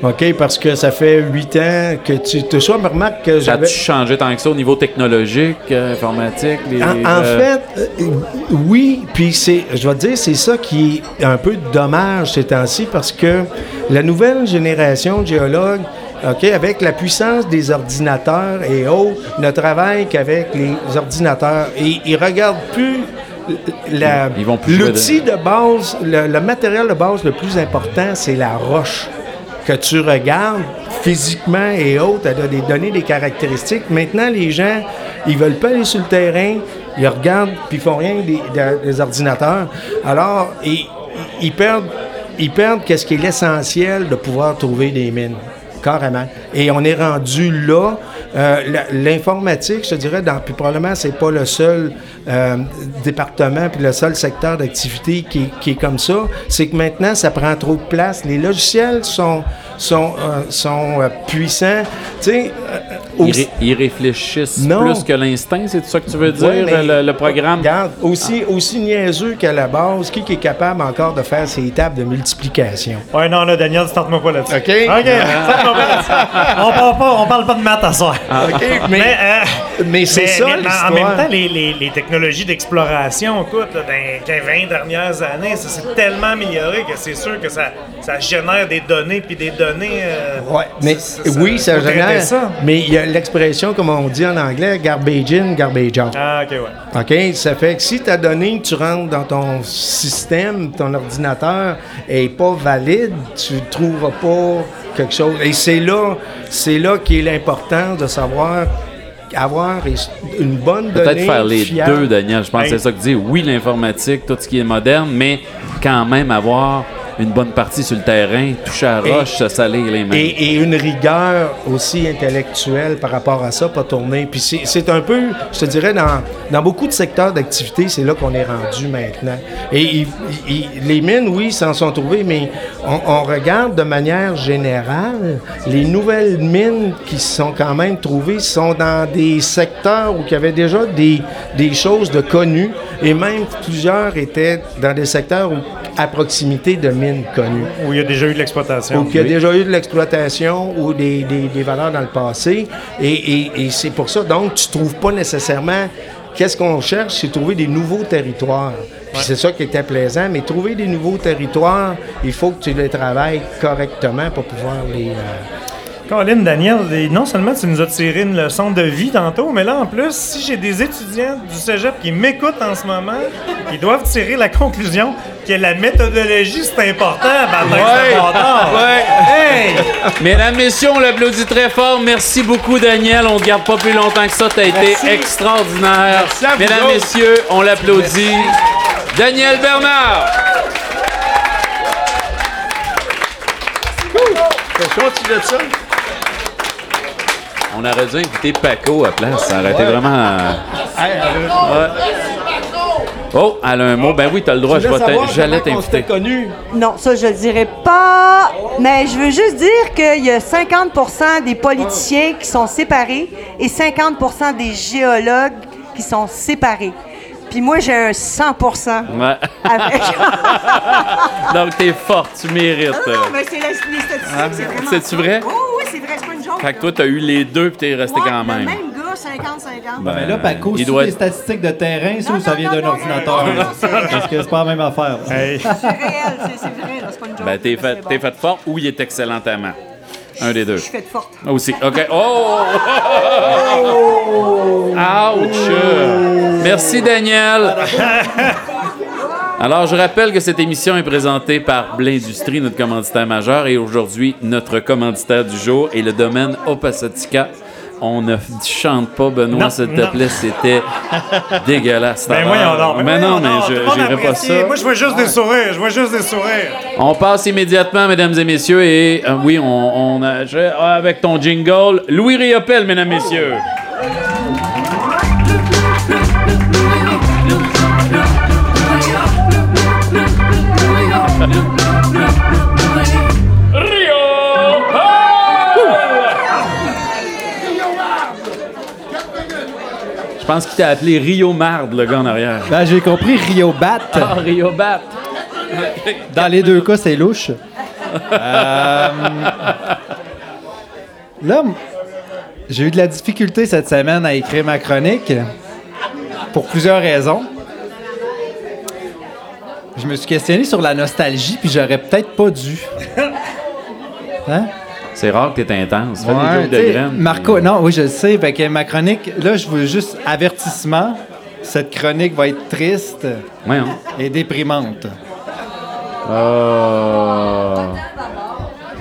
OK, parce que ça fait huit ans que tu te sois, remarque que Ça j'avais. a-tu changé tant que ça au niveau technologique, euh, informatique? Les, En, en euh, fait, euh, oui, puis c'est, je vais te dire, c'est ça qui est un peu dommage ces temps-ci parce que la nouvelle génération de géologues, OK, avec la puissance des ordinateurs et autres, ne travaille qu'avec les ordinateurs et ils regardent plus l'outil de base, le, le matériel de base le plus important, c'est la roche que tu regardes physiquement et autres, elle a des données, des caractéristiques. Maintenant, les gens, ils veulent pas aller sur le terrain, ils regardent puis ils font rien des, des- des ordinateurs. Alors, ils, ils perdent, ils perdent qu'est-ce qui est l'essentiel de pouvoir trouver des mines. Carrément. Et on est rendu là. Euh, L'informatique, je te dirais, dans, puis probablement, c'est pas le seul euh, département puis le seul secteur d'activité qui, est- qui est comme ça. C'est que maintenant, ça prend trop de place. Les logiciels sont, sont, euh, sont euh, puissants. Tu sais, euh, Ils, aussi- ré- ils réfléchissent Non. plus que l'instinct, c'est ça que tu veux dire, Ouais, le, le programme? Regarde, aussi, aussi niaiseux qu'à la base, qui qui est capable encore de faire ses étapes de multiplication? Ouais, non, là, Daniel, starte-moi pas là-dessus. OK? OK, starte-moi pas là-dessus. On parle pas, on parle pas de maths à soir. OK, mais, euh, mais c'est ça mais en même temps, les, les- les technologies d'exploration, écoute, là, dans les 20 dernières années, ça s'est tellement amélioré que c'est sûr que ça, ça génère des données, puis des données. euh, Ouais, mais ça- oui, ça génère. ça. Mais il y a l'expression, comme on dit en anglais, garbage in, garbage out. Ah, OK, ouais. OK? Ça fait que si ta donnée que tu rentres dans ton système, ton ordinateur, est pas valide, tu ne trouveras pas quelque chose. Et c'est là, c'est là qui est l'important de savoir avoir une bonne donnée. Peut-être faire les fiable. deux, Daniel. Je pense que c'est ça que tu dis. Oui, l'informatique, tout ce qui est moderne, mais quand même avoir une bonne partie sur le terrain, toucher à la roche, se salir les mains. Et, et une rigueur aussi intellectuelle par rapport à ça, pas tourner. Puis c'est- c'est un peu, je te dirais, dans, dans beaucoup de secteurs d'activité, c'est là qu'on est rendu maintenant. Et les mines, oui, s'en sont trouvées, mais on, on regarde de manière générale, les nouvelles mines qui sont quand même trouvées sont dans des secteurs où il y avait déjà des, des choses de connues, et même plusieurs étaient dans des secteurs où, à proximité de mines connues Où il y a déjà eu de l'exploitation. ou qu'il y a déjà eu de l'exploitation ou des, des- des valeurs dans le passé. Et, et- et c'est pour ça, donc, tu trouves pas nécessairement... Qu'est-ce qu'on cherche? C'est trouver des nouveaux territoires. Puis c'est ça qui était plaisant. Mais trouver des nouveaux territoires, il faut que tu les travailles correctement pour pouvoir les... euh, Colin, Daniel, non seulement tu nous as tiré une leçon de vie tantôt, mais là, en plus, si j'ai des étudiants du cégep qui m'écoutent en ce moment, ils doivent tirer la conclusion que la méthodologie, c'est important à baptême Ouais. de bâtard. Hey! Mesdames, messieurs, on l'applaudit très fort. Merci beaucoup, Daniel. On ne te garde pas plus longtemps que ça. Tu as été extraordinaire. Merci à vous Mesdames, autres. messieurs, on l'applaudit. Daniel Bernard. Fait chaud, tu veux ça? On aurait dû inviter Paco à place. Ça aurait été vraiment. euh, ouais. Oh, elle a un mot. Ben oui, tu as le droit. Je vais t'in- J'allais t'inviter. connu. Non, ça, je le dirais pas. Mais je veux juste dire qu'il y a 50% des politiciens qui sont séparés et 50% des géologues qui sont séparés. Puis moi, j'ai un 100% Ouais. avec. <laughs> Donc, t'es forte. Tu mérites. Non, mais c'est la- les statistiques, Ah, c'est vraiment. c'est-tu vrai? Oh, oui, c'est vrai, c'est pas une joke. Fait que toi, t'as eu les deux puis t'es resté quand Le même. même gars, 50-50. Ben, Mais là, Paco, il c'est doit des être- statistiques de terrain, ça, ou ça vient d'un ordinateur? non, non, c'est- Parce que c'est pas la même affaire. Hey. C'est réel, c'est vrai, là, c'est pas une joke. Ben, t'es fait, bon. t'es fait fort ou il est excellemment. Un des deux. Je suis faite forte. Aussi. OK. Oh! Ouch! Merci, Daniel. <laughs> Alors, je rappelle que cette émission est présentée par Blindustrie, notre commanditaire majeur, et aujourd'hui, notre commanditaire du jour est le domaine Opasatica. On ne chante pas, Benoît, s'il te plaît, c'était <laughs> dégueulasse. Ben ta voyons donc. Mais non, mais je pas ça. Moi, je vois juste des sourires. Je vois juste des sourires. On passe immédiatement, mesdames et messieurs, et euh, oui, on, on a, je- avec ton jingle, Louis Riopel, mesdames, messieurs. Pense qu'il t'a appelé Rio Marde, le gars en arrière. Ben, j'ai compris Rio Bat. Ah, Rio Bat. Dans les deux cas, c'est louche. Euh, Là, j'ai eu de la difficulté cette semaine à écrire ma chronique pour plusieurs raisons. Je me suis questionné sur la nostalgie, puis j'aurais peut-être pas dû. Hein? C'est rare que t'es intense. Fais Ouais, des jokes de graines. Marco, non, oui, je le sais. Fait que ma chronique, là, je veux juste avertissement. Cette chronique va être triste Ouais, hein. et déprimante. Oh.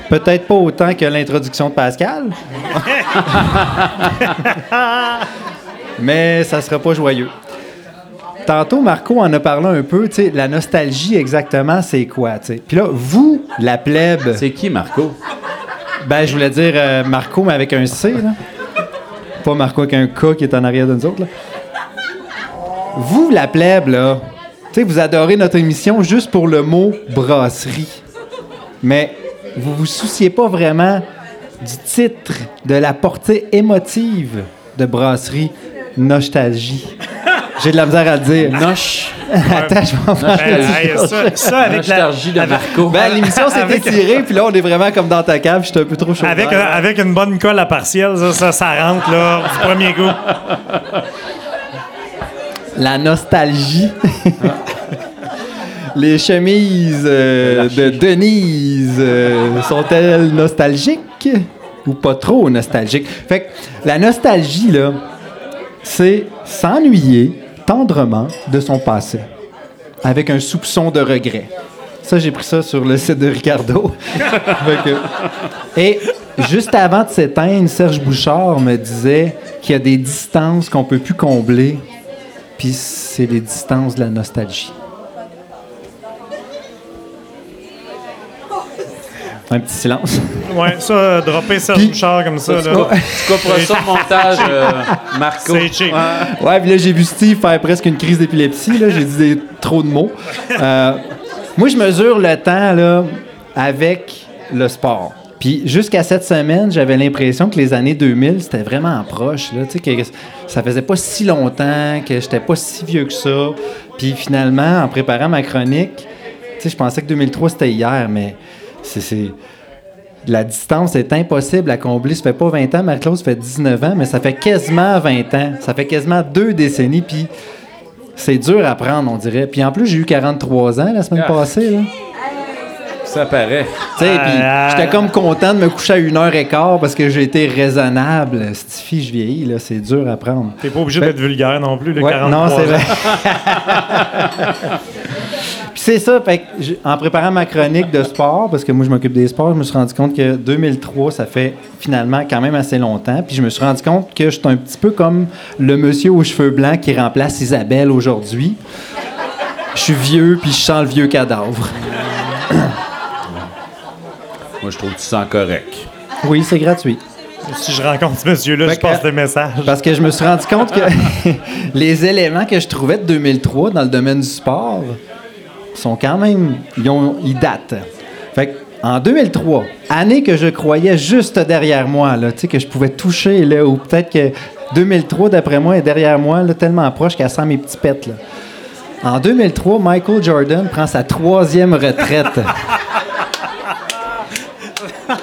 Peut-être pas autant que l'introduction de Pascal. <laughs> Mais ça sera pas joyeux. Tantôt, Marco en a parlé un peu, tu sais, la nostalgie exactement, c'est quoi, tu sais. Puis là, vous, la plèbe. C'est qui, Marco? Ben, je voulais dire euh, Marco, mais avec un C, là. Pas Marco avec un K qui est en arrière de nous autres, là. Vous, la plèbe, là, tu sais, vous adorez notre émission juste pour le mot brasserie. Mais vous vous souciez pas vraiment du titre, de la portée émotive de brasserie Nostalgie. J'ai de la misère à le dire. Noche. <laughs> Attends, je vais en faire Ben, ça, ça, avec la, Nostalgie de Marco. Ben, l'émission s'est étirée, puis là, on est vraiment comme dans ta cave. J'étais un peu trop chaud. avec, un- avec une bonne colle à partiel, ça, ça, ça rentre là, du premier coup. La nostalgie. Les chemises euh, de Denise euh, sont-elles nostalgiques ou pas trop nostalgiques? Fait que la nostalgie, là, c'est s'ennuyer tendrement de son passé avec un soupçon de regret. Ça, j'ai pris ça sur le site de Ricardo. <laughs> Et juste avant de s'éteindre, Serge Bouchard me disait qu'il y a des distances qu'on peut plus combler, puis c'est les distances de la nostalgie. Un petit silence. Ouais, ça, euh, dropper Serge Puis- Bouchard comme ça. Tu là. coupes- tu couperas ça au montage, euh, Marco. C'est cheap. Ouais, puis là, j'ai vu Steve faire presque une crise d'épilepsie. Là, j'ai dit des- trop de mots. Euh, moi, je mesure le temps là, avec le sport. Puis jusqu'à cette semaine, j'avais l'impression que les années 2000, c'était vraiment proche. Là, Tu sais, que ça faisait pas si longtemps, que j'étais pas si vieux que ça. Puis finalement, en préparant ma chronique, tu sais, je pensais que 2003, c'était hier, mais c'est-. La distance est impossible à combler. Ça fait pas 20 ans, Marie-Claude, ça fait 19 ans, mais ça fait quasiment 20 ans. Ça fait quasiment deux décennies, puis c'est dur à prendre, on dirait. Puis en plus, j'ai eu 43 ans la semaine Ah. passée. Là. Ça paraît. Tu sais, puis Ah. j'étais comme content de me coucher à une heure et quart parce que j'ai été raisonnable. Stifi, je vieillis, là, c'est dur à prendre. T'es pas obligé d'être vulgaire non plus, le Ouais, 43 non, c'est ans. vrai. <laughs> C'est ça, fait que j'ai- en préparant ma chronique de sport, parce que moi je m'occupe des sports, je me suis rendu compte que 2003, ça fait finalement quand même assez longtemps. Puis je me suis rendu compte que je suis un petit peu comme le monsieur aux cheveux blancs qui remplace Isabelle aujourd'hui. Je suis vieux, puis je sens le vieux cadavre. <coughs> Moi, je trouve que tu sens correct. Oui, c'est gratuit. Si je rencontre ce monsieur-là, je passe des messages. Parce que je me suis rendu compte que <laughs> les éléments que je trouvais de 2003 dans le domaine du sport sont quand même. Ils, ont- ils datent. Fait en 2003, année que je croyais juste derrière moi, là, que je pouvais toucher, là, ou peut-être que 2003, d'après moi, est derrière moi, là, tellement proche qu'elle sent mes petits pets. En 2003, Michael Jordan prend sa troisième retraite. <laughs>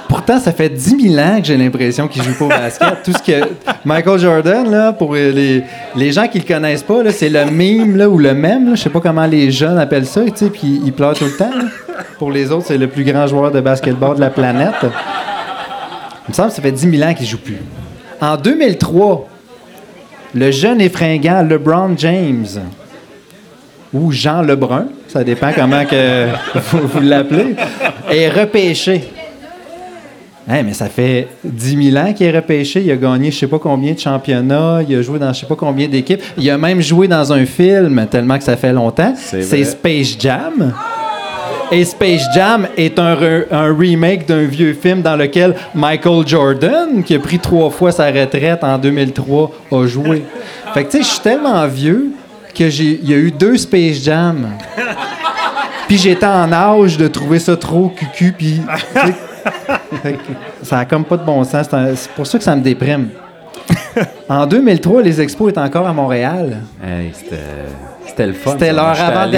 Pourtant, ça fait 10 000 ans que j'ai l'impression qu'il joue pas au basket. Tout ce que Michael Jordan, pour les, les gens qui le connaissent pas, c'est le meme là, ou le mème. là. Je sais pas comment les jeunes appellent ça, puis il pleure tout le temps. Pour les autres, c'est le plus grand joueur de basketball de la planète. Il me semble que ça fait 10 000 ans qu'il joue plus. En 2003, le jeune et fringant LeBron James, ou Jean Lebrun, ça dépend comment que <laughs> vous, vous l'appelez, est repêché. Hey, mais ça fait 10 000 ans qu'il est repêché. Il a gagné je sais pas combien de championnats. Il a joué dans je sais pas combien d'équipes. Il a même joué dans un film tellement que ça fait longtemps. C'est. Space Jam. Et Space Jam est un, re- un remake d'un vieux film dans lequel Michael Jordan, qui a pris trois fois sa retraite en 2003, a joué. Fait que tu sais, je suis tellement vieux que j'ai il y a eu deux Space Jam. Puis j'étais en âge de trouver ça trop cucu, puis ça a comme pas de bon sens. C'est pour ça que ça me déprime. <laughs> En 2003, les expos étaient encore à Montréal. Hey, c'était, le fun. C'était leur avant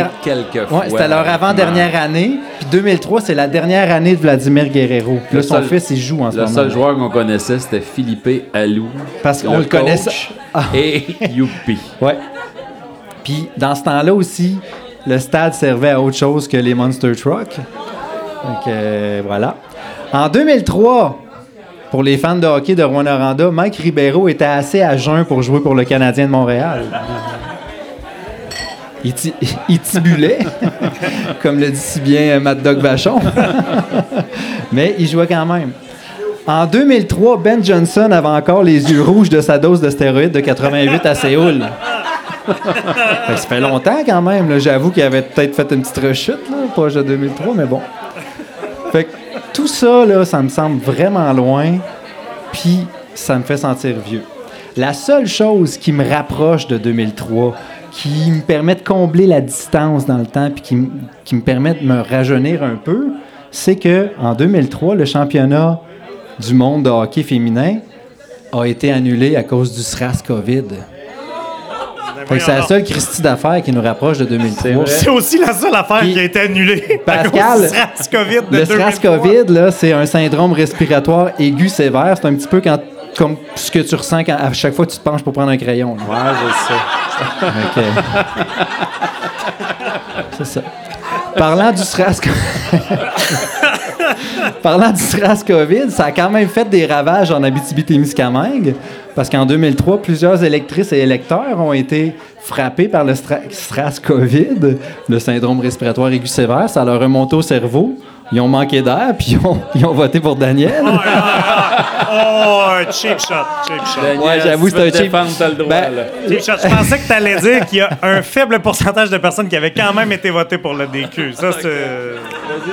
fois. Ouais, c'était leur avant-dernière année. Puis 2003, c'est la dernière année de Vladimir Guerrero. Puis Le là, son seul- fils, il joue en ce Le moment. seul joueur qu'on connaissait, c'était Philippe Alou. Parce qu'on le coach connaissait. Ah. Et Youpi. Ouais. Puis dans ce temps-là aussi, le stade servait à autre chose que les Monster Trucks. Donc euh, voilà. En 2003, pour les fans de hockey de Rwanda, Mike Ribeiro était assez à jeun pour jouer pour le Canadien de Montréal. il, ti- <laughs> il tibulait, <laughs> comme le dit si bien Mad Dog Vachon. <laughs> Mais il jouait quand même. En 2003, Ben Johnson avait encore les yeux rouges de sa dose de stéroïdes de 88 à Séoul. Ça fait longtemps quand même. J'avoue qu'il avait peut-être fait une petite rechute, là, proche de 2003, mais bon. Fait que tout ça, là, ça me semble vraiment loin, puis ça me fait sentir vieux. La seule chose qui me rapproche de 2003, qui me permet de combler la distance dans le temps, puis qui, me permet de me rajeunir un peu, c'est que en 2003, le championnat du monde de hockey féminin a été annulé à cause du SRAS COVID. Fait que c'est la seule Christie d'affaires qui nous rapproche de 2003. C'est aussi la seule affaire Puis- qui a été annulée. à Pascal, cause du SRAS COVID de Le SRAS 2003. COVID, là, c'est un syndrome respiratoire aigu sévère. C'est un petit peu quand, comme ce que tu ressens quand, à chaque fois que tu te penches pour prendre un crayon. là. Ouais, je sais. Ok. C'est ça. Parlant du SRAS <laughs> <laughs> Parlant du SRAS COVID, ça a quand même fait des ravages en Abitibi-Témiscamingue parce qu'en 2003, plusieurs électrices et électeurs ont été frappés par le SRAS COVID, le syndrome respiratoire aigu sévère. Ça leur remonté au cerveau. Ils ont manqué d'air, puis ils ont, ils ont voté pour Daniel. Oh, un cheap shot, cheap shot. Daniel, Ouais, j'avoue, si c'est un te cheap- défendre, t'as le droit, Ben, là. Cheap shot. Je pensais que tu allais dire qu'il y a un faible pourcentage de personnes qui avaient quand même été votées pour le DQ. Ça, c'est.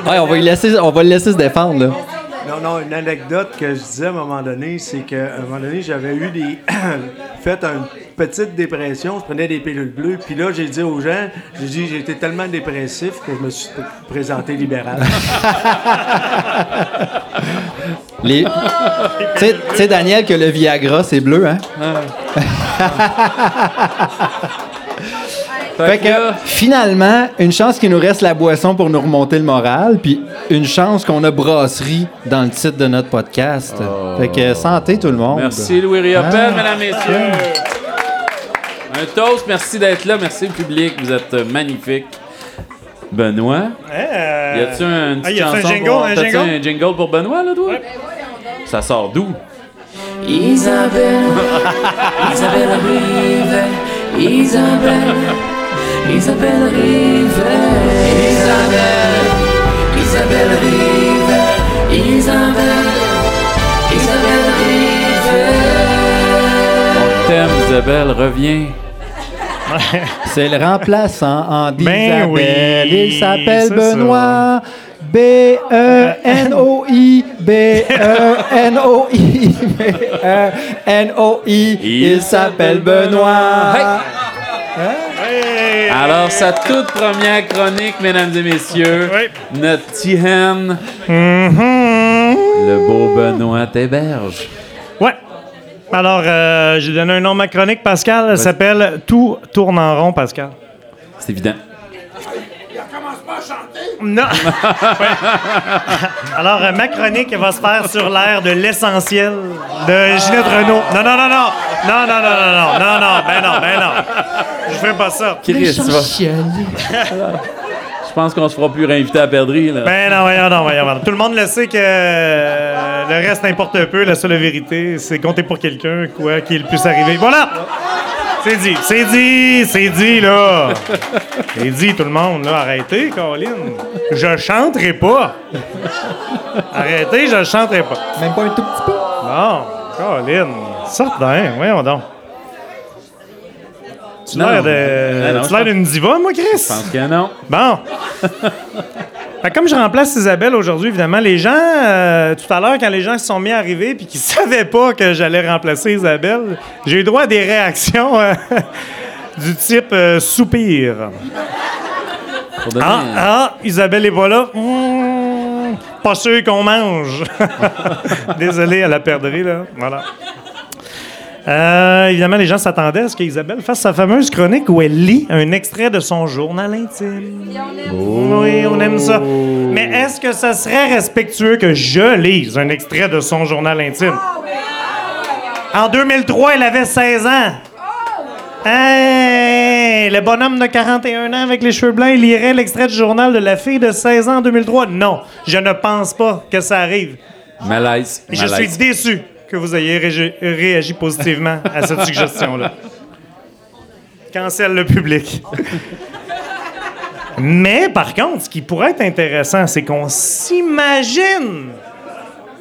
Ouais, on va, laisser, on va le laisser se défendre. Là. Non, non, une anecdote que je disais à un moment donné, c'est qu'à un moment donné, j'avais eu des. <coughs> fait une petite dépression, je prenais des pilules bleues, puis là, j'ai dit aux gens, j'ai dit, j'ai été tellement dépressif que je me suis présenté libéral. <laughs> Les... tu sais- Daniel, que le Viagra, c'est bleu, hein? <laughs> Fait que finalement, une chance qu'il nous reste la boisson pour nous remonter le moral, puis une chance qu'on a brasserie dans le titre de notre podcast. Fait que santé tout le monde. Merci Louis Riopel, Ah. mesdames, messieurs. Un toast, merci d'être là, merci le public, vous êtes euh, magnifiques. Benoît, Euh, y a-tu une ah, petite y a-tu un chanson jingle, pour... un jingle? un jingle pour Benoît, là, toi? Ça sort d'où? Isabelle, Isabelle arrive, Isabelle, Isabelle arrive, Isabelle, Isabelle arrive, Isabelle Isabelle, reviens. C'est le remplaçant en. Ben oui, Il s'appelle Benoît. E B-E-N-O-I, B-E-N-O-I, B-E-N-O-I. Il s'appelle Benoît. Hey! Alors, sa toute première chronique, mesdames et messieurs, Oui. notre petit hen, Mhm. le beau Benoît t'héberge. Ouais. Alors, euh, j'ai donné un nom à ma chronique, Pascal. Elle s'appelle Tout tourne en rond, Pascal. C'est évident. Non. Ouais. <laughs> Alors, euh, ma chronique elle va se faire sur l'air de l'essentiel de Ginette Renault. Non, non, non, non. Non, non, non, non, non. Non, non, ben non, ben non. Je fais pas ça. Chris, tu vas- <laughs> Je pense qu'on se fera plus réinviter à perdrie, là. Ben non, voyons, non, voyons, voyons. Tout le monde le sait que euh, le reste importe peu. La seule vérité, c'est compter pour quelqu'un, quoi qu'il puisse arriver. Voilà! C'est dit, c'est dit, c'est dit, là. C'est dit, tout le monde, là. Arrêtez, Colin. Je chanterai pas. Arrêtez, je chanterai pas. Même pas un tout petit peu. Bon, Colin. Certain, voyons donc. Tu l'air de- d'une diva, moi, Chris? Je pense que non. Bon. <laughs> Comme je remplace Isabelle aujourd'hui, évidemment, les gens, euh, tout à l'heure, quand les gens se sont mis à arriver puis qu'ils <laughs> savaient pas que j'allais remplacer Isabelle, j'ai eu droit à des réactions euh, <laughs> du type euh, soupir. Donner Ah, ah, Isabelle est pas là. Mmh, pas sûr qu'on mange. Désolé à la perdrix, là. Voilà. Euh, évidemment, les gens s'attendaient à ce qu'Isabelle fasse sa fameuse chronique où elle lit un extrait de son journal intime. Oui, on aime ça. Mais est-ce que ça serait respectueux que je lise un extrait de son journal intime? En 2003, elle avait 16 ans. Hey, le bonhomme de 41 ans avec les cheveux blancs, il lirait l'extrait du journal de la fille de 16 ans en 2003? Non, je ne pense pas que ça arrive. Malaise. Je malaise. suis déçu que vous ayez réagi positivement à cette <laughs> suggestion-là. Cancelle le public. Mais par contre, ce qui pourrait être intéressant, c'est qu'on s'imagine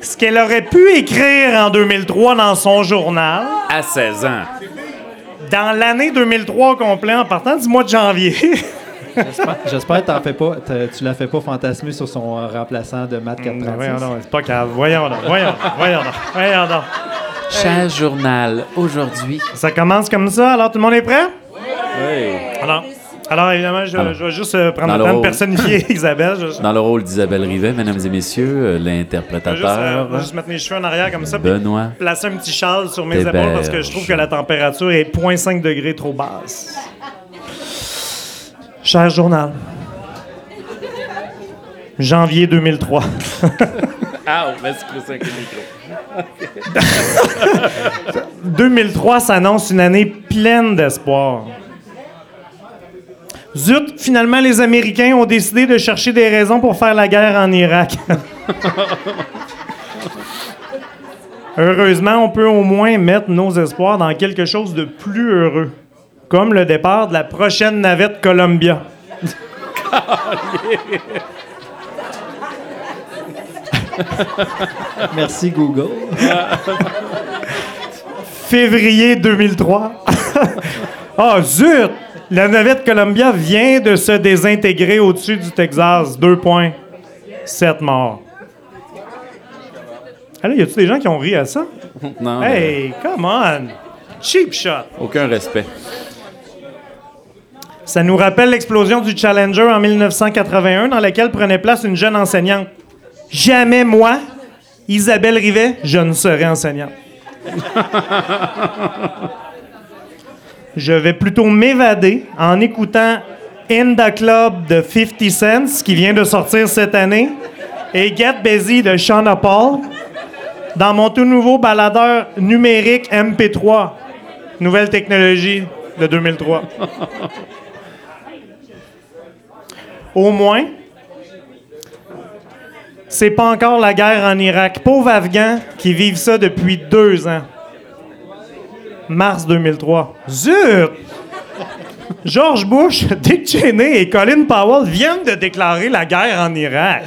ce qu'elle aurait pu écrire en 2003 dans son journal. À 16 ans. Dans l'année 2003 au complet, en partant du mois de janvier. <laughs> J'espère- que t'en fais pas, tu la fais pas fantasmer sur son euh, remplaçant de Matt 436. voyons donc, c'est pas grave. Voyons donc, voyons donc, voyons donc, voyons donc. Cher journal, aujourd'hui. Ça commence comme ça, alors tout le monde est prêt? Oui. Alors, alors évidemment, je, Alors, je vais juste euh, prendre le temps de rôle. personnifier <laughs> Isabelle. Je, Dans le rôle d'Isabelle Rivet, mesdames et messieurs, euh, vais juste, euh, l'interprétateur. je vais juste mettre mes cheveux en arrière comme ça. puis Benoît Placer un petit châle sur mes épaules parce que je trouve que la température est 0.5 degrés trop basse. Cher journal. Janvier 2003. <laughs> Ah, on va se crisser avec le micro. <laughs> 2003 s'annonce une année pleine d'espoir. Zut, finalement, les Américains ont décidé de chercher des raisons pour faire la guerre en Irak. <laughs> Heureusement, on peut au moins mettre nos espoirs dans quelque chose de plus heureux, comme le départ de la prochaine navette Columbia. <laughs> Merci Google. <laughs> février 2003. <laughs> Ah, zut! La navette Columbia vient de se désintégrer au-dessus du Texas. Deux points. Sept morts. Alors, y a-tu des gens qui ont ri à ça? Non, Hey, come on! Cheap shot! aucun respect. Ça nous rappelle l'explosion du Challenger en 1981 dans laquelle prenait place une jeune enseignante. Jamais moi, Isabelle Rivet, je ne serai enseignante. <laughs> je vais plutôt m'évader en écoutant In the Club de 50 Cent, qui vient de sortir cette année, et Get Busy de Shauna Paul, dans mon tout nouveau baladeur numérique MP3, nouvelle technologie de 2003. <laughs> Au moins, c'est pas encore la guerre en Irak. Pauvres Afghans qui vivent ça depuis deux ans. Mars 2003. Zut! George Bush, <laughs> Dick Cheney et Colin Powell viennent de déclarer la guerre en Irak.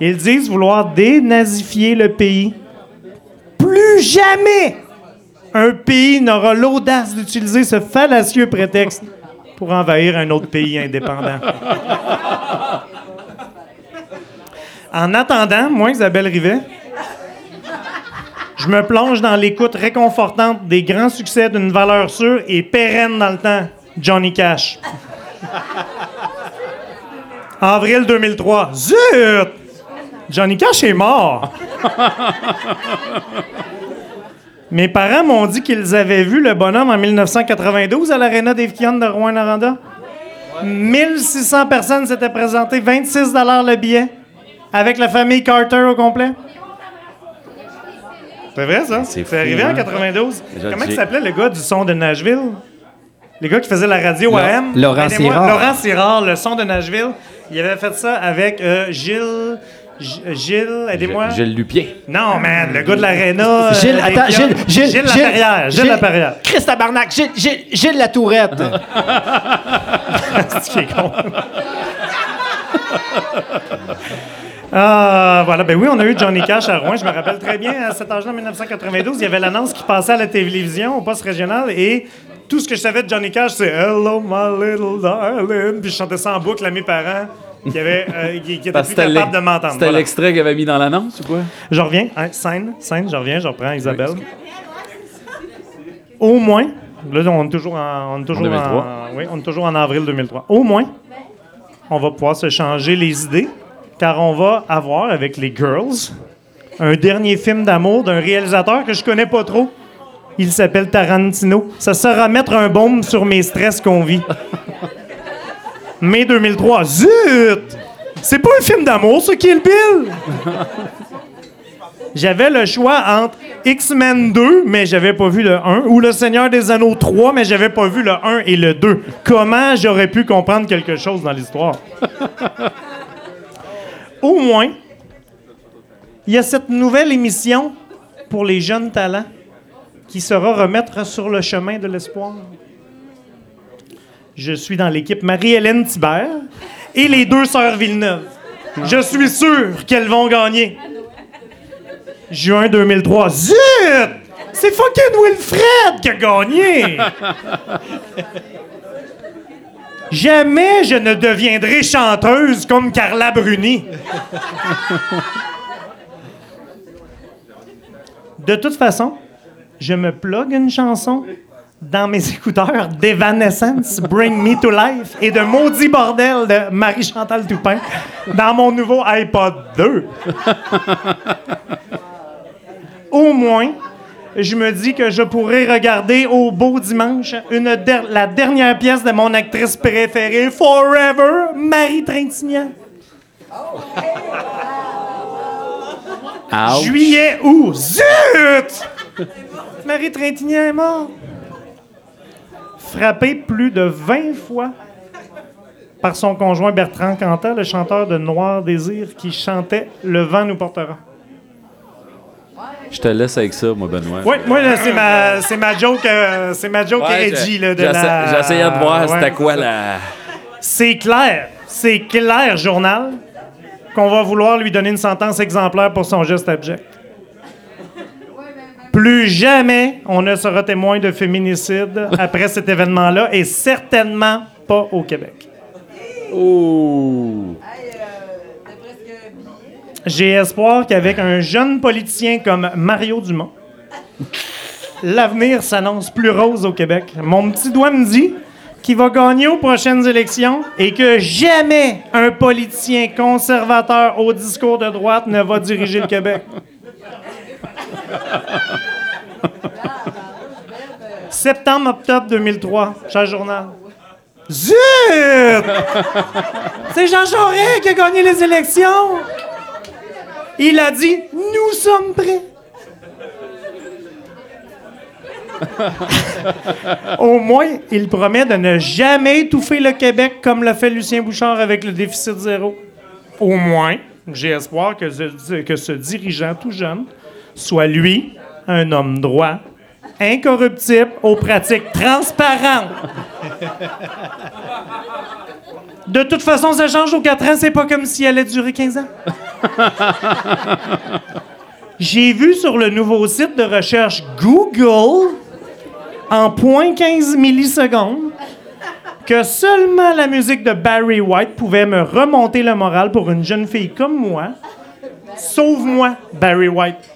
Ils disent vouloir dénazifier le pays. Plus jamais un pays n'aura l'audace d'utiliser ce fallacieux prétexte pour envahir un autre pays indépendant. En attendant, moi, Isabelle Rivet, je me plonge dans l'écoute réconfortante des grands succès d'une valeur sûre et pérenne dans le temps, Johnny Cash. Avril 2003. Zut! Johnny Cash est mort. Mes parents m'ont dit qu'ils avaient vu le bonhomme en 1992 à l'Arena des de Rouen-Noranda. 1600 personnes s'étaient présentées, 26 le billet, avec la famille Carter au complet. C'est vrai, ça? C'est fou, arrivé en hein? 92. Déjà, Comment il s'appelait le gars du son de Nashville? Les gars qui faisaient la radio AM? Laurent Aidez-moi. Sirard. Laurent Sirard, le son de Nashville. Il avait fait ça avec euh, Gilles... G- Gilles, aidez-moi. Gilles Lupier. Non, man, le gars de l'Arena. euh, Gilles, des attends. Gilles, Gilles, Gilles Laperrière. Gilles Laperrière. Chris Tabarnak, Gilles, Gilles, Gilles la Tourette. <laughs> C'est qui est con. <laughs> Ah, voilà. Ben oui, on a eu Johnny Cash à Rouen. Je me rappelle très bien, à cet âge-là, en 1992, il y avait l'annonce qui passait à la télévision, au poste régional, et tout ce que je savais de Johnny Cash, c'est Hello, my little darling. Puis je chantais ça en boucle à mes parents qui, avaient, euh, qui, qui étaient Parce plus l'ex- de m'entendre. C'était Voilà. l'extrait qu'il avait mis dans l'annonce ou quoi? Je reviens. Hein, scène, scène, je reviens, je reprends Isabelle. Au moins, là, on est toujours en, on est toujours En 2003. en- oui, on est toujours en avril 2003. Au moins, on va pouvoir se changer les idées, car on va avoir avec les Girls un dernier film d'amour d'un réalisateur que je connais pas trop. Il s'appelle Tarantino. Ça sera mettre un baume sur mes stress qu'on vit. <laughs> Mai 2003. Zut! C'est pas un film d'amour, ce Kill Bill! J'avais le choix entre X-Men 2, mais j'avais pas vu le 1, ou Le Seigneur des Anneaux 3, mais j'avais pas vu le 1 et le 2. Comment j'aurais pu comprendre quelque chose dans l'histoire? <laughs> Au moins, il y a cette nouvelle émission pour les jeunes talents qui sera remettre sur le chemin de l'espoir. Je suis dans l'équipe Marie-Hélène Thibert et les deux sœurs Villeneuve. Je suis sûr qu'elles vont gagner. Juin 2003. Zut! C'est fucking Wilfred qui a gagné! Jamais je ne deviendrai chanteuse comme Carla Bruni. De toute façon, je me plug une chanson dans mes écouteurs d'Evanescence, Bring Me to Life et de Maudit Bordel de Marie-Chantal Toupin dans mon nouveau iPod 2. Au moins, je me dis que je pourrais regarder au beau dimanche une der- la dernière pièce de mon actrice préférée, Forever, Marie Trintignant. Juillet, août. Zut! Marie Trintignant est morte. Frappée plus de 20 fois par son conjoint Bertrand Cantat, le chanteur de Noir Désir, qui chantait Le vent nous portera. Je te laisse avec ça, moi, Benoît. Oui, moi, c'est ma, c'est ma joke, euh, c'est ma joke Ouais, edgy, là, de la... J'essayais de voir c'était quoi la. C'est clair, c'est clair, journal, qu'on va vouloir lui donner une sentence exemplaire pour son geste abject. Plus jamais on ne sera témoin de féminicide après cet événement-là, et certainement pas au Québec. Oh! J'ai espoir qu'avec un jeune politicien comme Mario Dumont, l'avenir s'annonce plus rose au Québec. Mon petit doigt me dit qu'il va gagner aux prochaines élections et que jamais un politicien conservateur au discours de droite ne va diriger le Québec. Septembre-octobre 2003, cher journal. Zut! C'est Jean Charest qui a gagné les élections! Il a dit Nous sommes prêts. <laughs> Au moins, il promet de ne jamais étouffer le Québec comme l'a fait Lucien Bouchard avec le déficit zéro. Au moins, j'ai espoir que ce, que ce dirigeant tout jeune soit lui, un homme droit, incorruptible, aux pratiques transparentes. De toute façon, ça change aux 4 ans, c'est pas comme si allait durer 15 ans. J'ai vu sur le nouveau site de recherche Google, en 0.15 millisecondes, que seulement la musique de Barry White pouvait me remonter le moral pour une jeune fille comme moi. Sauve-moi, Barry White.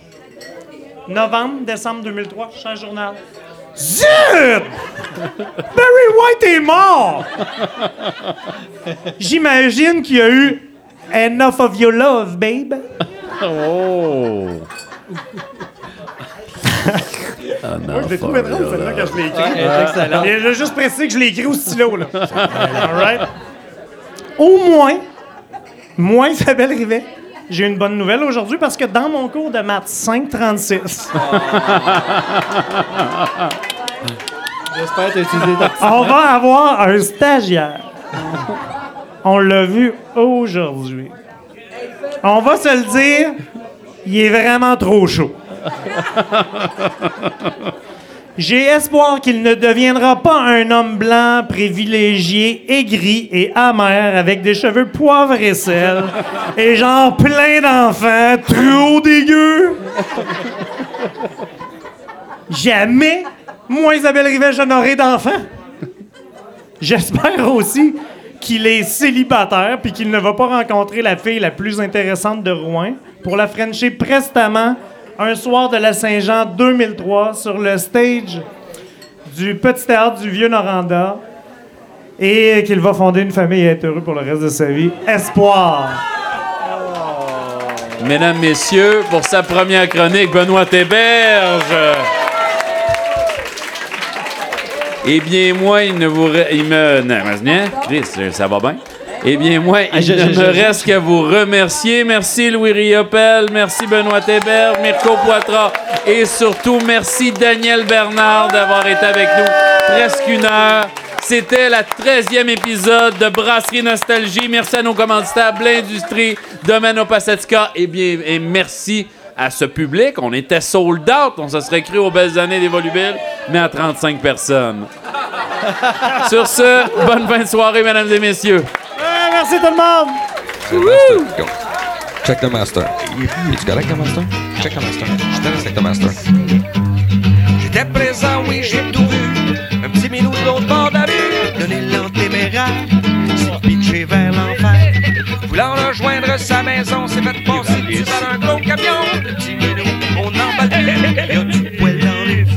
Novembre, décembre 2003, cher journal. Zut! Barry White est mort! J'imagine qu'il y a eu Enough of your love, babe. Oh! Moi, je l'ai trouvé drôle, celle-là, quand je l'ai écrit. Ouais, je veux juste préciser que je l'ai écrit au stylo, là. <laughs> All right? Au moins, moi, Isabelle Rivet, j'ai une bonne nouvelle aujourd'hui parce que dans mon cours de maths 536, J'espère <laughs> on va avoir un stagiaire. On l'a vu aujourd'hui. On va se le dire, il est vraiment trop chaud. J'ai espoir qu'il ne deviendra pas un homme blanc, privilégié, aigri et amer, avec des cheveux poivre et sel, <laughs> et genre plein d'enfants, trop dégueu. Jamais, moi, Isabelle Rivet, je n'aurai d'enfants. J'espère aussi qu'il est célibataire puis qu'il ne va pas rencontrer la fille la plus intéressante de Rouen pour la frencher prestamment un soir de la Saint-Jean 2003 sur le stage du Petit Théâtre du Vieux-Noranda et qu'il va fonder une famille et être heureux pour le reste de sa vie. Espoir! Mesdames, Messieurs, pour sa première chronique, Benoît Théberge. Eh bien, moi, il ne vous... Il me... Non, non, Chris, ça va bien? Eh bien, moi, il je- ne je- me je- reste qu'à vous remercier. Merci Louis Riopel, merci Benoît Théberge, Mirko Poitras et surtout merci Daniel Bernard d'avoir été avec nous presque une heure. C'était la 13e épisode de Brasserie Nostalgie. Merci à nos commanditaires Blindustrie, Domaine Opacetica et bien et merci à ce public. On était sold out. On se serait cru aux belles années des Volubiles, mais à 35 personnes. Sur ce, bonne fin de soirée, mesdames et messieurs. Merci tout le monde! C'est le master compte. Check the master. Es-tu correct, le master? Check the master. Je te laisse avec le master. J'étais présent, oui, j'ai tout vu. Un petit minou de l'autre bord de la rue, donner l'antéméraire, s'est pitché vers l'enfer. Voulant rejoindre sa maison, s'est fait passer dessus par un gros camion. Le petit minou, on emballe plus, il y a du poil dans l'œuf.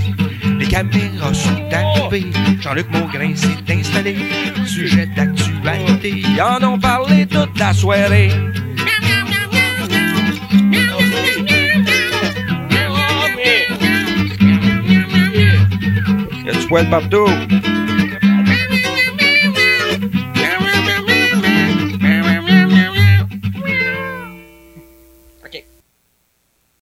Les caméras sont Jean-Luc Maugrain s'est installé. Sujet d'actualité, en ont parlé toute la soirée. Y a du poil partout.